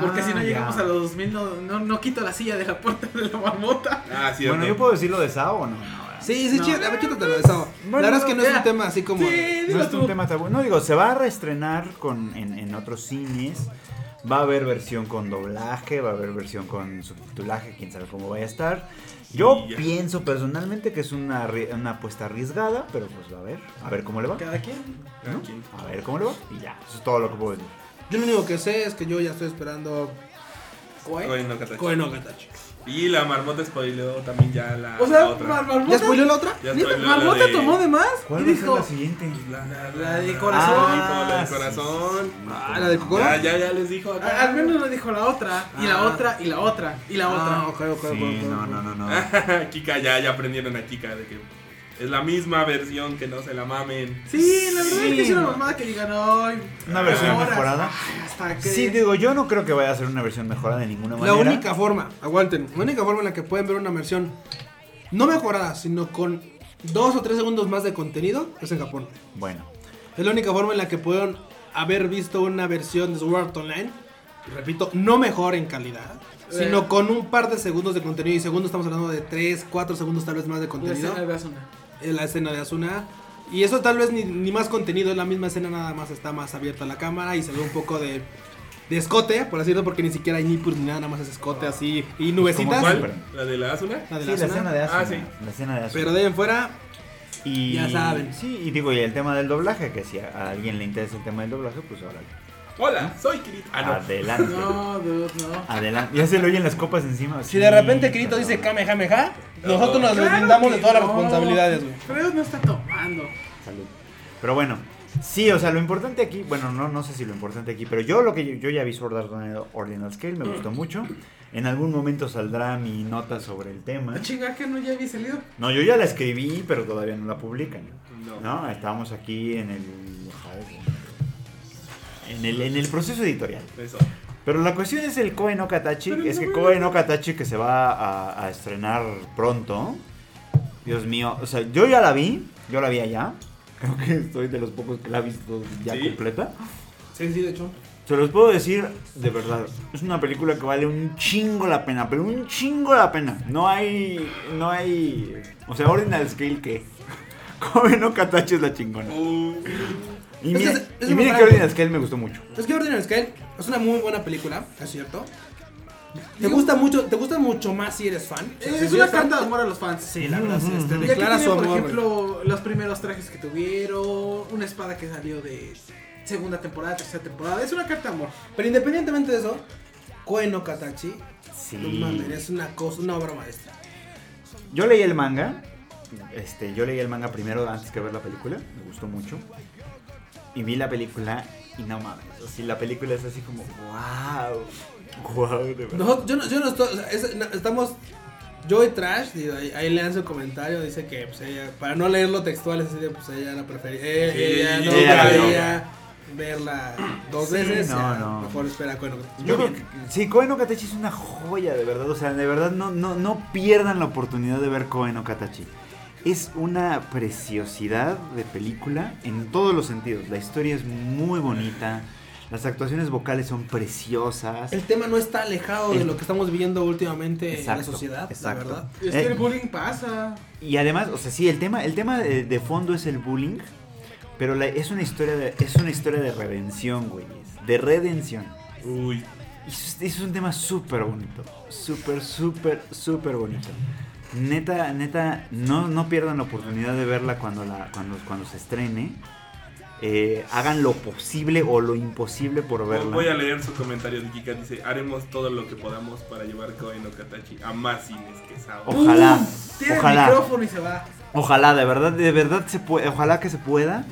Porque si no Ah, llegamos ya. a los 2000, no, no, no quito la silla de la puerta de la marmota. Ah, sí, Bueno, yo puedo decir lo de Sao o no. No, Sí, sí, No. chido, chútatelo, eso. Bueno, la verdad es que no es un tema así como. Sí, No es tú. un tema tabú. No digo, se va a reestrenar con, en, en otros cines. Va a haber versión con doblaje, va a haber versión con subtitulaje, quién sabe cómo vaya a estar. Yo ya. pienso personalmente que es una, una apuesta arriesgada, pero pues a ver, a ver cómo le va. Cada quien. ¿no? A ver cómo le va. Y ya, eso es todo lo que puedo decir. Yo lo único que sé es que yo ya estoy esperando Koe. Koe no Katachi. Koe no Katachi. Y la marmota spoileó también ya la, O sea, la otra. Mar- Marmota. ¿Ya spoileó la otra? Ya la de- tomó de más. ¿Cuál y dijo. la siguiente? La, La de corazón. Ah, la de sí, corazón. Ah, la de Kokoro. Ya, ya, ya les dijo acá. Al menos le dijo la otra. Y la Ah. otra. Y la otra. Y la Ah, otra. ok, ok, ok, Sí, ok, no, no, no, no. Kika, ya, ya aprendieron a Kika de que es la misma versión que no se la mamen. Sí, la verdad Sí, es que es una mamada que digan hoy. Una versión horas. mejorada. Ay, Hasta que. Sí, digo, yo no creo que vaya a ser una versión mejorada de ninguna La manera. única forma, aguanten, la única forma en la que pueden ver una versión no mejorada, sino con dos o tres segundos más de contenido es en Japón. Bueno, Es la única forma en la que pueden haber visto una versión de Sword Art Online, y repito, no mejor en calidad, Eh. sino con un par de segundos de contenido. Y segundos estamos hablando de 3, 4 segundos tal vez más de La contenido. escena de Asuna. En la escena de Asuna. Y eso tal vez ni, ni más contenido, es la misma escena, nada más está más abierta la cámara y se ve un poco de, de escote, por así decirlo, porque ni siquiera hay nipples ni nada, nada más es escote así y nubecitas. ¿Cómo ¿Cuál? ¿La de la Asuna? La de sí, la la Asuna. escena de Asuna. Ah, sí. La escena de Asuna. Pero de ahí en fuera, Y, Ya saben. Sí, y digo, y el tema del doblaje, que si a alguien le interesa el tema del doblaje, pues ahora Hola, soy Kirito. Ah, no. adelante. No, dude, no. Adelante. Ya se le oyen las copas encima. si sí, de repente Kirito pero- dice Kamehameha, nosotros nos Claro deslindamos de todas las responsabilidades, güey. Freud no está tomando. Salud. Pero bueno, sí, o sea, lo importante aquí, bueno, no, no sé si lo importante aquí, pero yo lo que yo, yo ya vi Sword Art Ordinal Scale, me gustó mucho. En algún momento saldrá mi nota sobre el tema. Ah, chinga, que no ya había salido. No, yo ya la escribí, pero todavía no la publican. No. No, estábamos aquí en el en el, en el proceso editorial. Eso. Pero la cuestión es el Koe no Katachi, Pero es no que no Katachi que se va a, a estrenar pronto. Dios mío, o sea, yo ya la vi, yo la vi allá. Creo que soy de los pocos que la ha visto ya ¿Sí? completa. Sí, sí, de hecho. Se los puedo decir de verdad, es una película que vale un chingo la pena, pero un chingo la pena. No hay, no hay, o sea, Ordinal Scale que Koe no Katachi es la chingona. Y Es que mira, es- es y mira que. Ordinal Scale me gustó mucho. Es que Ordinary Scale es una muy buena película, es cierto. Te gusta mucho, te gusta mucho más si eres fan. O sea, si Es si una carta de amor a los fans. Sí, la verdad, este, declara tiene, su por amor. ejemplo, los primeros trajes que tuvieron, una espada que salió de segunda temporada, tercera temporada. Es una carta de amor. Pero independientemente de eso, Koe no Katachi, Sí. no mames, es una cosa, una obra maestra. Yo leí el manga. Este, yo leí el manga primero antes que ver la película. Me gustó mucho. Y vi la película y no mames. Así la película es así como wow. Wow, de verdad. Nosotros- yo, no, yo no estoy, o sea, es- no, estamos, yo y Trash, digo, ahí, ahí lean su comentario, dice que pues, ella, para no leerlo textual, es así de, pues ella la prefería, eh, Sí, ella no prefería verla dos Sí, veces, no, ya, no. mejor espera, bueno, Yo creo que sí, Koe no Katachi es una joya, de verdad. O sea, de verdad no, no, no pierdan la oportunidad de ver Koe no Katachi. Es una preciosidad de película en todos los sentidos. La historia es muy bonita. Las actuaciones vocales son preciosas. El tema no está alejado de lo que estamos viviendo últimamente en la sociedad, exacto. la verdad. Es que Eh. el bullying pasa. Y además, o sea, sí, el tema, el tema de, de fondo es el bullying, pero la- es una historia de, es una historia de redención, güey, de redención. uy. Y eso es, eso es un tema súper bonito, súper, súper, súper bonito. Neta, neta, no, no pierdan la oportunidad de verla cuando, la, cuando, cuando se estrene. Eh, hagan lo posible o lo imposible por verla. Voy a leer su comentario de Kika. Dice: Haremos todo lo que podamos para llevar Koe no Katachi a más cines que Sao. Ojalá, Tiene ojalá. el micrófono y se va. Ojalá, de verdad, de verdad se puede, ojalá que se pueda,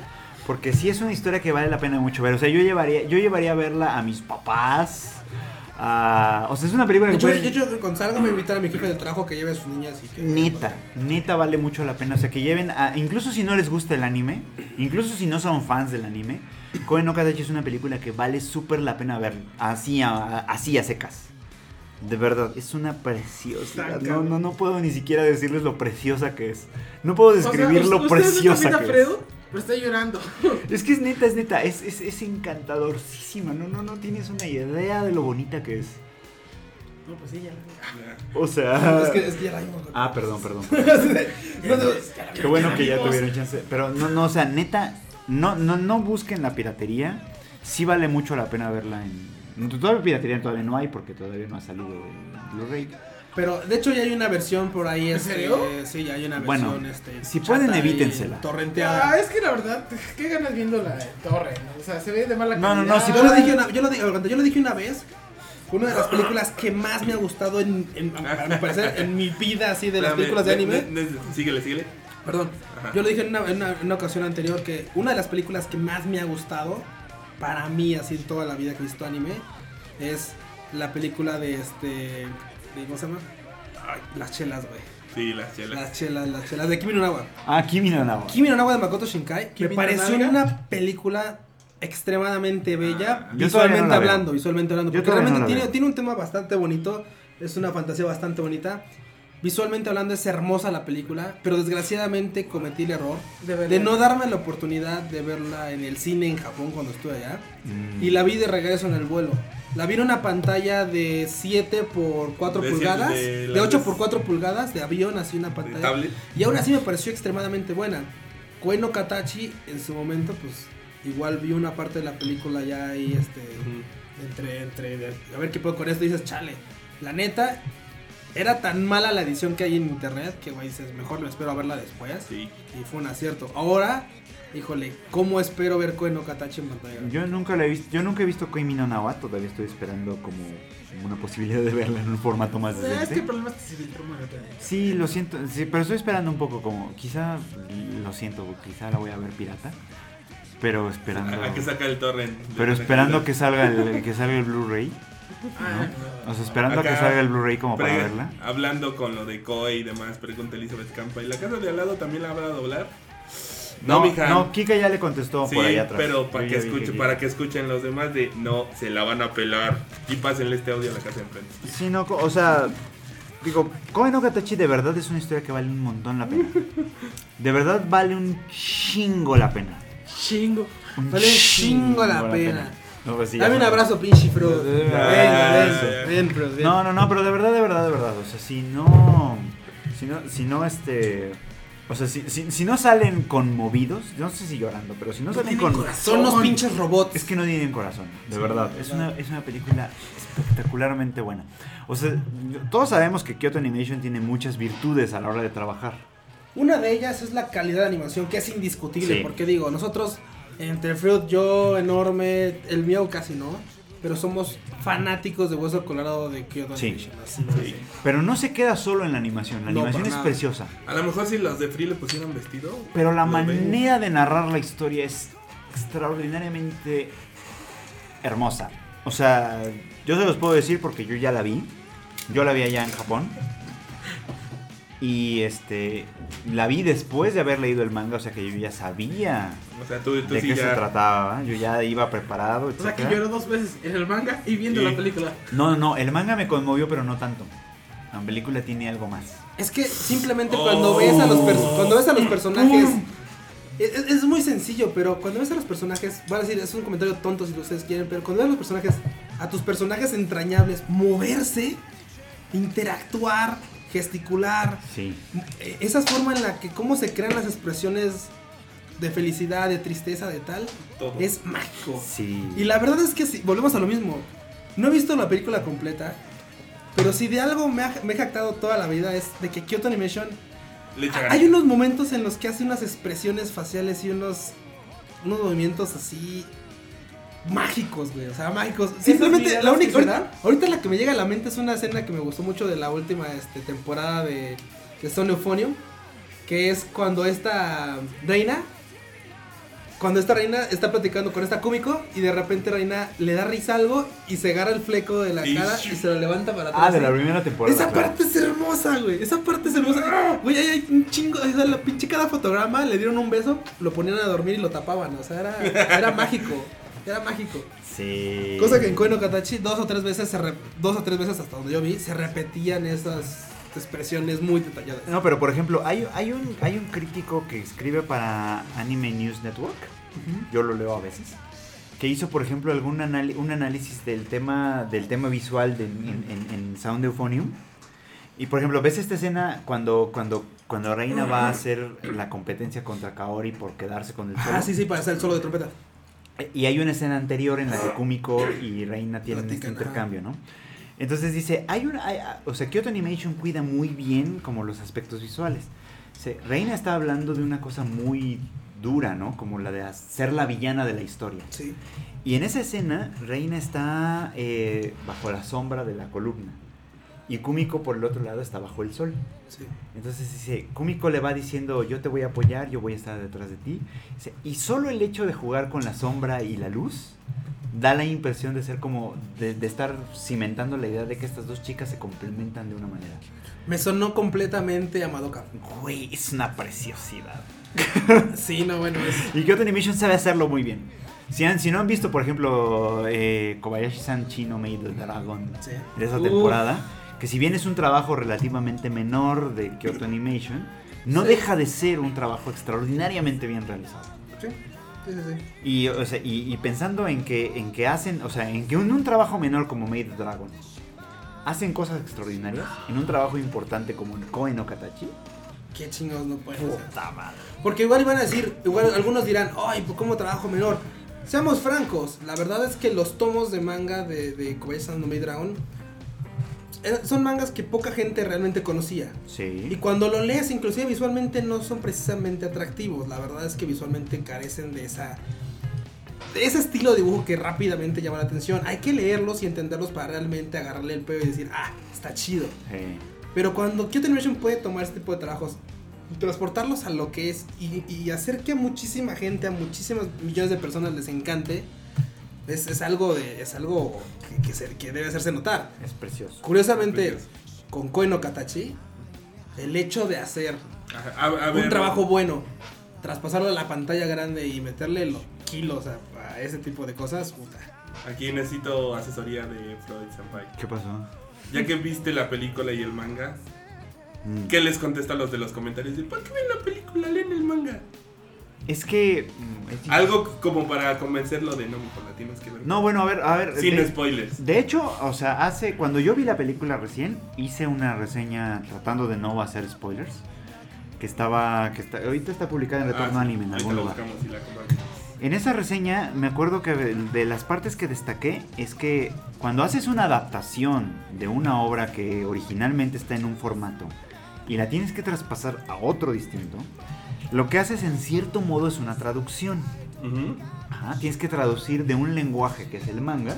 porque sí es una historia que vale la pena mucho ver. O sea, yo llevaría, yo llevaría a verla a mis papás. O sea, es una película De que hecho, puede- de hecho, cuando salga me invitar a mi jefe de trabajo que lleve a sus niñas y que... neta, neta vale mucho la pena. O sea, que lleven a, incluso si no les gusta el anime, incluso si no son fans del anime, Koe no es una película que vale súper la pena ver, así a, así a secas. De verdad, es una preciosidad. Tan No, no, no puedo ni siquiera decirles lo preciosa que es. No puedo describir O sea, lo ¿ustedes no están preciosa que es. Pero está llorando. Es que es neta, es neta, es, es, es encantadorcísima, no, no, no tienes una idea de lo bonita que es. No, pues sí, ya. Ya. O sea. Es que, es que ya la vimos. Ah, perdón, perdón. No, no, Qué bueno que ya tuvieron chance. Pero no, no, o sea, neta, no, no, no busquen la piratería. Sí vale mucho la pena verla en. Todavía piratería todavía no hay porque todavía no ha salido el Blu-ray. Pero de hecho ya hay una versión por ahí. ¿En este, serio? Sí, ya hay una Bueno, versión. este, si pueden, evítensela. Torrenteada. Ah, es que la verdad, qué ganas viendo la torre, ¿no? O sea, se ve de mala No, no, calidad. no, si Yo lo dije una, yo lo dije, yo lo dije una vez. Una de las películas que más me ha gustado en, en- a mi parecer, en mi vida así de las películas de anime. síguele, síguele. Perdón, Ajá. yo lo dije en una, en una- en una ocasión anterior que una de las películas que más me ha gustado para mí así en toda la vida que he visto anime es la película de este ¿cómo se llama? Ay, las chelas, güey. Sí, las chelas. Las chelas, las chelas de Kimi no Nawa. Ah, Kimi no Nawa. Kimi no Nawa de Makoto Shinkai me ¿Kimi no pareció Naga? una película extremadamente bella, Ah, no visualmente veo. hablando, visualmente hablando, porque no realmente tiene un tema bastante bonito, es una fantasía bastante bonita. Visualmente hablando es hermosa la película, pero desgraciadamente cometí el error De no darme la oportunidad de verla en el cine en Japón cuando estuve allá. Mm. Y la vi de regreso en el vuelo. La vi en una pantalla de 7 por 4 De siete- pulgadas, de de, las 8 de- por 4 pulgadas, de avión, así una De pantalla. tablet. Y aún así me pareció extremadamente buena. Koe no Katachi, en su momento, pues igual vi una parte de la película ya ahí, este, entre, entre, a ver qué puedo con esto. Y dices, chale, la neta, era tan mala la edición que hay en internet que, güey, dices, mejor me espero a verla después. Sí. Y fue un acierto. Ahora, híjole, ¿cómo espero ver Koe no Katachi en pantalla? Yo nunca la he visto, yo nunca he visto no Nawa, todavía estoy esperando como una posibilidad de verla en un formato más Eh, Es que el decente. problema es que se filtró muy rápido. Sí, lo siento, sí, pero estoy esperando un poco como, quizá, lo siento, quizá la voy a ver pirata, pero esperando, A, a que saca el torrent. pero esperando que salga el, que salga el Blu-ray, Ah, o sea, esperando a que salga el Blu-ray como para verla. Hablando con lo de Koi y demás, pregunta Elizabeth Campa. ¿Y la casa de al lado también la habrá a doblar? No, mija. no, Kika ya le contestó Sí, por allá atrás. pero para que, escuche, para escuchen los demás de no, se la van a pelar. Y pásenle este audio a la casa de enfrente. Sí, no, o sea, digo, Koe no Katachi de verdad es una historia que vale un montón la pena. De verdad vale un chingo la pena. Chingo. Un Vale un chingo la pena. No, pues sí, ya Dame un abrazo, pinche Fro. Eh, Ven, ven. No, no, no, pero de verdad, de verdad, de verdad. O sea, si no. Si no, si no este. O sea, si, si, si no salen conmovidos, yo no sé si llorando, pero si no, salen con. Son unos pinches robots. Es que no tienen corazón, de verdad. Es una, es una película espectacularmente buena. O sea, todos sabemos que Kyoto Animation tiene muchas virtudes a la hora de trabajar. Una de ellas es la calidad de animación, que es indiscutible. Sí. Porque digo, nosotros, entre Fruit, yo, enorme, el mío casi no. Pero somos fanáticos de Hueso Colorado de Kyoto Sí. Animation. así, Sí. Pero no se queda solo en la animación. La No, animación es nada. preciosa. A lo mejor si los de Free le pusieran vestido. Pero la ven. manera de narrar la historia es extraordinariamente hermosa. O sea, yo se los puedo decir porque yo ya la vi. Yo la vi allá en Japón. Y este la vi después de haber leído el manga, o sea que yo ya sabía O sea, tú, tú de sí qué se trataba. Yo ya iba preparado, O sea que lloró dos veces en el manga y viendo Sí. la película. No, no, el manga me conmovió, pero no tanto. La película tiene algo más. Es que simplemente Oh. cuando ves a los cuando ves a los personajes es, es- es muy sencillo, pero cuando ves a los personajes, van a decir, es un comentario tonto si ustedes quieren, pero cuando ves a los personajes, a tus personajes entrañables, moverse, interactuar, gesticular, Sí. eh, esa forma en la que cómo se crean las expresiones de felicidad, de tristeza, de tal, Todo. es mágico. Sí. Y la verdad es que sí, volvemos a lo mismo. No he visto la película completa, pero si de algo me, ha- me he jactado toda la vida es de que Kyoto Animation hay unos momentos en los que hace unas expresiones faciales y unos unos movimientos así mágicos, güey, o sea, mágicos. Simplemente la única ahorita, ahorita la que me llega a la mente es una escena que me gustó mucho de la última este, temporada de, de Stone Euphonium, que es cuando esta reina cuando esta reina está platicando con esta cómico y de repente reina le da risa algo y se agarra el fleco de la cara y se lo levanta para atrás. Ah, de la primera temporada. Esa claro. parte es hermosa, güey. Esa parte es hermosa. Güey, ahí hay un chingo. O sea, la pinche cada fotograma le dieron un beso, lo ponían a dormir y lo tapaban. O sea, era, era mágico. Era mágico. Sí. Cosa que en Koe no Katachi dos o tres veces, se re- dos o tres veces hasta donde yo vi, se repetían esas expresiones muy detalladas. No, pero por ejemplo, hay, hay, un, hay un crítico que escribe para Anime News Network. Yo lo leo a veces. que hizo, por ejemplo, algún anali- un análisis del tema del tema visual de- en, en- en Sound Euphonium. Y por ejemplo, ves esta escena cuando cuando cuando Reina va a hacer la competencia contra Kaori por quedarse con el solo. Ah, sí, sí, para hacer el solo de trompeta. Y hay una escena anterior en la que Kumiko y Reina tienen este intercambio, ¿no? Entonces dice, hay una, hay- o sea, Kyoto Animation cuida muy bien como los aspectos visuales. Dice, Reina está hablando de una cosa muy dura, ¿no? Como la de ser la villana de la historia. Sí. Y en esa escena, Reina está eh, bajo la sombra de la columna. Y Kumiko por el otro lado está bajo el sol. Sí. Entonces dice, Kumiko le va diciendo, yo te voy a apoyar, yo voy a estar detrás de ti. Y solo el hecho de jugar con la sombra y la luz da la impresión de ser como, de, de estar cimentando la idea de que estas dos chicas se complementan de una manera. Me sonó completamente a Madoka. Güey, es una preciosidad. Sí, no, bueno, es. Y Kyoto Animation sabe hacerlo muy bien. Si, han, si no han visto, por ejemplo, eh, Kobayashi-san Chino Made the Dragon Sí. de esa Uf. temporada, que si bien es un trabajo relativamente menor de Kyoto Animation, no Sí. deja de ser un trabajo extraordinariamente bien realizado. Sí, sí, sí. sí. Y, o sea, y, y pensando en que, en que hacen, o sea, en que en un trabajo menor como Made Dragon hacen cosas extraordinarias, en un trabajo importante como el Koe no Katachi, Qué chingados no pueden puta madre. Porque igual iban a decir, igual algunos dirán, ay, pues cómo trabajo menor. Seamos francos, la verdad es que los tomos de manga de, de Kobayashi no Maid Dragon son mangas que poca gente realmente conocía. Y Sí. cuando lo lees, inclusive visualmente no son precisamente atractivos. La verdad es que visualmente carecen de esa de ese estilo de dibujo que rápidamente llama la atención. Hay que leerlos y entenderlos para realmente agarrarle el pelo y decir, ah, está chido. sí. Pero cuando Kyoto Animation puede tomar este tipo de trabajos, transportarlos a lo que es y, y hacer que a muchísima gente, a muchísimas millones de personas les encante, es, es algo de, es algo que, que se- que debe hacerse notar. Es precioso. Curiosamente, Precioso. con Koe no Katachi, el hecho de hacer Ajá, A, a ver, un trabajo bueno, traspasarlo a la pantalla grande y meterle los kilos a, a ese tipo de cosas, puta. Aquí necesito asesoría de Freud Senpai. ¿Qué pasó? Ya que viste la película y el manga, Mm. ¿qué les contesta a los de los comentarios? De, ¿Por qué ven la película? Leen el manga. Es que... mm, es. Algo como para convencerlo de no, la tienes que ver. No, bueno, a ver, a ver. Sin de- spoilers. De hecho, o sea, hace cuando yo vi la película recién, hice una reseña tratando de no hacer spoilers, que estaba que está, ahorita está publicada en Retorno Ah, sí, Anime en algún lugar. buscamos y la compartimos. En esa reseña me acuerdo que de, de las partes que destaqué es que cuando haces una adaptación de una obra que originalmente está en un formato y la tienes que traspasar a otro distinto, lo que haces en cierto modo es una traducción. Ajá, tienes que traducir de un lenguaje que es el manga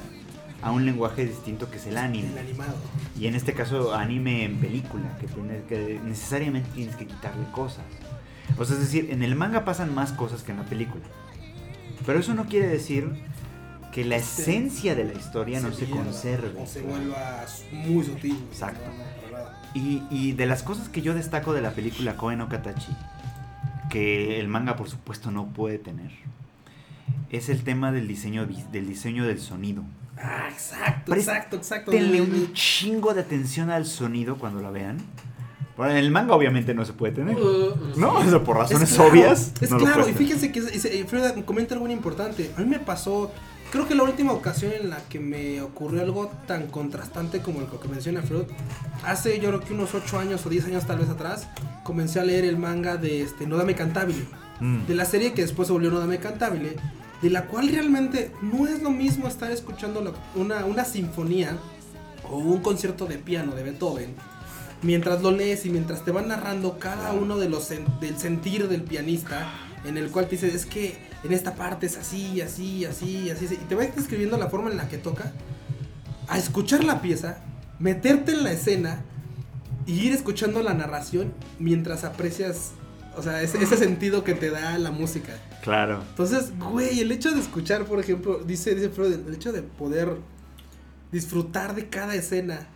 a un lenguaje distinto que es el anime. El animado. Y en este caso anime en película, que, tienes que necesariamente tienes que quitarle cosas. O sea, es decir, en el manga pasan más cosas que en la película. Pero eso no quiere decir que la Sí. esencia de la historia no se pierda, conserve. O se vuelva muy sutil. Exacto. Y, y de las cosas que yo destaco de la película Koe no Katachi, que el manga por supuesto no puede tener, es el tema del diseño, del diseño del sonido. Ah, exacto, exacto, exacto. Tenle un chingo de atención al sonido cuando la vean. Bueno, en el manga obviamente no se puede tener. Uh, No, o sea, por razones Es claro, obvias. Es no claro, y fíjense que es- Frida comenta algo muy importante. A mí me pasó, creo que la última ocasión en la que me ocurrió algo tan contrastante como el que menciona Freud, hace yo creo que unos 8 años o 10 años tal vez atrás, comencé a leer el manga de este, Nodame Cantabile, Mm. de la serie que después se volvió Nodame Cantabile, de la cual realmente no es lo mismo estar escuchando una, una sinfonía o un concierto de piano de Beethoven mientras lo lees y mientras te van narrando cada uno de los del sentir del pianista en el cual te dice es que en esta parte es así, así, así, así, así", y te va describiendo la forma en la que toca a escuchar la pieza, meterte en la escena y ir escuchando la narración mientras aprecias, o sea, ese, ese sentido que te da la música. Claro. Entonces, güey, el hecho de escuchar, por ejemplo, dice, dice Freud, el hecho de poder disfrutar de cada escena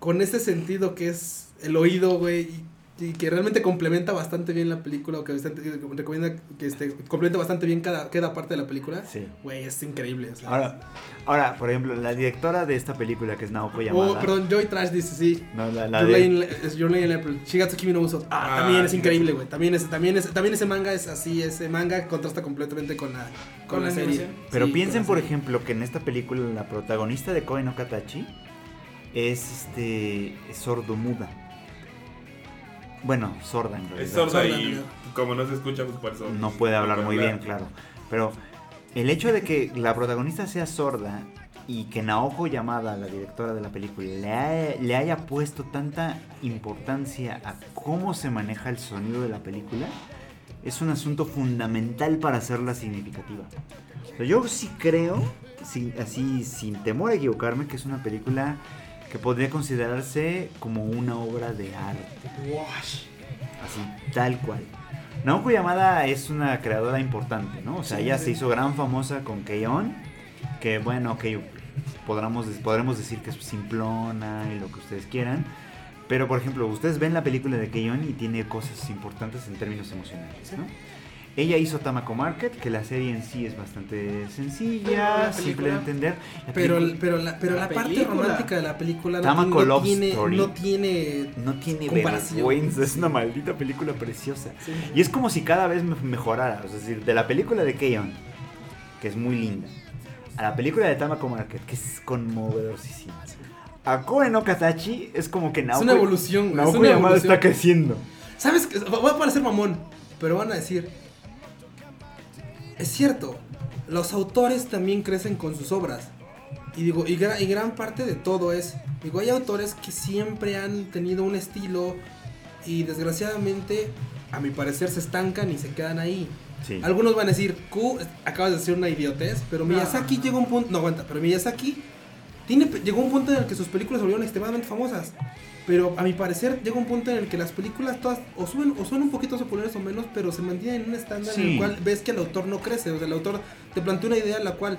con ese sentido que es el oído, güey, y, y que realmente complementa bastante bien la película, o que bastante- que recomienda que este, complementa bastante bien cada, cada parte de la película. Sí. Güey, es increíble. o sea. Ahora, ahora, por ejemplo, la directora de esta película que es Naoko Yamada. Oh, perdón, Joy Trash dice, sí. No, la, la Your es Your Lane no Uso. Ah, Ah, también es increíble, güey. También, es, también, es, también ese manga es así, ese manga contrasta completamente con la, con Con la la serie. animación. Pero Sí, piensen, por serie. ejemplo, que en esta película la protagonista de Koe no Katachi es este es sordomuda. Bueno, sorda en realidad. Es sorda y como no se escucha, pues por eso. No puede hablar muy hablar. bien, claro. Pero el hecho de que la protagonista sea sorda y que Naoko Yamada, la directora de la película, le haya, le haya puesto tanta importancia a cómo se maneja el sonido de la película, es un asunto fundamental para hacerla significativa. O sea, yo sí creo, sin- así sin temor a equivocarme, que es una película que podría considerarse como una obra de arte. Así, tal cual. Naoko Yamada es una creadora importante, ¿no? O sea, Sí, ella sí. se hizo gran famosa con Keion, que bueno, ok, podremos, podremos decir que es simplona y lo que ustedes quieran. Pero, por ejemplo, ustedes ven la película de Keion y tiene cosas importantes en términos emocionales, ¿no? Ella hizo Tamako Market, que la serie en sí es bastante sencilla, la simple de entender. La Pero, película pero la, pero La la, parte romántica de la película Tamako no Love tiene, Story. no tiene no tiene comparación. vergüenza, es una maldita película preciosa. Sí. Y es como si cada vez me- mejorara. Es decir, de la película de Keion, que es muy linda, a la película de Tamako Market, que es conmovedorísima. A Koe no Katachi es como que Naoko, una evolución, güey, es Naoko una Yamada evolución. está creciendo. ¿Sabes va a parecer mamón, pero van a decir. Es cierto, los autores también crecen con sus obras. Y digo, y, gra- y gran parte de todo es. Digo, hay autores que siempre han tenido un estilo y desgraciadamente, a mi parecer, se estancan y se quedan ahí. Sí. Algunos van a decir, Q, acabas de decir una idiotez, pero Miyazaki llegó a un punto. No aguanta, pero Miyazaki tiene, llegó un punto en el que sus películas se volvieron extremadamente famosas. Pero a mi parecer llega un punto en el que las películas todas o suben, o suenan un poquito populares o menos, pero se mantienen en un estándar en el cual ves que el autor no crece. O sea, el autor te plantea una idea la cual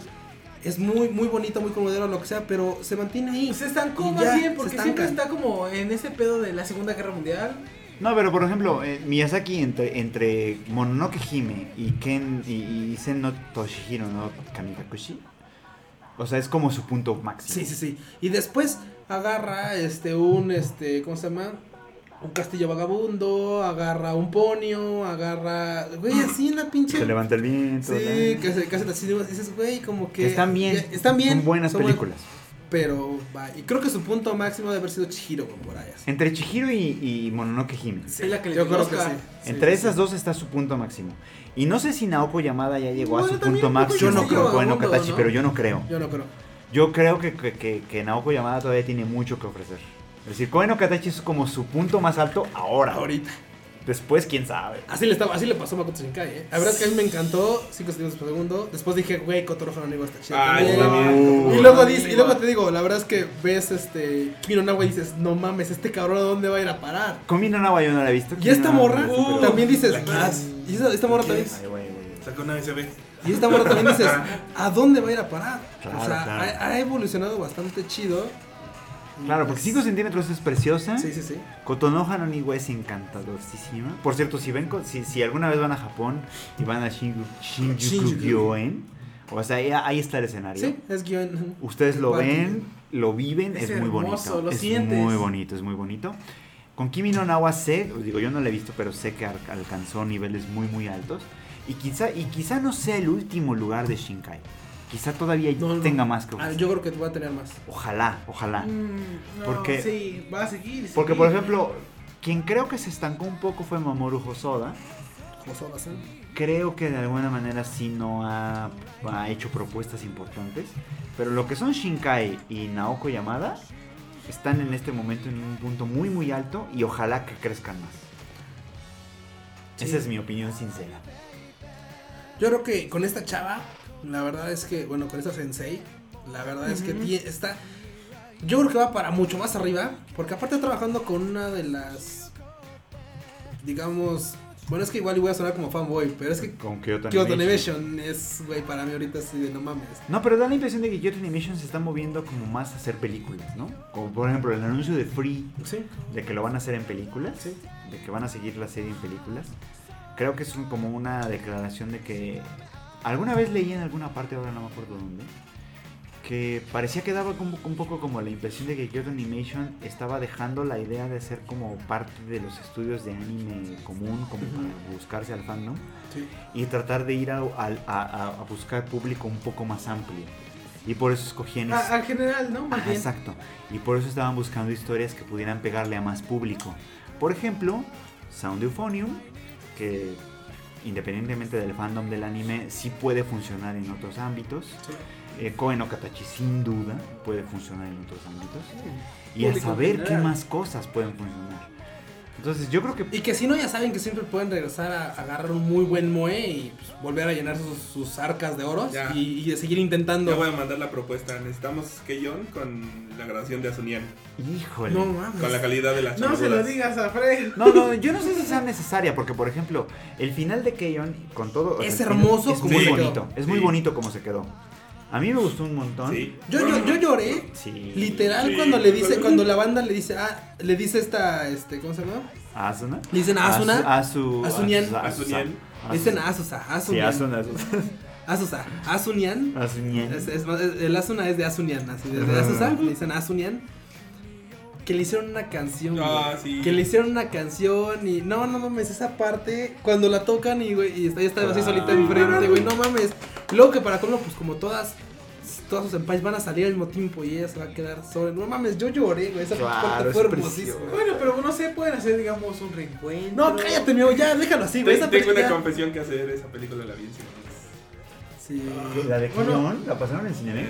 es muy, muy bonita, muy conmovedora, lo que sea, pero se mantiene ahí. Se estancó más bien porque siempre está como en ese pedo de la Segunda Guerra Mundial. No, pero por ejemplo, eh, Miyazaki entre, entre Mononoke Hime y Ken y, y Sen no Toshihiro no Kamikakushi, o sea, es como su punto máximo. Sí, sí, sí. Y después agarra este un este, ¿cómo se llama? Un castillo vagabundo, agarra un ponio, agarra, güey, así en la pinche Se levanta el viento. Sí, ¿no? que se, que se así, dices, güey, como que Están bien. ya- están bien. Son buenas son películas. pero va, y creo que su punto máximo debe haber sido Chihiro con Borayas. Entre Chihiro y, y Mononoke Hime. Es la que le Yo creo que sí. Sí, Entre sí, esas sí. dos está su punto máximo. Y no sé si Naoko Yamada ya llegó a su punto máximo Yo no con creo, Koe no Vagabundo, Katachi, ¿no? pero yo no creo. Yo no creo. Yo creo que, que, que, Naoko Yamada todavía tiene mucho que ofrecer. Es decir, Koe no Katachi es como su punto más alto ahora. Ahorita. Después, quién sabe. Así le, estaba, así le pasó a Makoto Shinkai, ¿eh? La verdad es que a mí me encantó, 5 segundos por segundo. Después dije, güey, Kotoro Hanoniwa está chido. Ah, también. está bien. Y luego, dice, y luego te digo, la verdad es que ves este Kimi no y dices, no mames, este cabrón a dónde va a ir a parar. Komi no Nawa yo no la he visto. Y esta Kimi no morra no Uh, también dices, ¿la "Ah", y esta, esta morra también, Ay, güey, güey. Sacó una SB. y esta morra también dices, ¿a dónde va a ir a parar? Claro, o sea, claro. Ha, ha evolucionado bastante chido. Claro, porque 5 centímetros es preciosa. Sí, sí, sí. Kotonoha no Niwa es encantadorcísima. Por cierto, si ven, si, si alguna vez van a Japón y van a Shinju- Shinjuku Shinjuku. Gyoen, o sea, ahí, ahí está el escenario. Sí, es guion. Ustedes lo ven, lo viven, es, Es muy hermoso, bonito. lo es sientes. muy bonito, es muy bonito. Con Kimi no Nawa sé, digo, yo no la he visto, pero sé que al- alcanzó niveles muy, muy altos. Y quizá, y quizá no sea el último lugar de Shinkai. Quizá todavía No, no. tenga más que Ah, ofrecer. yo creo que va a tener más. Ojalá, ojalá. Mm, no, Porque- Sí, va a seguir. Porque, seguir. por ejemplo, quien creo que se estancó un poco fue Mamoru Hosoda. Hosoda-san. Creo que de alguna manera sí no ha, ha hecho propuestas importantes. Pero lo que son Shinkai y Naoko Yamada están en este momento en un punto muy muy alto y ojalá que crezcan más. Sí. Esa es mi opinión sincera. Yo creo que con esta chava, la verdad es que, bueno, con esta sensei, la verdad es que está. Yo creo que va para mucho más arriba, porque aparte trabajando con una de las. Digamos. Bueno, es que igual voy a sonar como fanboy, pero es que Con Kyoto, Kyoto Animation. Animation es, güey, para mí ahorita así de no mames. No, pero da la impresión de que Kyoto Animation se está moviendo como más a hacer películas, ¿no? Como por ejemplo el anuncio de Free, Sí, de que lo van a hacer en películas. sí. de que van a seguir la serie en películas, creo que es un- como una declaración de que alguna vez leí en alguna parte, ahora no me acuerdo dónde, que parecía que daba como- un poco como la impresión de que Kyoto Animation estaba dejando la idea de ser como parte de los estudios de anime común, como para buscarse al fandom, Sí. y tratar de ir a, a- a- buscar público un poco más amplio. Y por eso escogían... A- Al general, ¿no? Más bien. exacto. Y por eso estaban buscando historias que pudieran pegarle a más público. Por ejemplo, Sound Euphonium, que independientemente del fandom del anime, sí puede funcionar en otros ámbitos. Sí. Eh, Koe no Katachi sin duda puede funcionar en otros ámbitos. Y a saber qué más cosas pueden funcionar. Entonces yo creo que... Y que si no, ya saben que siempre pueden regresar a, a agarrar un muy buen Moe y pues, volver a llenar sus, sus arcas de oros y, y seguir intentando. Yo voy a mandar la propuesta. Necesitamos Keyon con la grabación de Asunian. Híjole. No mames. Con la calidad de las No se lo digas a Fred. No, no, yo no sé si sea necesaria, porque por ejemplo, el final de Keion, con todo. Es hermoso es como muy bonito. Es muy bonito como se quedó. A mí me gustó un montón. Sí. Yo, yo, yo lloré. Sí. Literal Sí. cuando le dice, cuando la banda le dice, ah, le dice esta, este, ¿cómo se llama? ¿Asuna? Le dicen a Asuna. Asu, Asunian. Asu- Asunian. Le dicen Asusa, Asunian. Asuna. Asuna. Asusa, Asunian. Asunian. Es- es más, el Asuna es de Asunian, así de. Asusa, le dicen Asunian. Que le hicieron una canción, güey. Ah, sí. Que le hicieron una canción y no, no mames, esa parte cuando la tocan y güey, y está, ya está así solita enfrente, güey, no mames. Y luego que para colmo, pues como todas todas sus senpais van a salir al mismo tiempo y ella se va a quedar sola. No mames, yo lloré, güey, esa Claro, parte fue hermosísima. Bueno, pero no sé, pueden hacer, digamos, un reencuentro. No, cállate, mío, ya, déjalo así, güey. Te- Tengo una confesión que hacer. Esa película la vi en cine. Sí. ¿La de Bueno. Keion? ¿La pasaron en? Eh,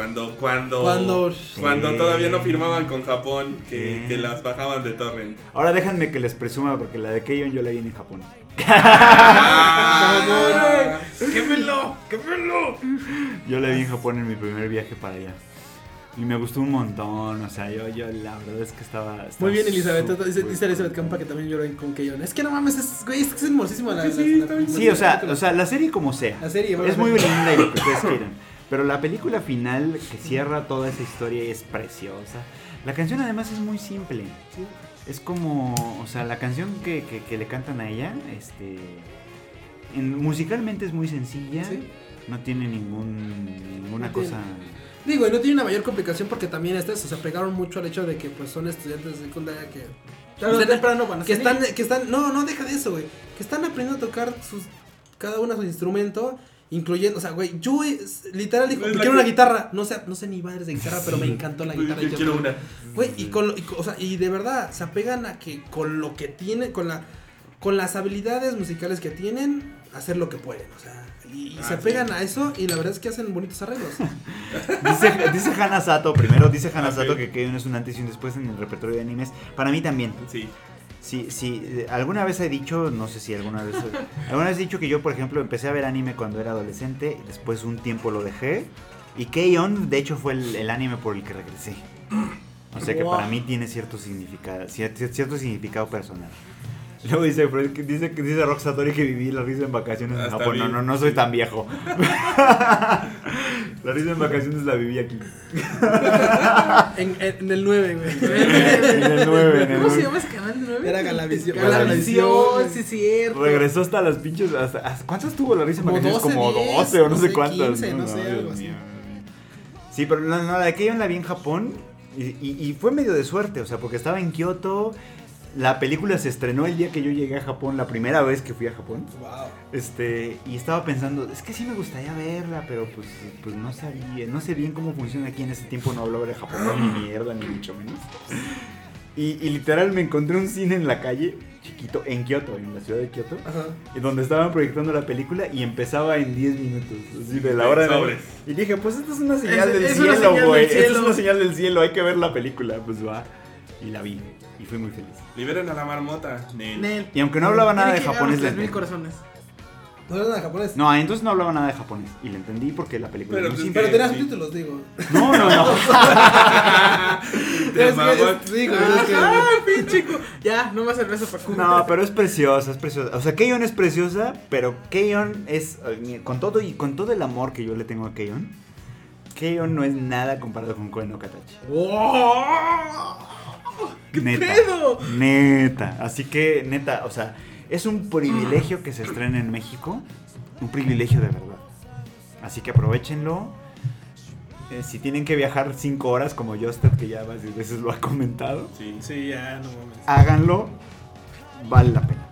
Cuando, cuando, Cuando- cuando Sí. todavía no firmaban con Japón, que, Sí. que las bajaban de torrent. Ahora déjenme que les presuma, porque la de Keion yo la vi en Japón. Ah, ¡Quémelo! ¡Quémelo! Yo la vi en Japón en mi primer viaje para allá. Y me gustó un montón, o sea, yo, yo la verdad es que estaba... estaba Muy bien, Elizabeth. Dice, dice Elizabeth Campa que también lloró con Keyon. Es que no mames, es, güey, es que es hermosísima la, Sí, la- sí, la- está bien. Sí, o sea, o sea, la serie como sea. La serie, Es muy la- linda y lo que ustedes quieran. Pero la película final que cierra toda esa historia es preciosa. La canción además es muy simple. Es como, o sea, la canción que, que- que le cantan a ella, este, en- musicalmente es muy sencilla. Sí. No tiene ningún, ninguna No tiene- cosa... Digo, y no tiene una mayor complicación porque también estas se pegaron mucho al hecho de que pues son estudiantes de secundaria que Tarde o están- temprano van a que están que están no, no deja de eso, güey. Que están aprendiendo a tocar sus cada uno su instrumento, incluyendo, o sea, güey, yo es- literal dijo, quiero que- una guitarra, no sé, no sé ni madres de guitarra, pero me encantó la guitarra. Yo quiero una. Güey, y con lo- y, o sea, y de verdad se apegan a que con lo que tienen, con la con las habilidades musicales que tienen, hacer lo que pueden, o sea, y, y Ah, se sí. apegan a eso y la verdad es que hacen bonitos arreglos. Dice, dice Hana Sato, primero dice Hana Ok. Sato que Keion es un antes y un después en el repertorio de animes. Para mí también. Sí. Sí, sí, eh, alguna vez he dicho, no sé si alguna vez, alguna vez he dicho que yo, por ejemplo, empecé a ver anime cuando era adolescente, después un tiempo lo dejé, y Keion, de hecho, fue el, el anime por el que regresé. O sea que Wow. para mí tiene cierto significado, cier- cierto significado personal. Luego dice, Fred, que dice, que dice Rock Satori que viví la risa en vacaciones en Ah, Japón. No, no, no soy tan viejo. la risa en vacaciones la viví aquí. en, en el 9, güey. En el 9, en el ¿Cómo se 9. llama ese canal 9? Era Galavisión. Galavisión, sí, es cierto. Regresó hasta las pinches. Hasta, hasta- ¿Cuántas tuvo la risa en vacaciones? 12, Como 10, 12 o no, no sé sé, cuántas. 15, no sé, Dios algo así. Sí, pero no, no, la de Keion la vi en Japón y, y- y fue medio de suerte, o sea, porque estaba en Kioto. La película se estrenó el día que yo llegué a Japón, la primera vez que fui a Japón. Wow. Este, y estaba pensando, es que sí me gustaría verla, pero pues, pues no sabía, no sé bien cómo funciona aquí en ese tiempo, no hablaba de japonés ni mierda, ni mucho menos. Y, y literal me encontré un cine en la calle, chiquito, en Kioto, en la ciudad de Kioto, Ajá. donde estaban proyectando la película y empezaba en 10 minutos, así de la hora de. Y dije, pues esto es una señal Es- del es cielo, güey, esto es una señal del cielo, hay que ver la película, pues va. Y la vi, y fui muy feliz. Liberen a la marmota. Nel. Nel. Y aunque no hablaba nada de japonés, le los 3000 entendí. corazones. No nada japonés. No, entonces no hablaba nada de japonés. Y le entendí porque la película Pero pues. Pero tenía Sí. subtítulos, digo. No, no, no. Te Es que- mamó. es- digo, es que- ¡Ah, pinche! Ya, no más cerveza para Cuba. No, pero es preciosa, es preciosa. O sea, Keion es preciosa, pero Keion es eh, con todo y con todo el amor que yo le tengo a Keion. Keion no es nada comparado con Koen no Katachi. Neta. pedo? Neta. Así que, neta, o sea, es un privilegio que se estrene en México. Un privilegio de verdad. Así que aprovechenlo. Eh, si tienen que viajar 5 horas, como Justin, que ya varias veces lo ha comentado, Sí. Sí, ya, no mames. háganlo. Vale la pena.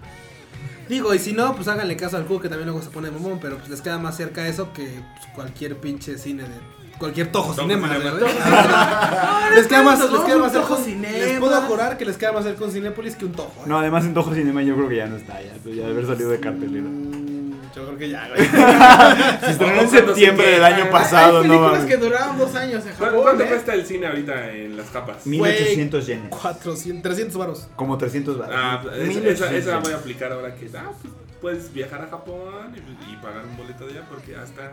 Digo, y si no, pues háganle caso al juego que también luego se pone mamón, pero pues les queda más cerca eso que pues, cualquier pinche cine de. Cualquier Tojo Cinema, Cinema. ¿verdad? les queda más, les queda más Tojo cerca. Cinema. Les puedo jurar que les queda más cerca un Cinépolis que un Tojo. ¿eh? No, además en Tojo Cinema yo creo que ya no está, ya, ya de haber salido de cartelera. Mm, Yo creo que ya, güey. Se estrenó en septiembre del año pasado, Hay no películas que duraron dos años en ¿Cuánto, Japón. cuánto ¿eh? cuesta el cine ahorita en las capas? 1800 yenes. 400, 300 varos. Como 300 baros. Ah, esa, 1800 esa, esa yenes. voy a aplicar ahora que ah, pues, puedes viajar a Japón y, y pagar un boleto de allá porque hasta,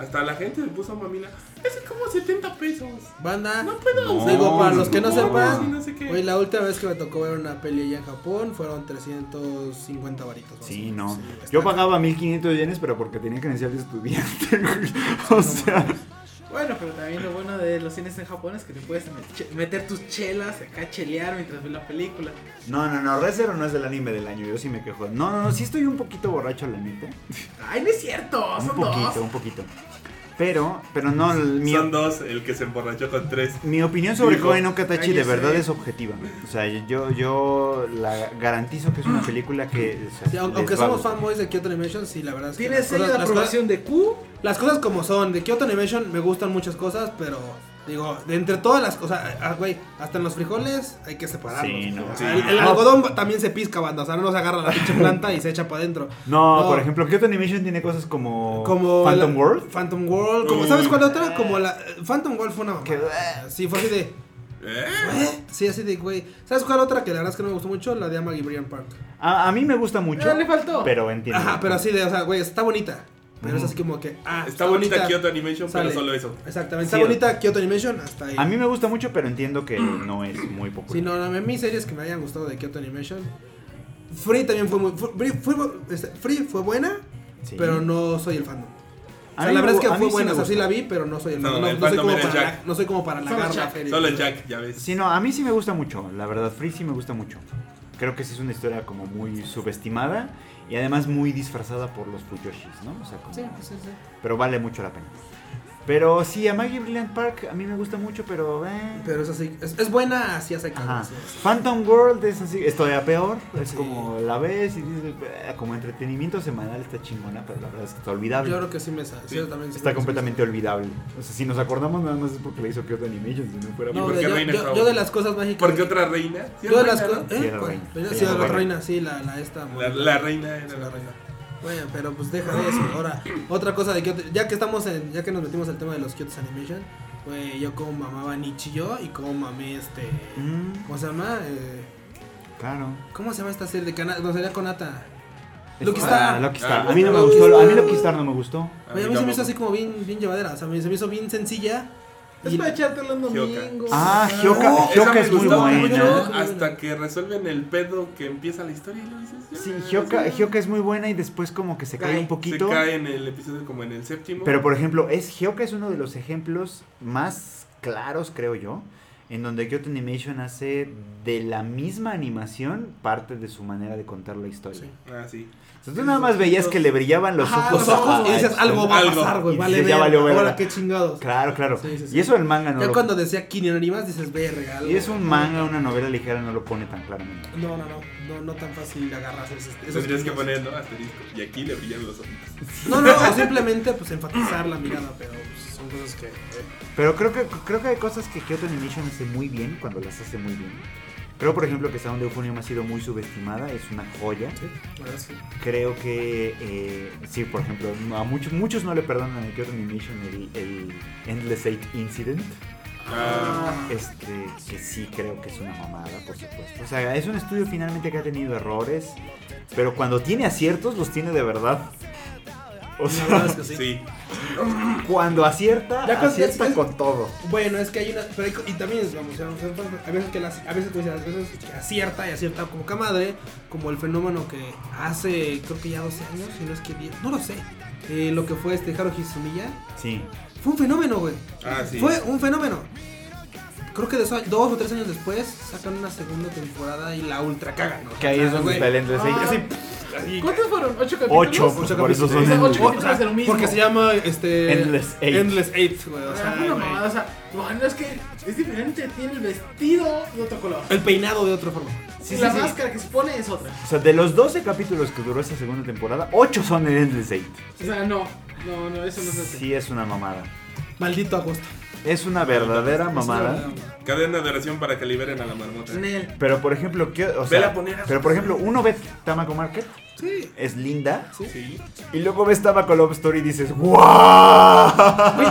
hasta la gente se puso mamila. Es como 70 pesos. Banda. No puedo. No, Digo, para los que no no, sepan, no sé qué. güey, la última vez que me tocó ver una peli allá en Japón fueron 350 varitos. Sí, no. Sí, Yo pagaba 1500 yenes, pero porque tenía credencial de estudiante. o sea, Bueno, pero también lo bueno de los cines en Japón es que te puedes met- meter tus chelas, acá chelear mientras ves la película. no, no, no. Rezero no es el anime del año. Yo sí me quejo. No, no, no. Sí estoy un poquito borracho, la neta. Ay, no es cierto, Un son poquito, dos. un poquito. Pero, pero no. el- Mi, Son dos, el que se emborrachó con tres. mi opinión sobre Dijo, Koe no Katachi "Ay, de verdad sé". es objetiva. O sea, yo, yo la garantizo que es una película que. o sea, Sí, aun- les aunque somos fanboys de Kyoto Animation, sí, la verdad es que Tiene las sello de cosas, aprobación de Q. las cosas como son. De Kyoto Animation me gustan muchas cosas, pero digo, de entre todas las cosas, ah, güey, hasta en los frijoles hay que separarlos. Sí, no. Sí. el, el algodón también se pisca, banda, o sea, no se agarra la pinche planta y se echa para adentro. No, No. por ejemplo, Kyoto Animation tiene cosas como. Como Phantom la- World. Phantom World, como. ¿sabes cuál otra? Como la Phantom World fue una mamada. Que- Sí, fue así de ¿Eh? ¿eh? Sí, así de güey. ¿Sabes cuál otra que la verdad es que no me gustó mucho? La de Amagi Brian Park. A, a mí me gusta mucho. Ah, le faltó. Pero entiendo. Ajá, pero así de, o sea, güey, está bonita. Pero es Ujú. así como que ah, Está bonita Kyoto Animation, Sale. pero solo eso. Exactamente. Está bonita Kyoto Animation hasta ahí. A mí me gusta mucho, pero entiendo que no es muy popular. Sí, no, no, a mí series que me hayan gustado de Kyoto Animation. Free también fue muy. Free fue, este, Free fue buena, Sí. pero no soy el fandom. O sea, la verdad es que fue sí buena, o sea, sí la vi, pero no soy el No. No, el no soy como para, Jack. no soy como para la Jack, feria. Solo el Jack, ya ves. Sí, no, a mí sí me gusta mucho. La verdad, Free sí me gusta mucho. Creo que sí es una historia como muy subestimada y además muy disfrazada por los Fuyoshis, ¿no? O sea, como- Sí, sí, sí. pero vale mucho la pena. Pero sí, a Maggie Brilliant Park a mí me gusta mucho, pero... eh. Pero es así. Es, es buena así hace. Phantom World es así, es todavía peor, es Sí. como la ves y dices, "Eh", como entretenimiento semanal está chingona, pero la verdad es que está olvidable. Yo creo que sí me sí, yo también Está me- completamente olvidable. O sea, si nos acordamos nada más es porque le hizo Kyoto Animation, si no fuera No, por- ¿Por qué yo, reina yo- yo de las cosas mágicas. ¿Por qué otra reina? Sí, Yo de las cosas. Sí, ¿Eh? era ¿Cuál? reina. Sí, la era reina. reina, sí, la, la esta. La, la reina era Sí, la la reina. Bueno, pero pues deja de eso. Ahora, otra cosa de Kyoto, ya que estamos en, ya que nos metimos al tema de los Kyoto Animation, güey, yo como mamaba Nichijou y como mamé este, Mm, ¿cómo se llama? Eh, claro. ¿Cómo se llama esta serie de Kanata? No, sería Konata. Es- Lucky ah, Star. Lucky Star. Ah, a mí no me Lucky gustó, a mí Star. Lucky Star no me gustó. A mí se me hizo así como bien, bien llevadera, o sea, se me hizo bien sencilla. Es para echártelo un domingo. Ah, Ah, Oh, Hyoka me es muy buena. hasta que resuelven el pedo que empieza la historia y lo dices. ya, Sí, Hyoka, sí. Hyoka es muy buena y después como que se cae Cae. un poquito. Se cae en el episodio como en el séptimo. Pero por ejemplo, es Hyoka es uno de los ejemplos más claros, creo yo, en donde Kyoto Animation hace de la misma animación parte de su manera de contar la historia. Sí. Ah, sí. O sea, tú nada más veías que le brillaban los Ajá, ojos. los ojos y dices, algo va a pasar, güey, Y vale, ya valió verga. ahora qué chingados. Claro, claro. Sí, sí, sí. Y eso el manga no Ya lo... cuando decía Kini Animas dices, verga. algo. Y es un manga, una novela ligera no lo pone tan claramente. No, no, no, no, no tan fácil agarrarse esos, esos Tendrías que poner, ¿no? Asterisco. Y aquí le brillan los ojos. No, no, o simplemente pues enfatizar la mirada, pero pues, son cosas que... Pero creo que creo que hay cosas que Kyoto Animation hace muy bien cuando las hace muy bien. Creo, por ejemplo, que Sound Euphonium ha sido muy subestimada, es una joya. Sí, sí. Creo que, eh, sí, por ejemplo, a muchos, muchos no le perdonan a Kyoto Animation el, el Endless Eight Incident. Ah, Este, que sí creo que es una mamada, por supuesto. O sea, es un estudio finalmente que ha tenido errores, pero cuando tiene aciertos, los tiene de verdad. O La sea, verdad es que sí. sí. cuando acierta, Ya con- acierta es- con todo. Bueno, es que hay una... Pero hay y también, vamos, vamos, vamos, a veces que las, a veces, pues, a veces que acierta y acierta como que madre, como el fenómeno que hace, creo que ya 12 años, si no es que 10, no lo sé. eh, lo que fue este Haruhi Sumiya, Sí. fue un fenómeno, güey. Ah, sí. Fue un fenómeno. creo que dos, dos o tres años después sacan una segunda temporada y la ultra cagan. ¿no? Que ahí es donde está el. Ah. Así, ¿Cuántos fueron? ¿Ocho capítulos? Ocho, Ocho por eso son capítulos. O sea, ocho capítulos sea, de lo mismo. porque se llama este Endless Eight. Endless Eight, güey. O O sea, una mamada, o sea, bueno, es que es diferente, tiene el vestido de otro color. el peinado de otra forma. y la máscara que se pone es otra. O sea, de los 12 capítulos que duró esa segunda temporada, 8 son el Endless Eight. O sea, no, no, no, eso no es así. Sí, es una mamada. Maldito agosto. Es una verdadera Es mamada. una- Cadena de oración para que liberen a la marmota. Nel. Pero por ejemplo, ¿qué? O sea, a poner a- pero por ejemplo, uno ve Tamako Market, Sí. es linda, Sí. y luego ves Tamako Love Story y dices, ¡Wow!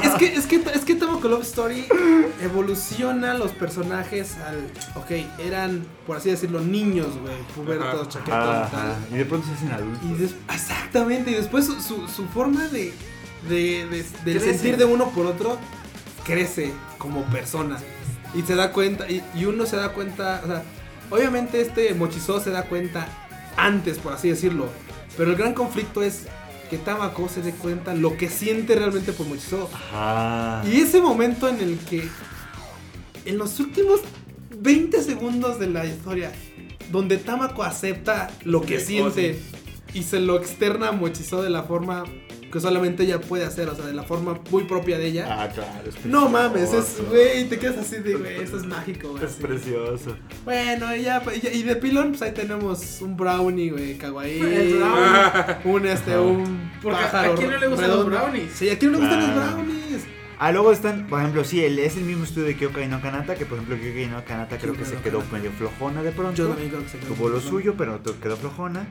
Es que, es que, es que Tamako Love Story evoluciona los personajes al. Ok, eran, por así decirlo, niños, güey. Pubertos, chaquetos y tal. Y de pronto se hacen adultos. Y des- exactamente, y después su, su, su forma de, de, de- del sentir de uno por otro crece como persona. Y se da cuenta, y, y uno se da cuenta, o sea, obviamente este Mochizo se da cuenta antes, por así decirlo. Pero el gran conflicto es que Tamako se dé cuenta lo que siente realmente por Mochizo. Ajá. Y ese momento en el que, en los últimos 20 segundos de la historia, donde Tamako acepta lo que siente y se lo externa a Mochizo de la forma que solamente ella puede hacer, o sea, de la forma muy propia de ella. Ah, claro. es No mames, es, güey, te quedas así de, güey, esto es mágico, güey. Es así. precioso. Bueno, y ya, y, y de pilón, pues ahí tenemos un brownie, güey, kawaii. El brownie. Un, este, un Porque ¿a quién no le gustan los brownies? Sí, ¿a quién no le gustan los Claro. brownies? Ah, luego están, por ejemplo, sí, el, es el mismo estudio de Kyokai no Kanata, que por ejemplo Kyokai no Kanata creo que se quedó Kanata. medio flojona de pronto. Yo también creo que se quedó Tuvo lo suyo, pero quedó flojona.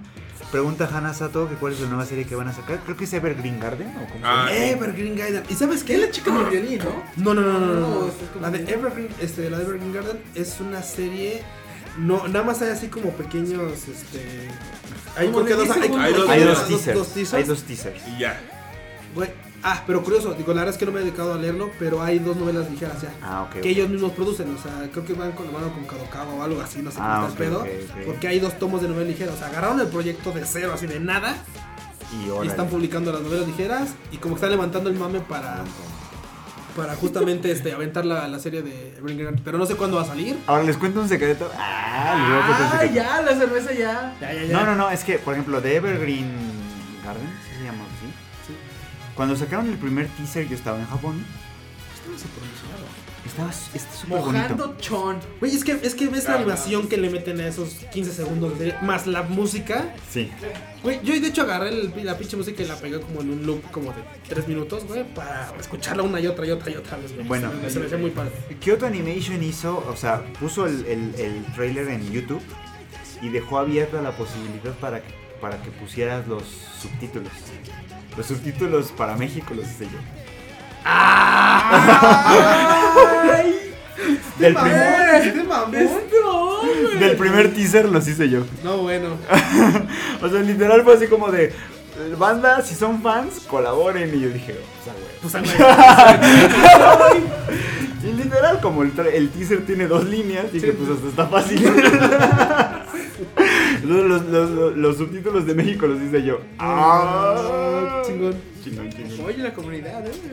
Pregunta Hana Sato que cuál es la nueva serie que van a sacar. Creo que es Evergreen Garden o cómo se Ah, llama. Evergreen Garden. ¿Y sabes ¿Qué es la chica del violín, no? No, no, no, no, no. No, no. es como- La de Evergreen, este, la de Evergreen Garden es una serie. No, nada más hay así como pequeños, este. Hay, dos, 10 hay, Hay Hay dos dos teasers. teasers. Hay dos teasers. Y ya. Güey, Ah, pero curioso, digo, la verdad es que no me he dedicado a leerlo, pero hay dos novelas ligeras ya. Ah, ok. Que ellos mismos producen, o sea, creo que van con la mano con Kadokawa o algo así, no sé Ah, cómo está el pedo. Porque hay dos tomos de novela ligera, o sea, agarraron el proyecto de cero, así de nada, Y y están publicando las novelas ligeras, y como que están levantando el mame para, para justamente este, aventar la, la serie de Evergreen Garden. Pero no sé cuándo va a salir. Ahora les cuento un secreto. Ah, les voy a contar un Ah, secreto. ya, la cerveza ya. Ya, ya, ya. No, no, no, es que, por ejemplo, de Evergreen Garden, Cuando sacaron el primer teaser, yo estaba en Japón. Estaba súper emocionado. Estaba está súper bonito. Mojando chon. Güey, es que, es que ves la animación que le meten a esos 15 segundos de, más la música. Sí. Güey, yo de hecho agarré el- la pinche música y la pegué como en un loop como de 3 minutos, güey, para escucharla una y otra y otra y otra vez, güey. Bueno. se me, se me hacía muy padre. Kyoto Animation hizo, o sea, puso el, el, el trailer en YouTube y dejó abierta la posibilidad para que, para que pusieras los subtítulos. Los subtítulos para México los hice yo. Del, prim- Este mamón. del primer teaser los hice yo. No, bueno. O sea, literal fue así como de, banda, si son fans, colaboren. Y yo dije, o sea, güey. Pues a güey. Y literal, como el, el teaser tiene dos líneas, dije, Sí. pues hasta está fácil. Los, los, los- los subtítulos de México los hice yo. Ah, chingón. Chingón, chingón. Oye, la comunidad, eh. Sí,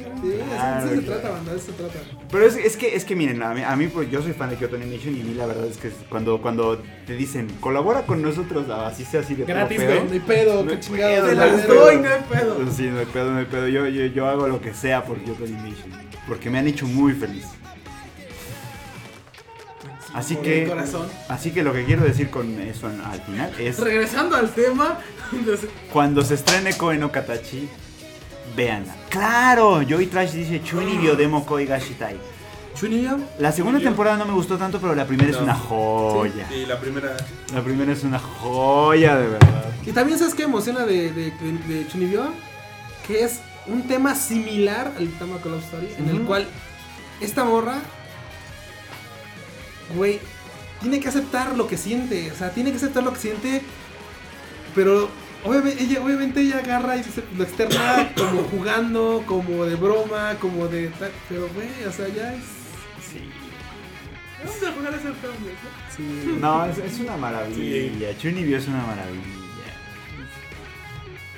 Claro, eso se claro. trata, banda, eso se trata. Pero es, es que, es que miren, a mí, a mí, pues, yo soy fan de Kyoto Animation y a mí la verdad es que cuando, cuando te dicen, colabora con nosotros, así sea así de Gratis, pedo". güey, no hay pedo, No qué hay chingado. pedo, Te no las hay la pedo. doy, no hay pedo. Sí, no hay pedo, no hay pedo. Yo, yo, yo hago lo que sea por Kyoto Animation. Porque me han hecho muy feliz. Así el que, corazón. así que lo que quiero decir con eso al final es Regresando al tema. cuando se estrene Koe no Katachi, véanla. Claro, Joy Trash dice Chuni Biodemo Koi Gashitai. Chunilla, La segunda temporada no me gustó tanto, pero la primera es una joya. Y la primera. La primera es una joya de verdad. Y también sabes qué emociona de, de, de, de Chunibyo? Que es un tema similar al Tamako Love Story, en el cual esta morra, güey, tiene que aceptar lo que siente. O sea, tiene que aceptar lo que siente, pero obviamente ella, obviamente ella agarra y se- lo externa como jugando, como de broma, como de tal. Pero, güey, o sea, ya es. Vamos a jugar. Sí. No, es, es una maravilla. Chunibyo es una maravilla.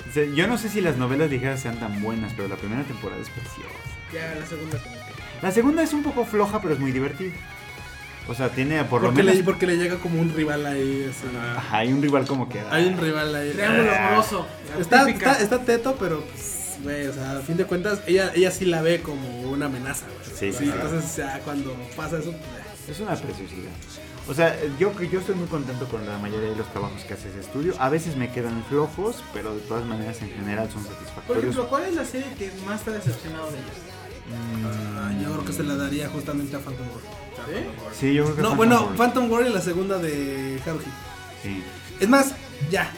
O sea, yo no sé si las novelas ligeras sean tan buenas, pero la primera temporada es preciosa. Ya, la segunda como que. La segunda es un poco floja, pero es muy divertida. O sea, tiene por lo menos. le, porque le llega como un rival ahí. así. Ajá. Hay un rival como que. Hay un rival ahí. Triángulo Ah. amoroso. Está, está, está teto, pero pues, güey, o sea, a fin de cuentas, ella, ella sí la ve como una amenaza, güey. Sí, sí. Entonces, ya cuando pasa eso, pues, Es una preciosidad. O sea, yo, yo estoy muy contento con la mayoría de los trabajos que hace ese estudio. A veces me quedan flojos, pero de todas maneras en general son Por satisfactorios. ejemplo, ¿cuál es la serie que más te ha decepcionado de ellos? Mm, Ah, yo creo que se la daría justamente a Phantom War. Sí, yo creo que No, Phantom bueno, War. Phantom War y la segunda de Haruhi. Sí. Es más, ya.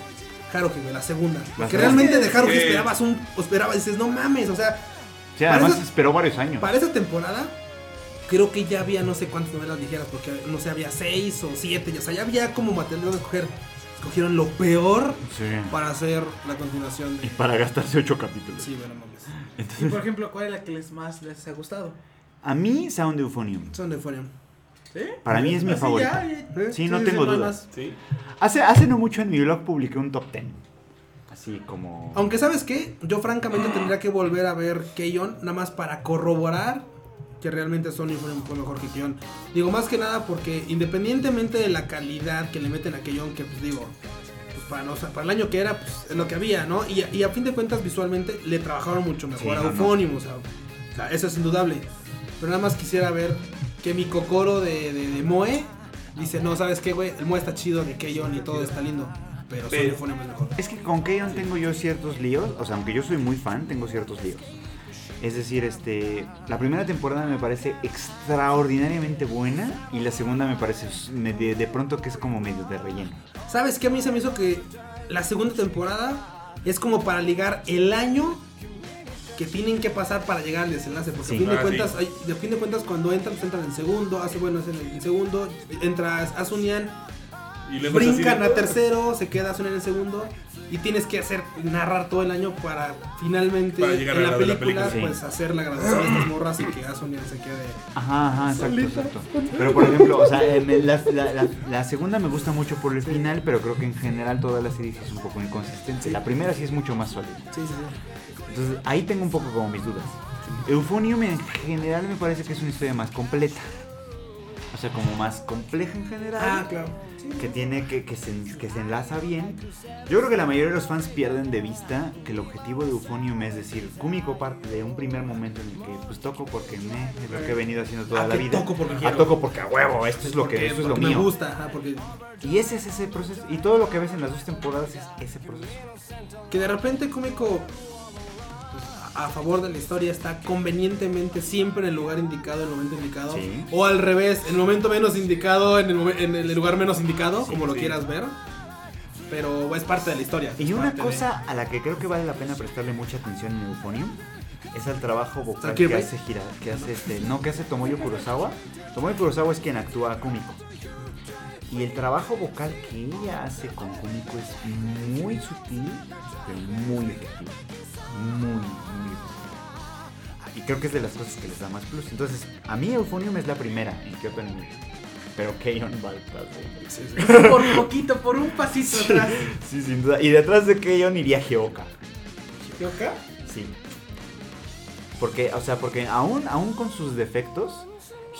Haruhi, güey, la segunda. Porque realmente de Haruhi Sí. esperabas un. Esperabas, dices, no mames, o sea, Sí, además Parece- esperó varios años. para esa temporada. Creo que ya había no sé cuántas novelas ligeras, porque no sé, había seis o siete, o sea, ya había como material de escoger. Escogieron lo peor Sí. para hacer la continuación Y de. para gastarse ocho capítulos. Sí, bueno, mames. Y por ejemplo, ¿cuál es la que les más les ha gustado? A mí, Sound Euphonium. Son de Euphonium. ¿Sí? Para mí es mi favorito. ya, ya. Sí, no tengo dudas. Sí. Hace, hace no mucho en mi blog publiqué un top 10. Así como. Aunque sabes qué, yo francamente tendría que volver a ver Keion nada más para corroborar que realmente Sony fue fue mejor que Keion. Digo más que nada porque independientemente de la calidad que le meten a Keion, que pues digo, pues para, no- para el año que era, pues es lo que había, ¿no? Y, a- y a fin de cuentas visualmente le trabajaron mucho mejor Sí, a no, no. Euphonium, o sea, o sea, eso es indudable. Pero nada más quisiera ver que mi Kokoro de, de, de Moe dice, no, ¿sabes qué, güey? El Moe está chido de Keion y todo está lindo. Pero Pero- es mejor. Es que con Keyon tengo yo ciertos líos. O sea, aunque yo soy muy fan, tengo ciertos líos. Es decir, este, la primera temporada me parece extraordinariamente buena y la segunda me parece me- de, de pronto que es como medio de relleno. ¿Sabes qué? A mí se me hizo que la segunda temporada es como para ligar el año que tienen que pasar para llegar al desenlace. Porque Sí. a fin de Ah, cuentas, sí. hay- de fin de cuentas cuando entran, pues entran en segundo, hace bueno es en el segundo, entra Asunian, Y luego es así brincan a tercero, se queda Asunian en segundo. Y tienes que hacer, narrar todo el año para finalmente Para llegar en a la la de la película, pues hacer la graduación de estas morras y que Asunian se quede. Ajá, ajá, exacto, exacto. Pero por ejemplo, o sea, eh, la, la- la- la segunda me gusta mucho por el final, pero creo que en general toda la serie es un poco inconsistente. La primera sí es mucho más sólida. Sí, sí, sí. Entonces ahí tengo un poco como mis dudas. Euphonium en general me parece que es una historia más completa. O sea, como más compleja en general. Ah, claro. Que tiene que, que, se, que se enlaza bien. Yo creo que la mayoría de los fans pierden de vista que el objetivo de Euphonium es decir, Kumiko parte de un primer momento en el que pues toco porque me, es lo que he venido haciendo toda Ah, la que vida. toco porque Ah, quiero. toco porque a huevo, esto es lo que Porque- esto es lo mío. Me gusta, ajá, porque Y ese es ese proceso. Y todo lo que ves en las dos temporadas es ese proceso. que de repente Kumiko a favor de la historia está convenientemente siempre en el lugar indicado en el momento indicado Sí. o al revés en el momento menos indicado en el, en el lugar menos indicado como lo sí. quieras ver pero es parte de la historia Y una de- cosa a la que creo que vale la pena prestarle mucha atención en Euphonium es al trabajo vocal que hace Gira, que hace este, no que hace Tomoyo Kurosawa. Tomoyo Kurosawa es quien actúa a Kumiko. Y el trabajo vocal que ella hace con Kumiko es muy sutil, pero muy efectivo. Muy, muy. Y creo que es de las cosas que les da más plus. Entonces, a mí Euphonium es la primera en Kyoto Anime. Pero Keion va detrás de ella. Por poquito, por un pasito atrás. Sí, sin duda. Y detrás de Keion iría Hyoka. ¿Yoka? Sí. Porque, o sea, porque aún, aún con sus defectos,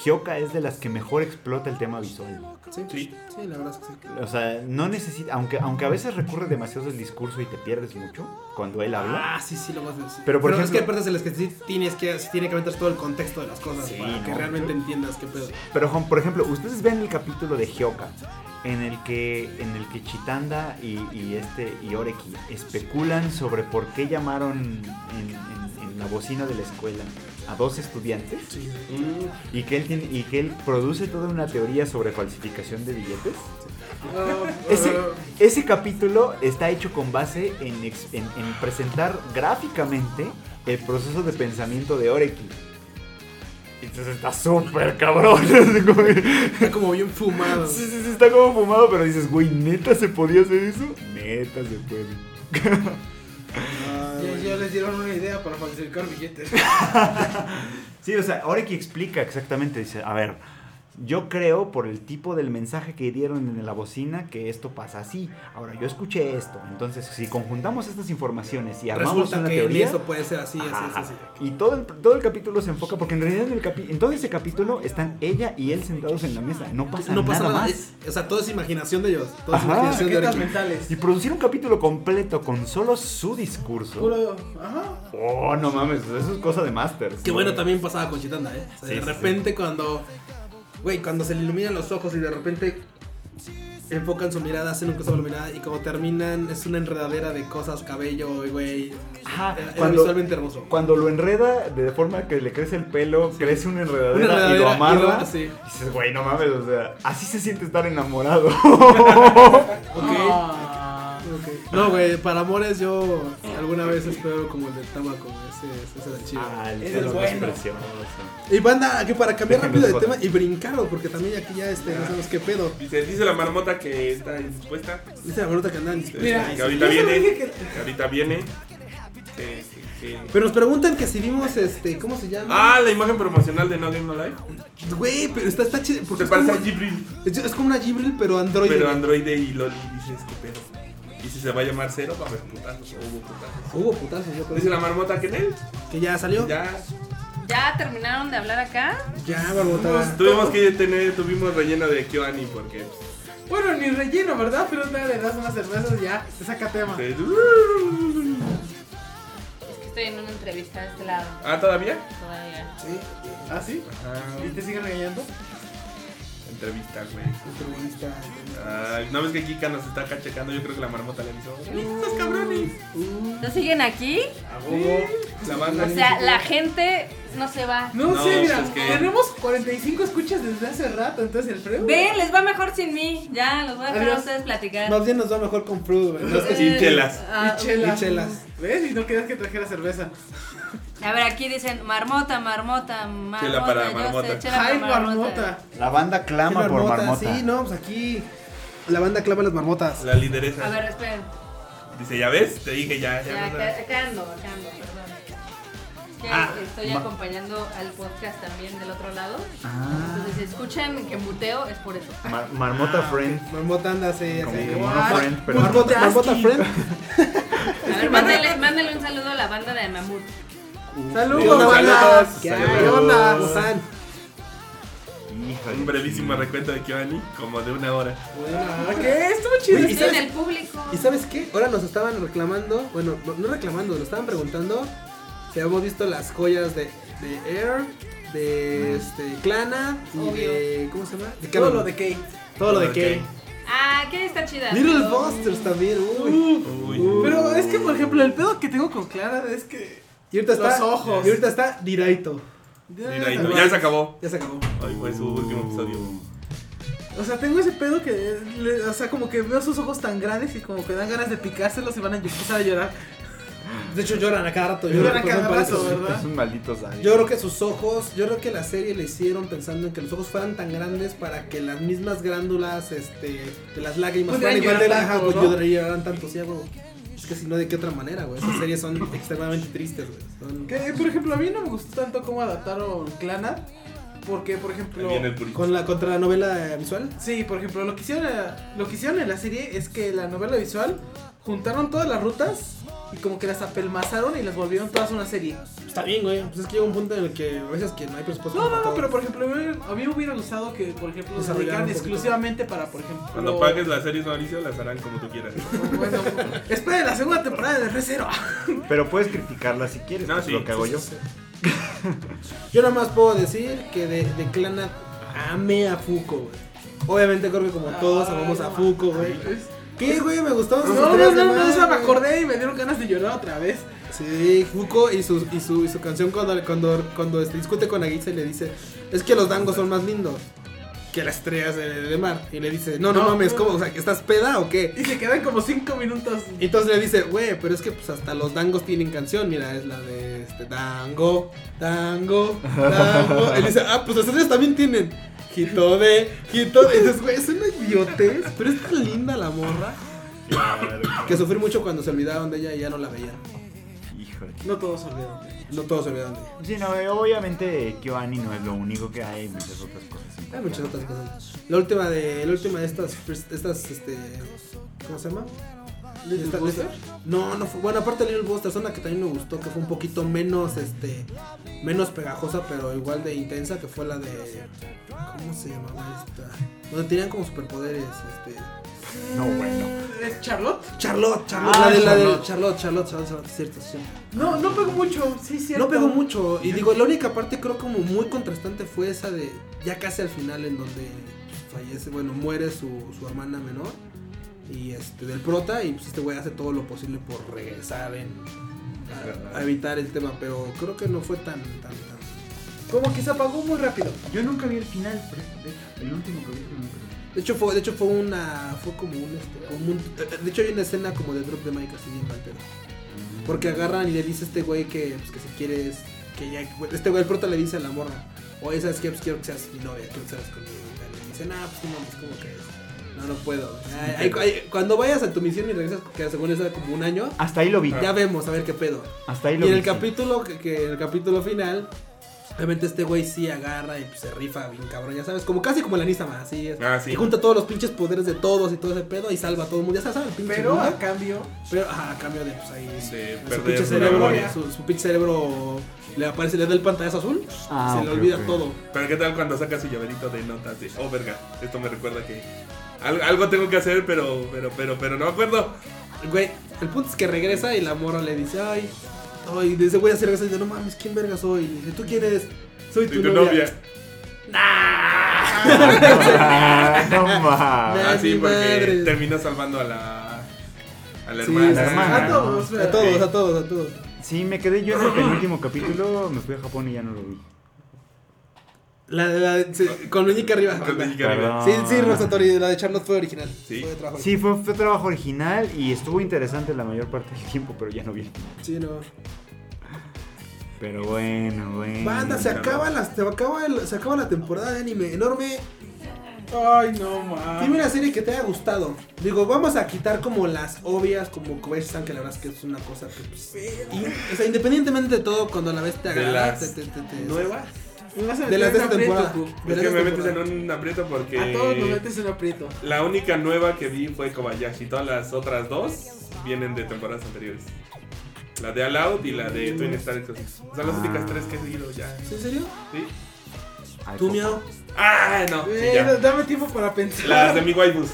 Hyoka es de las que mejor explota el tema visual. sí, Sí. sí, la verdad es que sí O sea, no necesita, aunque, aunque a veces recurre demasiado al discurso y te pierdes mucho cuando él habla. ah sí sí lo vas a decir Pero, por es ejemplo- que hay partes en las que sí tienes que sí tiene que meter todo el contexto de las cosas Sí, para que ¿no? realmente entiendas qué pedo Pero, Juan, por ejemplo, ustedes ven el capítulo de Hyoka, en el que, en el que Chitanda y, y este y Oreki especulan sobre por qué llamaron en, en- en la bocina de la escuela a dos estudiantes. Mm, Y que, él tiene, y que él produce toda una teoría sobre falsificación de billetes. Uh, Ese, uh, ese capítulo está hecho con base en, ex- en- en presentar gráficamente el proceso de pensamiento de Oreki. Entonces está súper cabrón. Está como bien fumado sí, sí, sí, está como fumado, pero dices, güey, ¿neta se podía hacer eso? Neta se puede. Ya, ya les dieron una idea para falsificar billetes. Sí, o sea, Oreki explica exactamente, dice, a ver, Yo creo, por el tipo del mensaje que dieron en la bocina, que esto pasa así. Ahora, yo escuché esto. Entonces, si conjuntamos estas informaciones y armamos Resulta una que teoría... eso puede ser así, así, Ajá, así, así. Y todo el, todo el capítulo se enfoca, porque en realidad en, el capi- en todo ese capítulo están ella y él sentados en la mesa. No pasa, No pasa nada, nada. más. es- o sea, todo es imaginación de ellos. Todo es Ajá. imaginación de Chaquetas Oreki. mentales. Y producir un capítulo completo con solo su discurso. Puro. Ajá. Oh, no mames, eso es cosa de Masters. Que bueno, también pasaba con Chitanda, ¿eh? O sea, Sí, de sí, repente cuando. Güey, cuando se le iluminan los ojos y de repente enfocan su mirada, hacen un cosas la mirada y como terminan es una enredadera de cosas, cabello, güey. Ajá, era cuando- visualmente hermoso. Cuando lo enreda de forma que le crece el pelo, crece una enredadera, Una enredadera y lo y amarra. lo- sí. Y dices, güey, no mames, o sea, así se siente estar enamorado. Ah. Ok. No, güey, para amores yo alguna vez espero como el de Tamaco, güey, ese, ese es el chido. Ah, el es no bueno. precioso. Y banda, que para cambiar rápido de tema y brincarlo, porque también aquí ya este, no sabemos qué pedo. Dice, dice la marmota que está indispuesta. Dice la bonita que andan Mira, que ahorita viene. que- Que ahorita viene. Que- que- que- Pero nos preguntan que si vimos este, ¿cómo se llama? Ah, la imagen promocional de No Game No Life. Güey, pero está, está chido. Porque Se es parece a como, Jibril. es, es como una Jibril, pero Android. Pero Android y Loli dices que pedo. Y si se va a llamar cero, va a haber putazos. O hubo putazos. Hubo putazos, yo creo. Dice la marmota que en él. Que ya salió. Ya. ¿Ya terminaron de hablar acá? Ya, barbota. Tuvimos, tuvimos que tener, tuvimos relleno de Kyoani porque. Bueno, ni relleno, ¿verdad? Pero nada, le das unas cervezas y ya, te saca tema. pues, Es que estoy en una entrevista de este lado. Ah, ¿todavía? Todavía. Sí, ¿Ah, sí? Ajá. ¿Y te siguen regañando? Entrevista, güey. entrevista. Ay, una vez que Kika nos está acá checando, yo creo que la marmota le avisó. ¡Listos, cabrones! ¿No siguen aquí? A huevo. La banda. O sea, la gente no se va. No, No, sé, mira, pues es que- tenemos 45 escuchas desde hace rato, entonces el freo. Ven, les va mejor sin mí. Ya, los voy a dejar a Adiós. ustedes platicar. Más bien nos va mejor con Fruit, güey. No es que Sin Eh, chelas. ah, y chelas. y chelas. ¿Ves? Y no querías que trajera cerveza. A ver, aquí dicen marmota, marmota, marmota. Chela para marmota. sé, chela para Hype marmota. La banda clama por marmota. Sí, no, pues aquí la banda clama las marmotas. La lideresa. A ver, esperen. Dice, ¿ya ves? Te dije ya. ya Ya, no acá, ando, acá ando, perdón. Que Ah, estoy acompañando al podcast también del otro lado. Ah, Entonces, si escuchan que muteo, es por eso. Mar- marmota friend. Marmota anda así, Como friend, pero Marmota, marmota friend. A ver, mándale, mándale un saludo a la banda de Mamut. Saludos, saludos. ¿Qué onda? ¿Cómo están? Híjole. Un brevísimo recuento de Kyoani, como de una hora. Ah, ¿Qué? Estuvo chido. Güey, ¿y Estoy en sabes- el público. ¿Y sabes qué? Ahora nos estaban reclamando, bueno, no- reclamando, nos estaban preguntando si habíamos visto las joyas de, de Air, de este, Clana y Obvio. de. ¿Cómo se llama? De Todo Canon. lo de Kay. Todo lo de Kay. Ah, que está chida. Little Busters también, uy. Uy. Pero es que, por ejemplo, el pedo que tengo con Clara es que. Y ahorita Los está. ojos. Y ahorita está Diraito. No, ya se acabó. Ya se acabó. Hoy fue su último episodio. O sea, tengo ese pedo que. le- o sea, como que veo sus ojos tan grandes y como que dan ganas de picárselos y van a empezar a llorar. De hecho, lloran a cada rato. Lloran a por cada rato. ¿verdad? Es un maldito. Yo creo que sus ojos, yo creo que la serie le hicieron pensando en que los ojos fueran tan grandes para que las mismas glándulas este, de las lágrimas Pudieran fueran igual de llorar ajá, tanto, pues, ¿no? llorar- lloraran tanto, sí, güey. Es que si no, ¿de qué otra manera, güey? Esas series son extremadamente tristes, güey. Son- Que, por ejemplo, a mí no me gustó tanto cómo adaptaron Clana. Porque, por ejemplo. Con la, contra la novela visual. Sí, por ejemplo, lo que, hicieron, lo que hicieron en la serie es que la novela visual juntaron todas las rutas y como que las apelmazaron y las volvieron todas una serie. Está bien, güey. Pues es que llega un punto en el que a veces que no hay presupuesto. No, para no, no, pero por ejemplo, a mí- me hubiera gustado que, por ejemplo, se dedicaran exclusivamente para, por ejemplo. Cuando pagues las series Mauricio, las harán como tú quieras. Bueno, esperen la segunda temporada de F0. Pero puedes criticarla si quieres, No, sí, lo que hago sí, yo. sí, Yo nada más puedo decir que de, de Clana amé a Fuko, güey. Obviamente creo que como todos amamos a no Fuko, güey. ¿Qué, güey? Me sus No, no, no, no, me acordé y me dieron ganas de llorar otra vez. Sí, Fuko y su, y su, y su canción cuando, cuando, cuando este, discute con Aguitse le dice, es que los dangos son más lindos que las estrellas de, de mar. Y le dice, no, no, No, mames. ¿cómo? O sea, ¿que estás peda o qué? Y se quedan como 5 minutos. Y entonces le dice, güey, pero es que pues hasta los dangos tienen canción, mira, es la de este, dango, dango, dango. Y le dice, ah, pues las estrellas también tienen. Hito de, hito de. Y dices, güey, es una idiotez, pero es tan linda la morra. Que sufrí mucho cuando se olvidaron de ella y ya no la veían. Híjole. No todos olvidan de. No todos se olvidan de. Sí, no, eh, obviamente KyoAni no es lo único que hay, hay muchas otras cosas. Hay muchas otras cosas. La última de, la última de estas, estas, este, ¿cómo se llama? ¿Little Buster? No, no fue, bueno, aparte de Little Buster, una que también me gustó, que fue un poquito menos, este, menos pegajosa, pero igual de intensa, que fue la de, ¿cómo se llamaba esta? Donde tenían como superpoderes, este, No, bueno. ¿Es Charlotte? Charlotte, Charlotte, Ah, la de la de Charlotte. Charlotte, Charlotte, Charlotte, cierto, sí. No, no pegó mucho, sí, cierto. No pegó mucho. Y digo, la única parte creo como muy contrastante fue esa de ya casi al final en donde fallece, bueno, muere su, su hermana menor. Y este, del prota, y pues este güey hace todo lo posible por regresar en, a, a evitar el tema, pero creo que no fue tan, tan, tan. Como que se apagó muy rápido. Yo nunca vi el final, pero de- el último nunca lo vi. De hecho fue, de hecho fue una, fue como un, este, como un- de hecho hay una escena como de drop de Mike así bien mal. Porque agarran y le dice a este güey que, pues, que si quieres, que ya, este güey, el prota le dice a la morra, oye, ¿sabes qué? Pues quiero que seas mi novia, quiero que seas conmigo. Y le dice, nah, pues no mames, ¿cómo crees? No, no puedo. Ay, ay, ay, cuando vayas a tu misión y regresas, que según eso como un año, Hasta ahí lo vi. ya vemos, a ver qué pedo. Hasta ahí Y lo en vi. el capítulo, que, que en el capítulo final, obviamente este güey sí agarra y pues, se rifa bien cabrón, ya sabes, como casi como la Nisama, así es. Ah, sí. Y junta todos los pinches poderes de todos y todo ese pedo y salva a todo el mundo. Ya sabes, el pinche Pero mundo. a cambio, Pero, ajá, a cambio de, pues ahí. De su pinche cerebro, su, su pinche cerebro le aparece, le da el pantallazo azul. Ah, se le olvida todo. Pero qué tal cuando saca su llaverito de notas de, oh verga, esto me recuerda que al- algo tengo que hacer, pero, pero, pero, pero no me acuerdo. Güey, el punto es que regresa y la morra le dice, ay. Ay, de ese güey se regresa y dice, no mames, ¿quién verga soy? Y dice, ¿tú quién eres? Soy tu, novia. novia. Ah, no mames. Nah. Ah, sí, porque madre. terminó salvando a la, a la Sí, hermana. la hermana. a todos, A todos, a todos, a todos. Sí, me quedé yo en el penúltimo capítulo, me fui a Japón y ya no lo vi. La, la, sí, con Meñique arriba. Con Meñique arriba. Sí, sí, Rosatori, la de Charlotte fue original. Sí. Fue de trabajo. Sí, fue, fue trabajo original y estuvo interesante la mayor parte del tiempo, pero ya no vi. Sí, no. Pero bueno, bueno. Banda, se acaba, la, se, acaba el- se acaba la temporada de anime enorme. Ay, no mames. Dime una serie que te haya gustado. Digo, vamos a quitar como las obvias, como Kobayashi-san, que la verdad es que es una cosa que. pues, y- o sea, independientemente de todo, cuando la ves te De agrada. te- te- te- ¿Nuevas? De las de esta temporada. Es que me metes en un aprieto porque A todos nos metes en aprieto. la única nueva que vi fue Kobayashi. Todas las otras dos vienen de temporadas anteriores. La de All Out y la de Twin Star Exorcist. Son las Ah. únicas tres que he seguido ya. ¿Sí, ¿En serio? ¿Sí? ¿Tú, miau? Ah, no. sí, Eh, ya. dame tiempo para pensar. Las de mi waifus.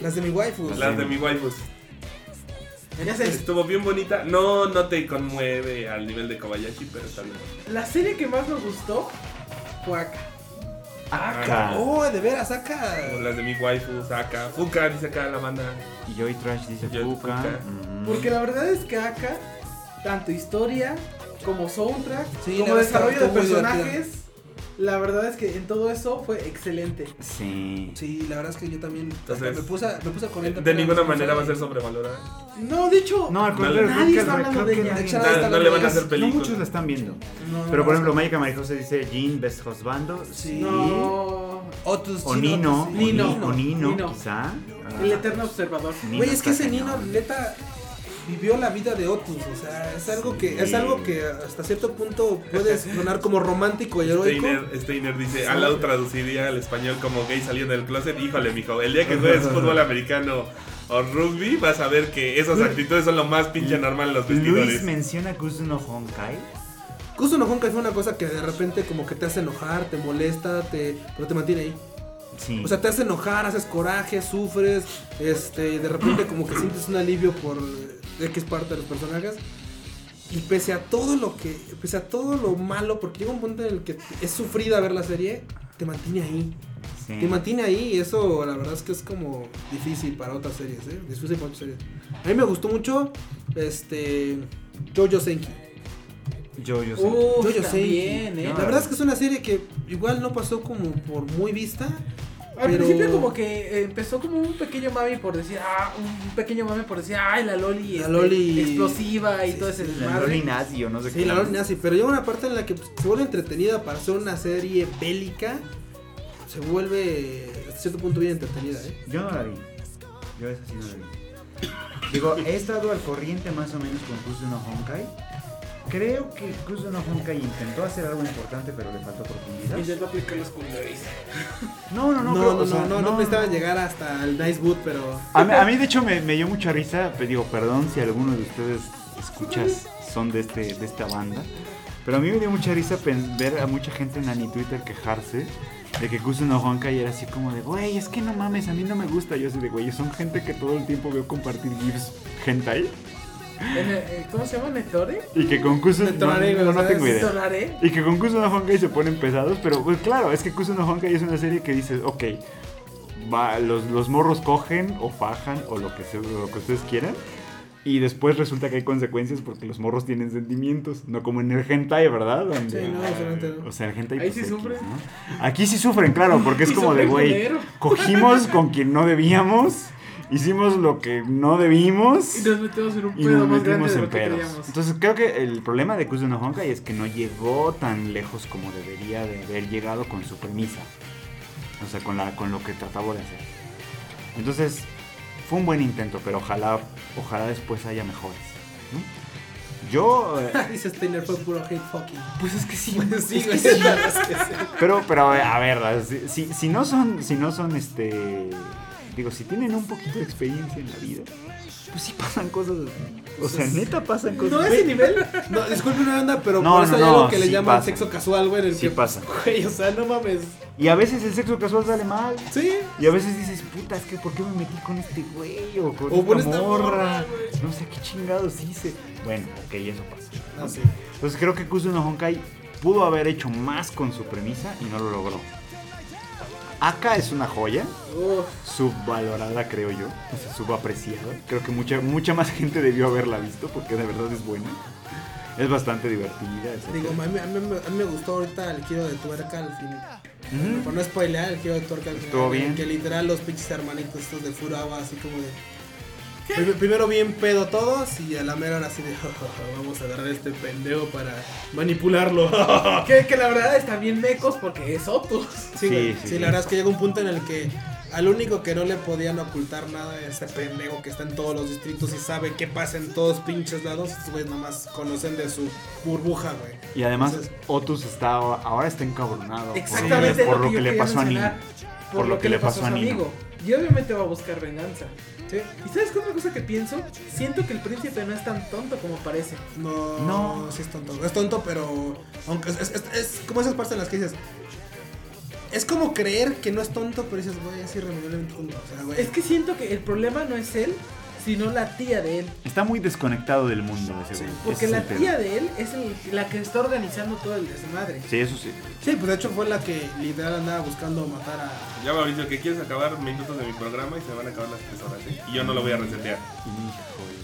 Las de mi waifu. Las de mi waifus. Estuvo bien bonita. No, no te conmueve al nivel de Kobayashi, pero está bien. la serie que más me gustó acá. Acá. Oh, de veras. Como Las de mi waifus, acá. Fuka, dice acá la banda. Y Joy Trash dice Fuka. Fuka. mm. Porque la verdad es que acá, tanto historia como soundtrack, Sí, como desarrollo de personajes, la verdad es que en todo eso fue excelente. Sí. Sí, la verdad es que yo también. Entonces, me puse, a- me puse a corriente. De ninguna no manera va a ser sobrevalorada. No, de hecho, No, al No, contrario, nadie creo que, está hablando creo de que ella. nadie- No, no le van a hacer No película. muchos la están viendo. no, Pero no, por ejemplo, Maika Marijosa dice Jean Best Husbando. Sí. no, Otros O Nino. sí. o Nino. Ni- O Nino, Nino. quizá. el eterno observador. Nino Güey, es que ese Nino, neta, vivió la vida de Otus. O sea, es algo que, es algo que hasta cierto punto puede sonar como romántico y heroico. Steiner, Steiner dice, al lado traduciría al español como gay saliendo del closet. Híjole, mijo, el día que juegues fútbol americano o rugby, vas a ver que esas actitudes son lo más pinche normal en los Luis vestidores. menciona Kusuno Honkai. Kusu no Honkai fue una cosa que de repente como que te hace enojar, te molesta, te, pero te mantiene ahí. Sí. O sea, te hace enojar, haces coraje, sufres, este, y de repente como que sientes un alivio por X parte de los personajes. Y pese a todo lo que, pese a todo lo malo, porque llega un punto en el que es sufrida ver la serie, te mantiene ahí. sí. Te mantiene ahí y eso la verdad es que es como difícil para otras series, ¿eh? Difícil para otras series. A mí me gustó mucho, este, Jojo Senki. Sé. Uf, Jojo Senki. ¿eh? La verdad es que es una serie que igual no pasó como por muy vista. Al pero- principio como que eh, empezó como un pequeño mami por decir, ah, un pequeño mami por decir, ay, la Loli, La este, Loli- explosiva y Sí, todo ese sí, La. Loli nazi o no sé Sí, qué. la verdad nazi, pero llega una parte en la que pues, se vuelve entretenida para hacer una serie bélica. Se vuelve hasta cierto punto bien entretenida, ¿eh? Yo no la vi. Yo esa sí no la vi. Digo, he estado al corriente más o menos con Kusuno Honkai. Creo que Kuzuno Honkai intentó hacer algo importante, pero le faltó profundidad. Intentó aplicar los Grace. No, no, no. No, creo- no, o no, sea, no, no necesitaban llegar hasta el Nice Boot, pero. A mí, a mí, de hecho, me, me dio mucha risa. Pero digo, perdón si alguno de ustedes escuchas son de, este, de esta banda. Pero a mí me dio mucha risa ver a mucha gente en Ani Twitter quejarse de que Kusuno Honkai era así como de, güey, es que no mames, a mí no me gusta. Yo así de, güey, son gente que todo el tiempo veo compartir GIFs hentai. Eh, ¿Cómo se llama? ¿Netore? Y que con Kusuno... No, no, no tengo idea. Y que con Kusuno Honkai se ponen pesados, pero pues claro, es que Kusuno Honkai es una serie que dices, ok, va, los, los morros cogen o fajan o lo que, se- lo que ustedes quieran. Y después resulta que hay consecuencias porque los morros tienen sentimientos, no como en el hentai, ¿verdad? Donde- Sí, no, solamente no. O sea, el hentai Ahí pues, sí sufren. ¿no? Aquí sí sufren, claro, porque es como de, güey, cogimos con quien no debíamos, hicimos lo que no debimos. Y nos metemos en un pedo más grande metimos de lo que creíamos. Entonces creo que el problema de Kuzuno Honkai es que no llegó tan lejos como debería de haber llegado con su premisa. O sea, con, la, con lo que trataba de hacer. Entonces, fue un buen intento, pero ojalá, ojalá después haya mejores. ¿no? Yo... eh, Dice Steiner fue puro hate fucking. pues es que sí. sí, es que sí. la verdad es que sí. Pero, pero a ver, si, si, si no son, si no son este, digo, si tienen un poquito de experiencia en la vida, pues sí pasan cosas, o sea, neta pasan cosas. No a ese nivel. No, disculpe una banda, pero No, por eso no, hay no, algo que le llaman pasa. sexo casual, güey, en el Sí que pasa. Güey, o sea, no mames. Y a veces el sexo casual sale mal. Sí. Y a veces dices, puta, es que ¿por qué me metí con este güey? O con O con esta esta morra. no sé qué chingados hice. Bueno, ok, eso pasa. ¿no? Ah, sí. Entonces creo que Kusuno Honkai pudo haber hecho más con su premisa y no lo logró. Aka es una joya, subvalorada creo yo, o sea, subapreciada. Creo que mucha, mucha más gente debió haberla visto porque de verdad es buena. Es bastante divertida. etc. Digo, a mí, a, mí, a mí me gustó ahorita el giro de tuerca al final. Ujú. Por no spoilear, el giro de tuerca al final. Estuvo bien. Que literal los pinches hermanitos estos de Furawa, así como de. Prim- Primero bien pedo todos y a la mera hora así de vamos a agarrar a este pendejo para manipularlo. que, que la verdad está bien mecos porque es Otus. Sí. Sí, sí, la verdad es que llega un punto en el que al único que no le podían ocultar nada es ese pendejo que está en todos los distritos y sabe qué pasa en todos pinches lados. Estos güeyes nomás conocen de su burbuja, güey. Y además, Entonces- Otus está ahora está encabronado por- Exactamente por, lo que le pasó a Nino. Por, lo que, le pasó a Nino. amigo. Y obviamente va a buscar venganza. Sí. ¿Y sabes qué otra cosa que pienso? Siento que el príncipe no es tan tonto como parece. No, No. sí es tonto. Es tonto, pero. Aunque es, es- es- es como esas partes en las que dices. Es como creer que no es tonto, pero dices, güey, es irremediablemente tonto. O sea, güey. Es que siento que el problema no es él, sino la tía de él. Está muy desconectado del mundo ese güey. Porque Ese la pedo. tía de él es el- la que está organizando todo el desmadre. Sí, eso sí. Sí, pues de hecho fue la que literal andaba buscando matar a. Ya Mauricio, que quieres acabar minutos de mi programa y se van a acabar las tres horas, ¿eh? Y yo no lo voy a resetear. Híjole.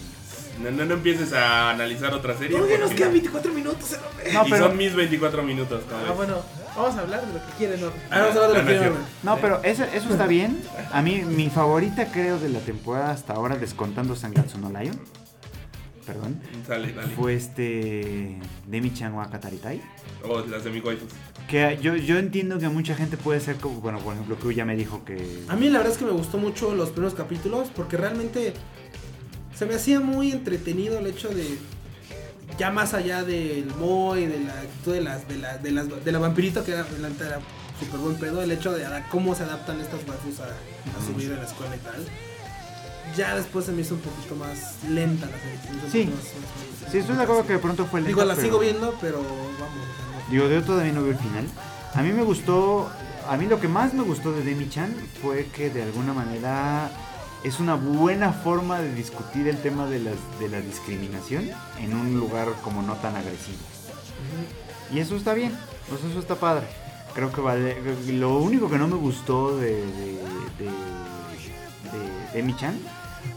No, no, no empieces a analizar otra serie. Todavía nos quedan 24 minutos, enorme. No, y pero- son mis 24 minutos, como Ah, bueno, vamos a hablar de lo que quieren, ¿no? Ah, vamos a hablar de lo no que cierto. No, pero eso, eso está bien. A mí, mi favorita creo de la temporada hasta ahora, descontando Sangatsu no Lion, perdón, Sale, dale. fue este Demi-chan wa Kataritai. O las de mi waifus. Que yo, yo entiendo que mucha gente puede ser como, bueno, por ejemplo, que ya me dijo que... A mí la verdad es que me gustó mucho los primeros capítulos porque realmente se me hacía muy entretenido el hecho de ya más allá del Moy, de la actitud de las de la, de las de la vampirito que era realmente era súper buen pedo, el hecho de cómo se adaptan estas waifus a, a su vida en la escuela y tal. Ya después se me hizo un poquito más lenta la serie. Sí. más- más- más- Sí, estoy de acuerdo que de pronto fue lenta, Digo, la pero- sigo viendo, pero vamos. Digo, yo todavía no veo el final. A mí me gustó, a mí lo que más me gustó de Demi-chan fue que de alguna manera es una buena forma de discutir el tema de, las, de la discriminación en un lugar como no tan agresivo. Y eso está bien, pues eso está padre. Creo que vale. Lo único que no me gustó de, de, de, de Demi-chan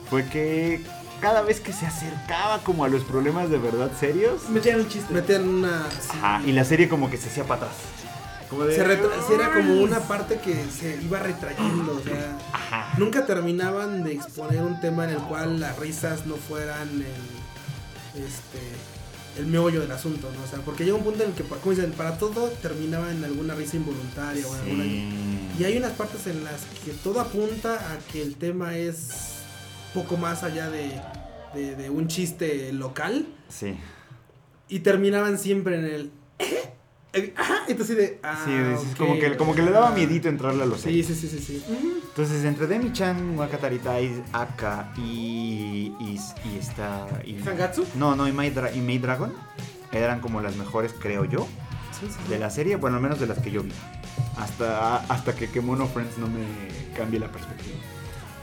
fue que cada vez que se acercaba como a los problemas de verdad serios, Metían un chiste. Metían una. sí. Ajá, y la serie como que se hacía para atrás. Como de, Se retra- sí, era como una parte que se iba retrayendo, o sea, Ajá. nunca terminaban de exponer un tema en el cual las risas no fueran el, este, el meollo del asunto, ¿no? O sea, porque llega un punto en el que, como dicen, para todo terminaba en alguna risa involuntaria o en alguna... Sí. Y hay unas partes en las que todo apunta a que el tema es poco más allá de, de- de un chiste local. Sí. y terminaban siempre en el... Ajá, entonces de... Ah, Sí, es como, que, como que le daba miedito entrarle a los Sí, sí, sí, sí, sí. Entonces, entre Demi-chan, Wakataritai, Aka y, y, y esta... Y, ¿Sangatsu? no, no, y Dra- y Maid Dragon eran como las mejores, creo yo, Sí, sí, sí. de la serie, bueno, al menos de las que yo vi. Hasta, hasta que Kemono Friends no me cambie la perspectiva.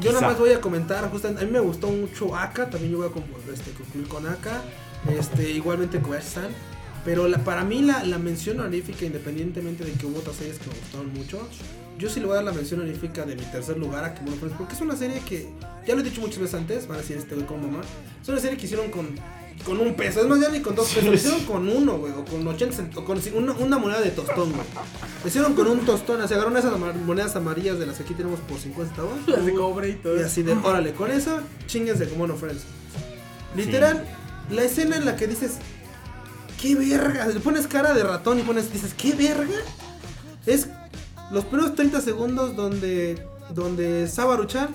Yo Quizá. nada más voy a comentar, justamente, a mí me gustó mucho Aka, también yo voy a este, concluir con Aka, este, igualmente Kobayashi-san, pero la, para mí la, la mención honorífica, independientemente de que hubo otras series que me gustaron mucho, yo sí le voy a dar la mención honorífica de mi tercer lugar a Kemono Friends, porque es una serie que, ya lo he dicho muchas veces antes, van a decir este güey como mamá, es una serie que hicieron con, con un peso, es más ya ni con dos pesos, lo hicieron con uno, güey, o con 80 cent- o con una, una moneda de tostón, güey. Lo hicieron con un tostón, así agarraron esas monedas amarillas de las que aquí tenemos por 50 centavos. Las de cobre y todo. Y así de, órale, con eso, chinguense como no friends. Literal, la escena en la que dices, ¿qué verga? Le pones cara de ratón y pones, dices, ¿qué verga? Es los primeros 30 segundos donde, donde Sabaruchan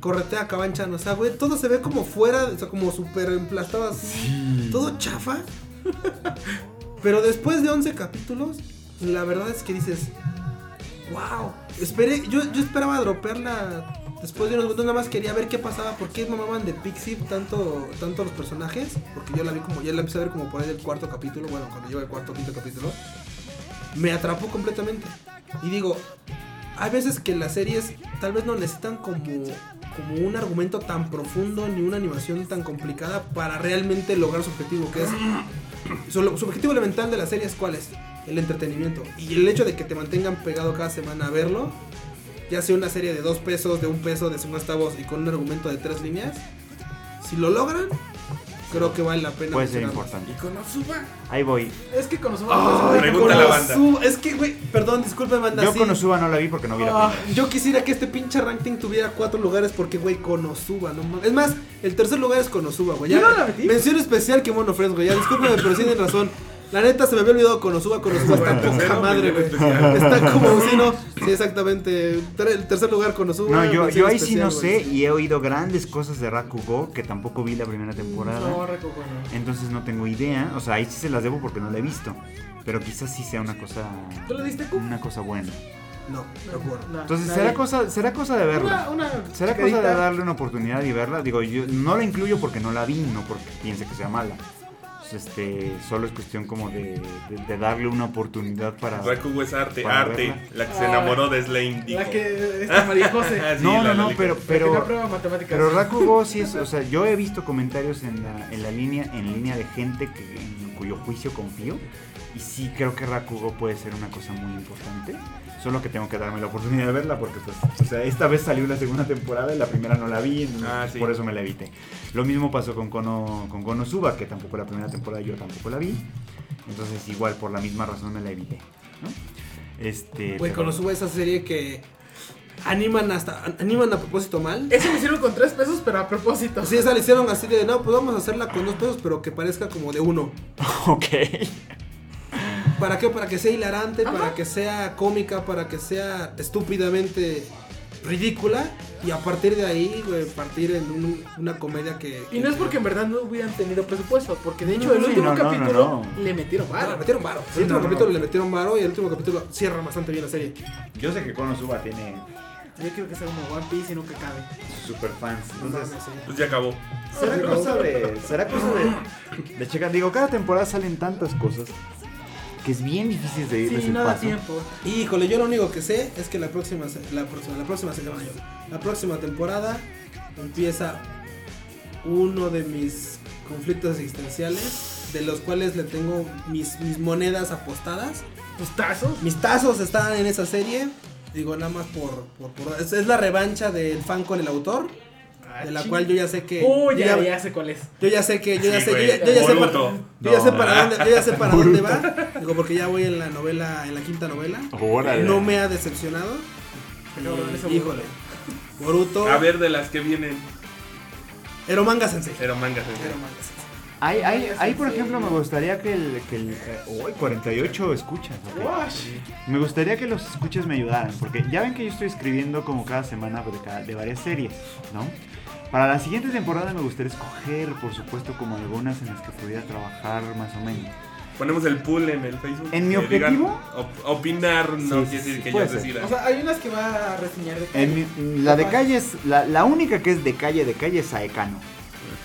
corretea a Kabanchan. O sea, güey, todo se ve como fuera, o sea, como súper emplastado así. Todo chafa. Pero después de 11 capítulos, la verdad es que dices, wow. Esperé, yo, yo esperaba dropearla después de unos minutos, nada más quería ver qué pasaba, por qué mamaban de Pixie tanto, tanto los personajes, porque yo la vi como, ya la empecé a ver como por ahí del cuarto capítulo, bueno, cuando lleva el cuarto quinto capítulo, me atrapó completamente. Y digo, hay veces que las series tal vez no necesitan como, como un argumento tan profundo ni una animación tan complicada para realmente lograr su objetivo, que es... Su, su objetivo elemental de la serie es cuál es? El entretenimiento. Y el hecho de que te mantengan pegado cada semana a verlo, ya sea una serie de dos pesos, de un peso, de 50 centavos y con un argumento de tres líneas, si lo logran, creo que vale la pena. Puede ser importante. Y con Osuba. Ahí voy. Es que con Osuba. Ay, no Pregunta la banda. Konosuba. Es que, güey, perdón, disculpen, banda. Yo sí. con Osuba no la vi porque no vi la Ah, primera. Yo quisiera que este pinche ranking tuviera cuatro lugares porque, güey, Konosuba, no mames. Es más, el tercer lugar es Konosuba, güey. Ya- no la metí. Mención especial que Mono Friends, güey. Ya, discúlpeme, pero sí tienen razón. La neta, se me había olvidado Konosuba. Konosuba está Bueno, poca madre, güey. Está como si no. Sí, exactamente. Ter- El tercer lugar, Konosuba. No, yo, ahí sí no sé y he oído grandes cosas de Rakugo que tampoco vi la primera temporada. No, Reco, bueno. Entonces no tengo idea. O sea, ahí sí se las debo porque no la he visto. Pero quizás sí sea una cosa. ¿Tú lo diste? Una cosa buena. No, no recuerdo. No, Entonces será cosa, será cosa de verla. Una, una Será cosa de darle una oportunidad y verla. Digo, yo no la incluyo porque no la vi, no porque piense que sea mala. Pues, Este, solo es cuestión como de, de- de darle una oportunidad para. Rakugo es arte, arte. verla. La que se enamoró de Slane dijo. La que está María José. Ah, sí, No, la no, no, pero, Pero, pero, prueba matemáticas. pero Rakugo sí es, o sea, yo he visto comentarios en la, en la línea, en línea de gente que, en cuyo juicio confío y sí creo que Rakugo puede ser una cosa muy importante. Solo que tengo que darme la oportunidad de verla porque, pues, o sea, esta vez salió la segunda temporada y la primera no la vi, Ah, sí. por eso me la evité. Lo mismo pasó con Kono, con Konosuba, que tampoco la primera temporada yo tampoco la vi. Entonces, igual por la misma razón me la evité, ¿no? Este, Güey, pero- Konosuba esa serie que animan hasta. Animan a propósito mal. Eso lo hicieron con tres pesos, pero a propósito. Sí, esa le hicieron así de, no, pues vamos a hacerla con dos pesos, pero que parezca como de uno. Ok. ¿Para qué? Para que sea hilarante, Ajá. para que sea cómica, para que sea estúpidamente ridícula. Y a partir de ahí, güey, partir en un- una comedia que... Y no es porque en verdad no hubieran tenido presupuesto, porque de hecho No, el sí, último no, capítulo no. le metieron Ah, le varo. metieron varo. El último capítulo le metieron varo y el último capítulo cierra bastante bien la serie. Yo sé que Konosuba tiene Yo quiero que sea como One Piece y nunca cabe. super fans. Entonces, sí. Pues ya acabó. será cosa de. Será cosa de. De checar. Digo, cada temporada salen tantas cosas que es bien difícil de irles Sí, el no da paso. tiempo. Híjole, yo lo único que sé es que la próxima, se- la próxima, la próxima semana, yo, la próxima temporada empieza uno de mis conflictos existenciales, de los cuales le tengo mis, mis monedas apostadas. Tus tazos. Mis tazos están en esa serie. Digo, nada más por. por, por- es, es la revancha del fan con el autor. De la cual yo ya sé que. Oh, yo ya, ya, ya sé cuál es. yo ya sé que. Yo ya Sí, sé, yo ya, yo ya sé para, yo ya sé para dónde, yo ya sé para dónde va. Digo, porque ya voy en la novela, en la quinta novela. Órale. No me ha decepcionado. Ese Y, híjole. Boruto. A ver de las que vienen. Eromanga Sensei. Pero mangas. ¿eh? Eromanga Sensei. Ahí, ahí, ahí, por ejemplo, me gustaría que el. Que el eh, uy, 48 escuchas. ok. Wash. Me gustaría que los escuches me ayudaran. Porque ya ven que yo estoy escribiendo como cada semana de, cada- de varias series, ¿no? Para la siguiente temporada me gustaría escoger, por supuesto, como algunas en las que pudiera trabajar más o menos. Ponemos el pool en el Facebook. ¿En mi objetivo? op- opinar no Sí, quiere decir sí, que yo decida. O sea, hay unas que va a reseñar de calle. En mi- la de calle es, la, la única que es de calle de calle es Saekano.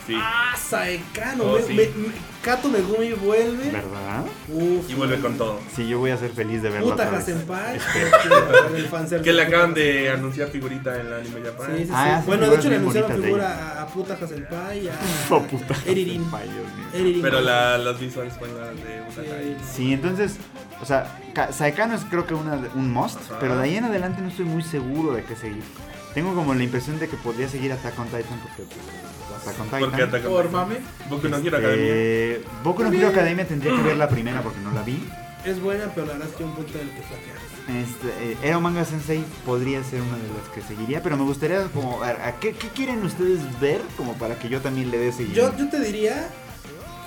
Sí. Ah, Saekano. Oh, me- sí. me- me- Kato Megumi vuelve. ¿Verdad? Uf. Y vuelve con todo. Sí, yo voy a ser feliz de verla Puta vez. Senpai. Que le acaban de anunciar figurita en la anime Japan. Sí, sí, sí. Ah, sí, bueno, de hecho le anunciaron figura a, a Puta Senpai y a Oh, puta. Eririn. Pero la, las visuales fueron las de Usakai. Sí. Sí, entonces, o sea, Ka- Saekano es creo que una, de- un must, Ajá. pero de ahí en adelante no estoy muy seguro de qué seguir. Tengo como la impresión de que podría seguir Attack on Titan porque pues, Attack on Titan. Porque atacan. Por mame. Boku no Hero Academia. Este, Boku no Hero Academia tendría que ver la primera porque no la vi. Es buena, pero la verdad es que un punto en el que flaquea. Este, eh, Ero Manga Sensei podría ser una de las que seguiría, pero me gustaría como ver, ¿a qué, qué quieren ustedes ver como para que yo también le dé seguimiento? Yo, yo te diría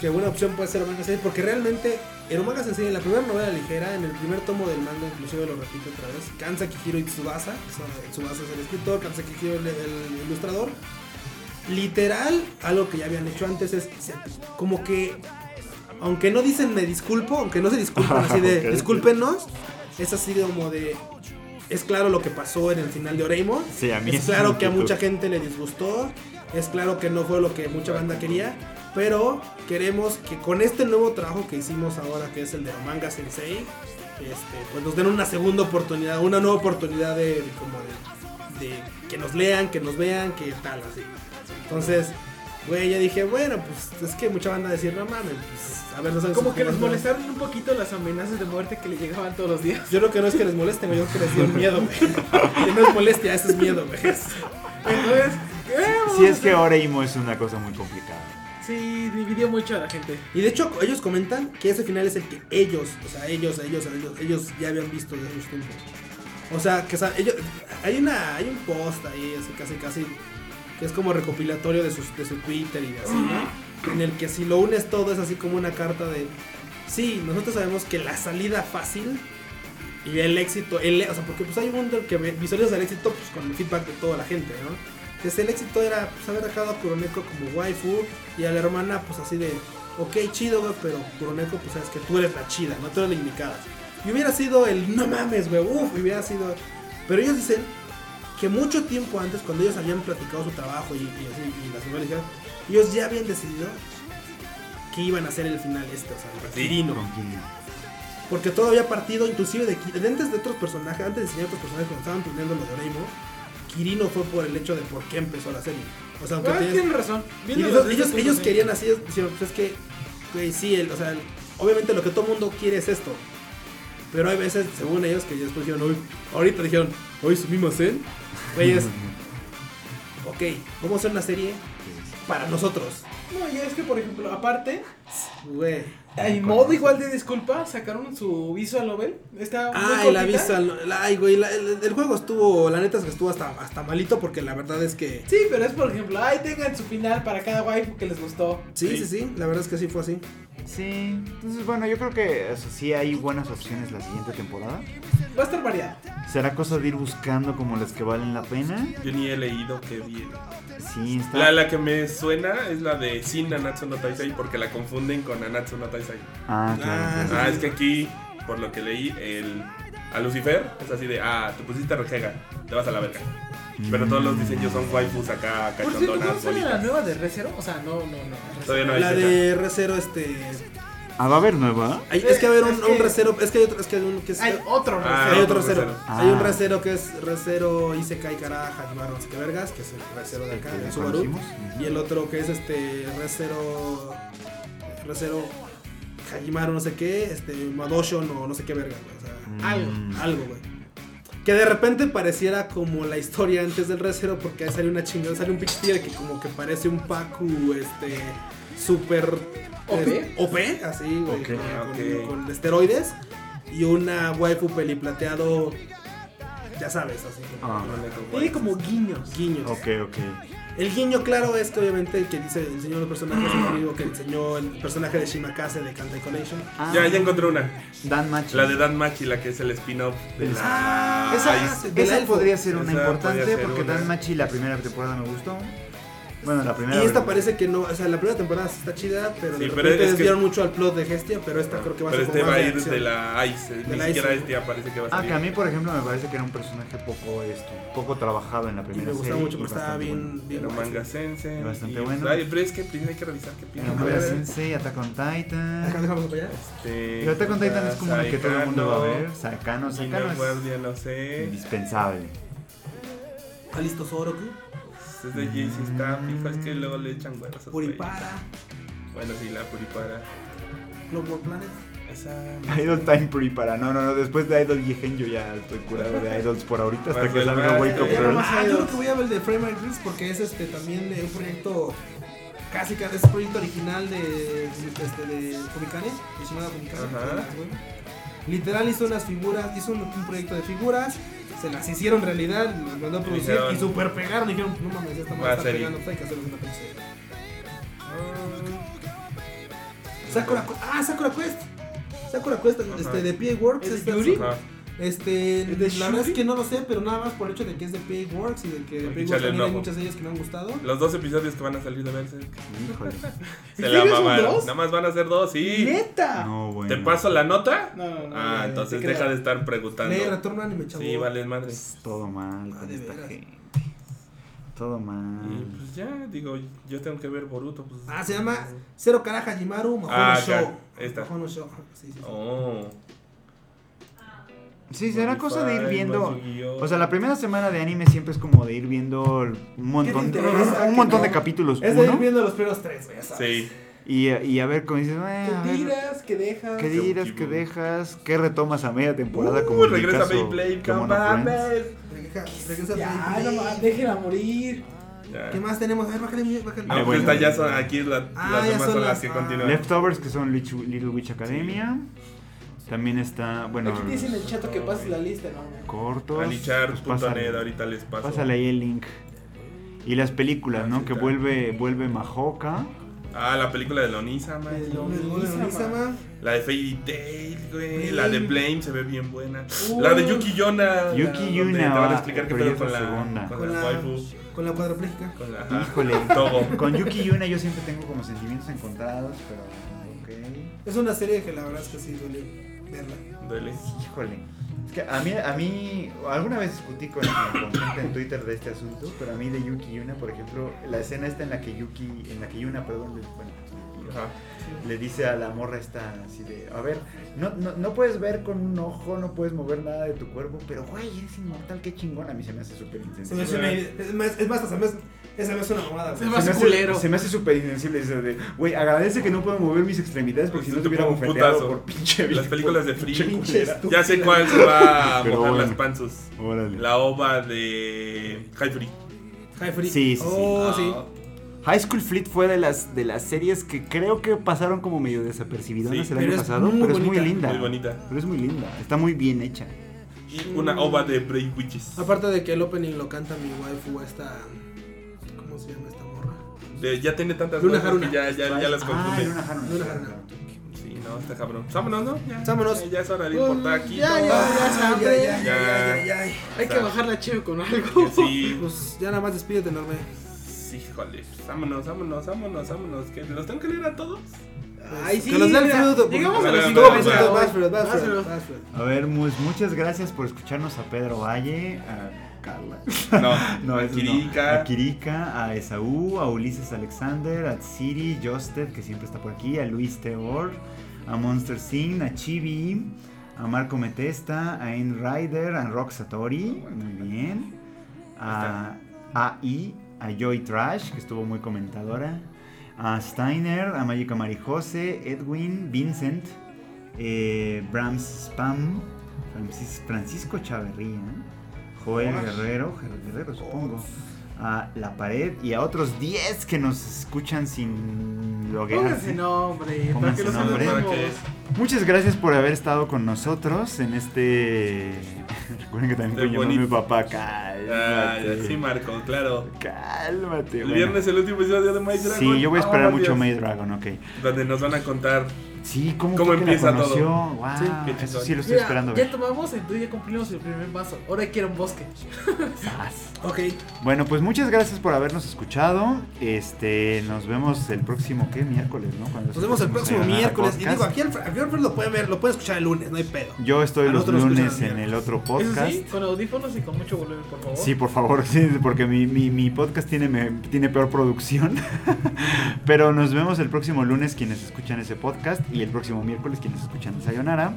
que buena opción puede ser Omega Sensei porque realmente el Omega Sensei en la primera novela ligera, en el primer tomo del manga, inclusive lo repito otra vez, Kanza Kihiro Tsubasa, Tsubasa es el escritor, Kanza Kihiro el, el ilustrador, literal, algo que ya habían hecho antes es como que, aunque no dicen me disculpo, aunque no se disculpan así de Ok. discúlpenos, es así como de... Es claro lo que pasó en el final de Oreimo. Sí, a mí es esa claro que a mucha gente le disgustó. Es claro que no fue lo que mucha banda quería. Pero queremos que con este nuevo trabajo que hicimos ahora, que es el de Manga Sensei, este, pues nos den una segunda oportunidad, una nueva oportunidad de, de como de, de que nos lean, que nos vean, que tal, así. Entonces, güey, ya dije, bueno, pues es que mucha banda decir, no mames, pues a ver, no saben Como que les juegan, ¿no?". molestaron un poquito las amenazas de muerte que le llegaban todos los días. Yo creo que no es que les molesten, yo creo que les dio miedo, güey. Que no es molestia, eso es miedo, güey. Entonces, ¿qué vamos Si a es que hacer? Oreimo es una cosa muy complicada. Sí, dividió mucho a la gente. Y de hecho, ellos comentan que ese final es el que ellos, o sea, ellos, ellos, ellos, ellos ya habían visto de sus tiempos. O sea, que o sea, ellos, hay una, hay un post ahí, así casi, casi, que es como recopilatorio de, sus, de su Twitter y así, ¿no? En el que si lo unes todo es así como una carta de, sí, nosotros sabemos que la salida fácil y el éxito, el, o sea, porque pues hay un mundo que visualizas el éxito pues, con el feedback de toda la gente, ¿no? Entonces el éxito era pues, haber dejado a Kuroneko como waifu y a la hermana pues así de, ok, chido, güey, pero Kuroneko pues sabes que tú eres la chida, no tú eres la indicada. Y hubiera sido el, no mames, güey, uff, hubiera sido... Pero ellos dicen que mucho tiempo antes, cuando ellos habían platicado su trabajo y, y así, y las novelas, ellos ya habían decidido que iban a hacer el final este, o sea, el Kirino. Porque todo había partido, inclusive de, de antes de otros personajes, antes de diseñar otros personajes cuando estaban planeando lo de Oreimo, Kirino fue por el hecho de por qué empezó la serie. O sea, aunque Ah, tienen razón. ellos, ellos, ellos querían así, decían, pues es que, güey, sí, el- o sea, el- obviamente lo que todo el mundo quiere es esto. Pero hay veces, según ellos, que después dijeron, "Uy", ahorita dijeron, hoy subimos en, güey, es, ok, vamos a hacer una serie para nosotros, No, y es que, por ejemplo, aparte, güey. En modo igual de disculpa, sacaron su visual novel. Está muy Ay, la visual, ay, güey, la- el, el juego estuvo, la neta es que estuvo hasta, hasta malito porque la verdad es que... Sí, pero es por ejemplo, ay, tengan su final para cada waifu que les gustó. Sí, sí, sí, la verdad es que sí fue así. Sí, entonces bueno, yo creo que o sea, sí hay buenas opciones la siguiente temporada. Va a estar variado. Será cosa de ir buscando como las que valen la pena. Yo ni he leído que bien. Sí, está. La, la que me suena es la de Sin Nanatsu no Taisai porque la confunden con Nanatsu no Taisai. Ah, Ah, claro. Ah, es que aquí, por lo que leí, el, a Lucifer es así de, ah, te pusiste rejega, te vas a la verga. Pero todos los diseños son waifus acá, Por cierto, ¿cómo cachondonas, sale la nueva de Recero? O sea, no, no, no. Todavía no hay La de R0, este... Ah, va a haber nueva. hay- es que va a haber un, un recero, es que hay otro, es que hay un que es... Hay otro Ah, hay Recero. otro recero. recero. Hay un Ah. recero que es recero Isekai Kara Hajimaru no sé qué vergas, que es el recero de acá, de Subaru. Y el otro que es este recero recero Hajimaru no sé qué, este Madoshon o no sé qué vergas, güey, o sea, Algo. Mm. algo, güey. Que de repente pareciera como la historia antes del recero porque ahí sale una chingada, sale un pinche tigre que como que parece un Paku este súper OP. eh, OP, así, güey, con, con- con esteroides y una waifu peliplateado ya sabes, así como Ah. Tiene como guiños. guiños. Ok, ok. El guiño claro es que obviamente el que dice enseñó los personajes es el amigo que enseñó el personaje de Shimakase de Kantai Collection. Ah, Ya, ya encontré una. Dan Machi. La de Dan Machi, la que es el spin-off de la... Ah, Esa, esa podría ser una Esa importante porque una. Dan Machi la primera temporada me gustó. Bueno, la primera. Y esta parece que no, o sea, la primera temporada está chida, pero Sí, de pero es que- desviaron mucho al plot de Hestia, pero esta creo que va a Pero ser este como va a ir de la Ice. De Ni la siquiera Ice. este parece que va a Ah, salir. que a mí, por ejemplo, me parece que era un personaje poco, esto, poco trabajado en la Y primera me gusta serie. mucho y porque estaba bastante bien, bueno. bien Pero guay. manga sense. Bastante y, bueno. ay, pero es que primero hay que revisar qué Era piensan. Manga Sensei, Attack on Acá Titan. dejamos para allá. Este, Y Attack on Titan es como el que todo el mundo va a ver. Saikano es Guardia, no sé. indispensable. Ah, listo Soroku, Es de JC Staff, es que luego le echan huevos. a. Puripara, Bueno, sí, la Puripara. Global Planet. Esa. Idol Time Prepara. No, no, no. Después de Idol Yehen yo ya estoy curado de Idols por ahorita hasta Más que salga Wake Up Girl. Ah, yo creo que voy a ver el de Frame Gris porque es este también un proyecto casi que es un proyecto original de este de Fumikane, Yoshimada Fumikane. Ajá. Literal hizo unas figuras, hizo un, un proyecto de figuras, se las hicieron realidad, las mandó a producir Dijeron- y super pegaron, dijeron, no mames, esta madre está pegando, pues hay que hacer una película. Sakura Quest, ah, Sakura Quest. Sakura Quest este, de PA Works. ¿Es? Ajá. Este, ¿Es de la verdad es que no lo sé, pero nada más por el hecho de que es de PA Works y de que de Hay que PA Works echarle también hay muchas de ellas que me han gustado. Los dos episodios que van a salir de Berserk. Híjole. Se ¿En la mamaron. Nada más van a ser dos, sí. ¡Neta! No, bueno. ¿Te paso la nota? No, no, no. Ah, no, entonces deja de estar preguntando. Lee, retorno anime, chavo. Sí, vale madre. Todo mal Ah, con esta gente. Todo mal. Y pues ya, digo, yo tengo que ver Boruto. Pues. Ah, se llama Cero Kara Hajimaru Mahono Ah, Show. esta. Mahono Show. Sí, sí, sí. Oh. Sí, será cosa de ir viendo. O sea, la primera semana de anime siempre es como de ir viendo un montón, un montón ¿Qué de capítulos. Es de ir viendo los primeros tres, güey. Sí. y, y a ver cómo dices, "Eh, a ¿Qué ver, tiras? ¿Qué dejas? ¿qué dirás? ¿Qué dejas? ¿Qué retomas a media temporada? Uh, como regresa caso, Beyblade, que no mames. Regresa, regresa Ya, Beyblade. no más, déjela morir. Ya. ¿Qué más tenemos? A ver, bájale, bájale. Ah, pues bueno. ya son aquí la- Ah, las demás son son las las- que ah. continúan. Leftovers, que son Little Witch Academia. También está, bueno, Aquí dicen en el chat que pases la lista, ¿no? cortos. Pues Anichar.net, pásale, ahorita les paso. pásale ahí el link. Y las películas, ¿no? Sí, Que vuelve, vuelve Mahoka. Ah, la película de Lonisama. De El gol de Onisama. La de Fairy Tail, güey. La de Blame se ve bien buena. La de Yuki Yona. Yuki Yuna, Te van a explicar qué pedo con la segunda. con Con la waifu. Con la cuadrapléjica. Con la. Híjole. Togo. Con Yuki Yuna yo siempre tengo como sentimientos encontrados, pero ok. Es una serie que la verdad es que sí duele verla. Duele. Híjole. Es que a mí, a mí, alguna vez discutí con, con gente en Twitter de este asunto, pero a mí de Yuki Yuna, por ejemplo, la escena esta en la que Yuki, en la que Yuna, perdón, le, bueno, Ajá. le dice a la morra esta así de, a ver, no, no, no puedes ver con un ojo, no puedes mover nada de tu cuerpo, pero güey, eres inmortal, qué chingón, a mí se me hace súper una idea- Es más, es más, hasta me hace- esa me hace una mamada. Se me Se me, hace culero. hace, se me hace súper insensible eso de, güey, agradece que no puedo mover mis extremidades porque si no Se te hubiera bofeteado por pinche Las películas de Free. Ya sé cuál se va a mojar bueno. las panzas. Órale. La ova de High Free. High Free. Sí, sí, sí. Oh, sí. High School Fleet fue de las, de las series que creo que pasaron como medio desapercibidas Sí, el año es pasado, muy pero es muy bonita, linda. muy bonita. Pero es muy linda, está muy bien hecha. Y una ova de Brave Witches. Aparte de que el opening lo canta mi waifu esta... De- ya tiene tantas Luna cosas Haruna. que ya, ya, ya las Ah, confunde. Luna Haruna. Luna Haruna. Sí, no, está cabrón. Vámonos, ¿no? Ya, Vámonos. Ya, ya es hora de Pues, por taquito. ya, ya, ya, Ah, ya, ya, ya, ya, ya. Hay que bajar la chive con algo. Sí, Pues ya nada más despídete, enorme. sí, híjole. Vámonos, vámonos, vámonos, vámonos. ¿Que ¿Los tengo que leer a todos? Ay, sí. que los mira, Fruit, Llegamos a los Todo Todo 50. por ciento, vas, Fred, vas, Vas, Fred, Fred. vas, Fred. A ver, muchas gracias por escucharnos a Pedro Valle, a Carla. No, No, a no. Kirika. A Kirika, a Esaú, a Ulises Alexander, a Tsiri, Josted, que siempre está por aquí, a Luis Teor, a Monster Sin, a Chibi, a Marco Metesta, a En Rider, a Rock Satori, muy bien, a AI, a Joy Trash, que estuvo muy comentadora, a Steiner, a Magica Marijose, Edwin, Vincent, eh, Brahms Spam, Francis- Francisco Chaverría, Joel Guerrero, Guerrero supongo, a La Pared y a otros 10 que nos escuchan sin Pónganse loguearse. nombre. Para Pónganse que nombre. Para saludemos. que Muchas gracias por haber estado con nosotros en este... Recuerden que también Este llamó mi papá, Ah, cálmate. sí, Marco, claro. Cálmate. El bueno. viernes el último episodio de My Dragon. Sí, yo voy a esperar Oh, mucho Dios. Maid Dragon, ok. Donde nos van a contar Sí, ¿cómo, ¿Cómo que la empieza todo? conoció? Wow, Sí, qué eso sí lo estoy Mira, esperando ya ver. tomamos, entonces ya cumplimos el primer vaso. Ahora quiero un bosque. Ok. Bueno, pues muchas gracias por habernos escuchado. Este, nos vemos el próximo, ¿qué? Miércoles, ¿no? Cuando Nos vemos el próximo miércoles. Y digo, aquí al Alfred Alfred lo pueden ver, lo pueden escuchar el lunes, no hay pedo. Yo estoy los lunes en el otro podcast. sí, con audífonos y con mucho volumen, por favor. Sí, por favor, sí, porque mi, mi, mi podcast tiene, me- tiene peor producción. Pero nos vemos el próximo lunes quienes escuchan ese podcast y el próximo miércoles quienes escuchan Sayonara.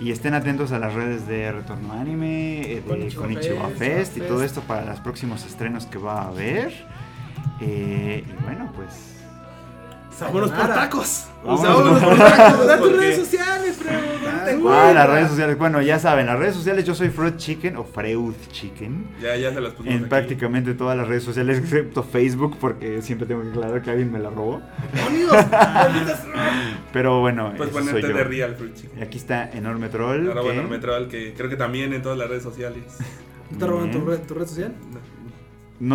Y estén atentos a las redes de Retorno Anime, eh, de Konichiwa Konichiwa Fest, Fest y todo esto para los próximos estrenos que va a haber. Eh, y bueno, pues... Vámonos por tacos. Vámonos Vámonos por tacos. Da tus redes sociales, Freud. ¿dónde te Ah, las redes sociales. Bueno, ya saben, las redes sociales yo soy Freud Chicken o Freud Chicken. Ya, ya se las pusimos En aquí. prácticamente todas las redes sociales, excepto Facebook, porque siempre tengo que aclarar que alguien me la robó. Pero bueno, Pues ese soy ponerte yo. de Real Fruit Chicken. Y aquí está Enorme Troll. Ahora que bueno, Metral, que creo que también en todas las redes sociales. ¿Te roban tu red, tu red social? ¿No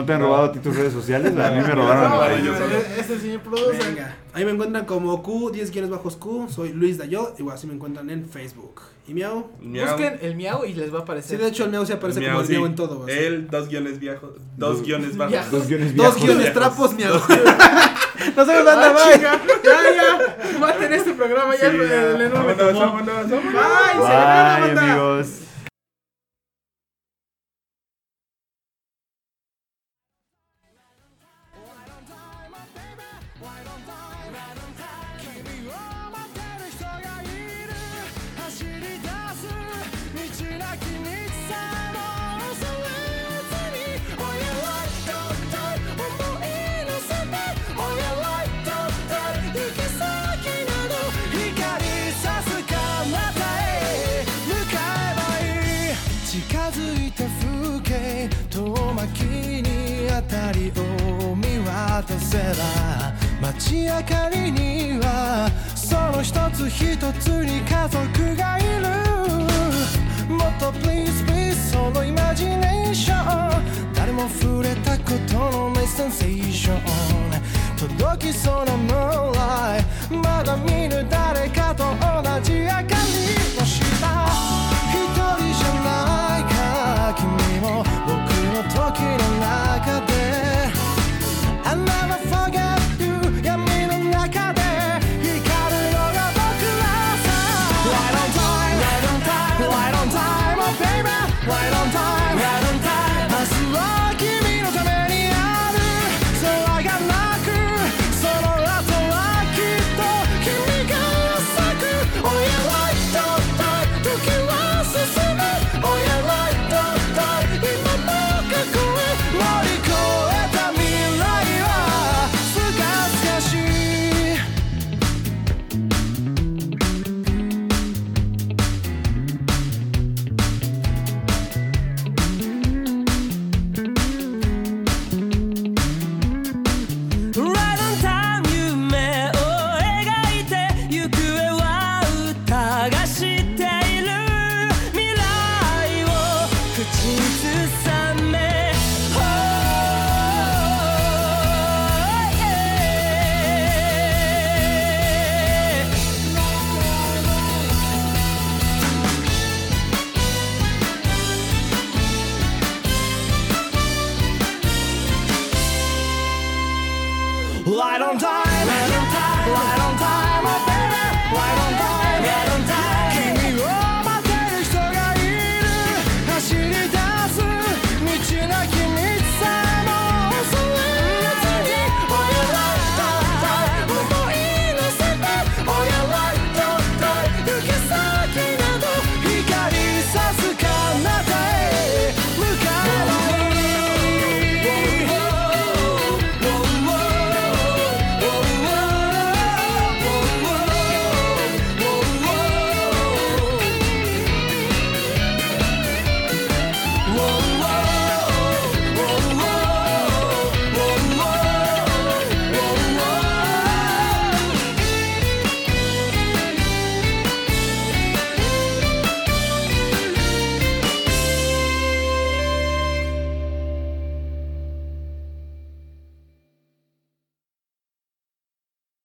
te han No. robado a ti tus redes sociales? A mí me No, robaron. no, yo mías. solo. Es el señor producer. Venga. Ahí me encuentran como Q, 10 guiones bajos Q. Soy Luis Dayo. Igual así me encuentran en Facebook. ¿Y Miau? Miau. Busquen el miau y les va a Sí, aparecer. de hecho el Miau se aparece Miau, como el sí. Miau en todo. así. Él, dos guiones viejos. Dos Dos- guiones bajos. Dos guiones Dos viejos. guiones viejos. trapos, Miau. Nos vemos, Ah, banda, bye. chinga. Ya, ya. Maten este programa ya. Sí, el, ya. el enorme Vámonos, vámonos, vámonos. Bye, sayonara, Bye, banda. amigos. たせば街明かりにはその一つ一つに家族がいる。もっと please please そのイマジネーション。誰も触れたことのないセンセーション。届きそうなムーライまだ見ぬ誰かと同じ明かりの下一人じゃないか君も。僕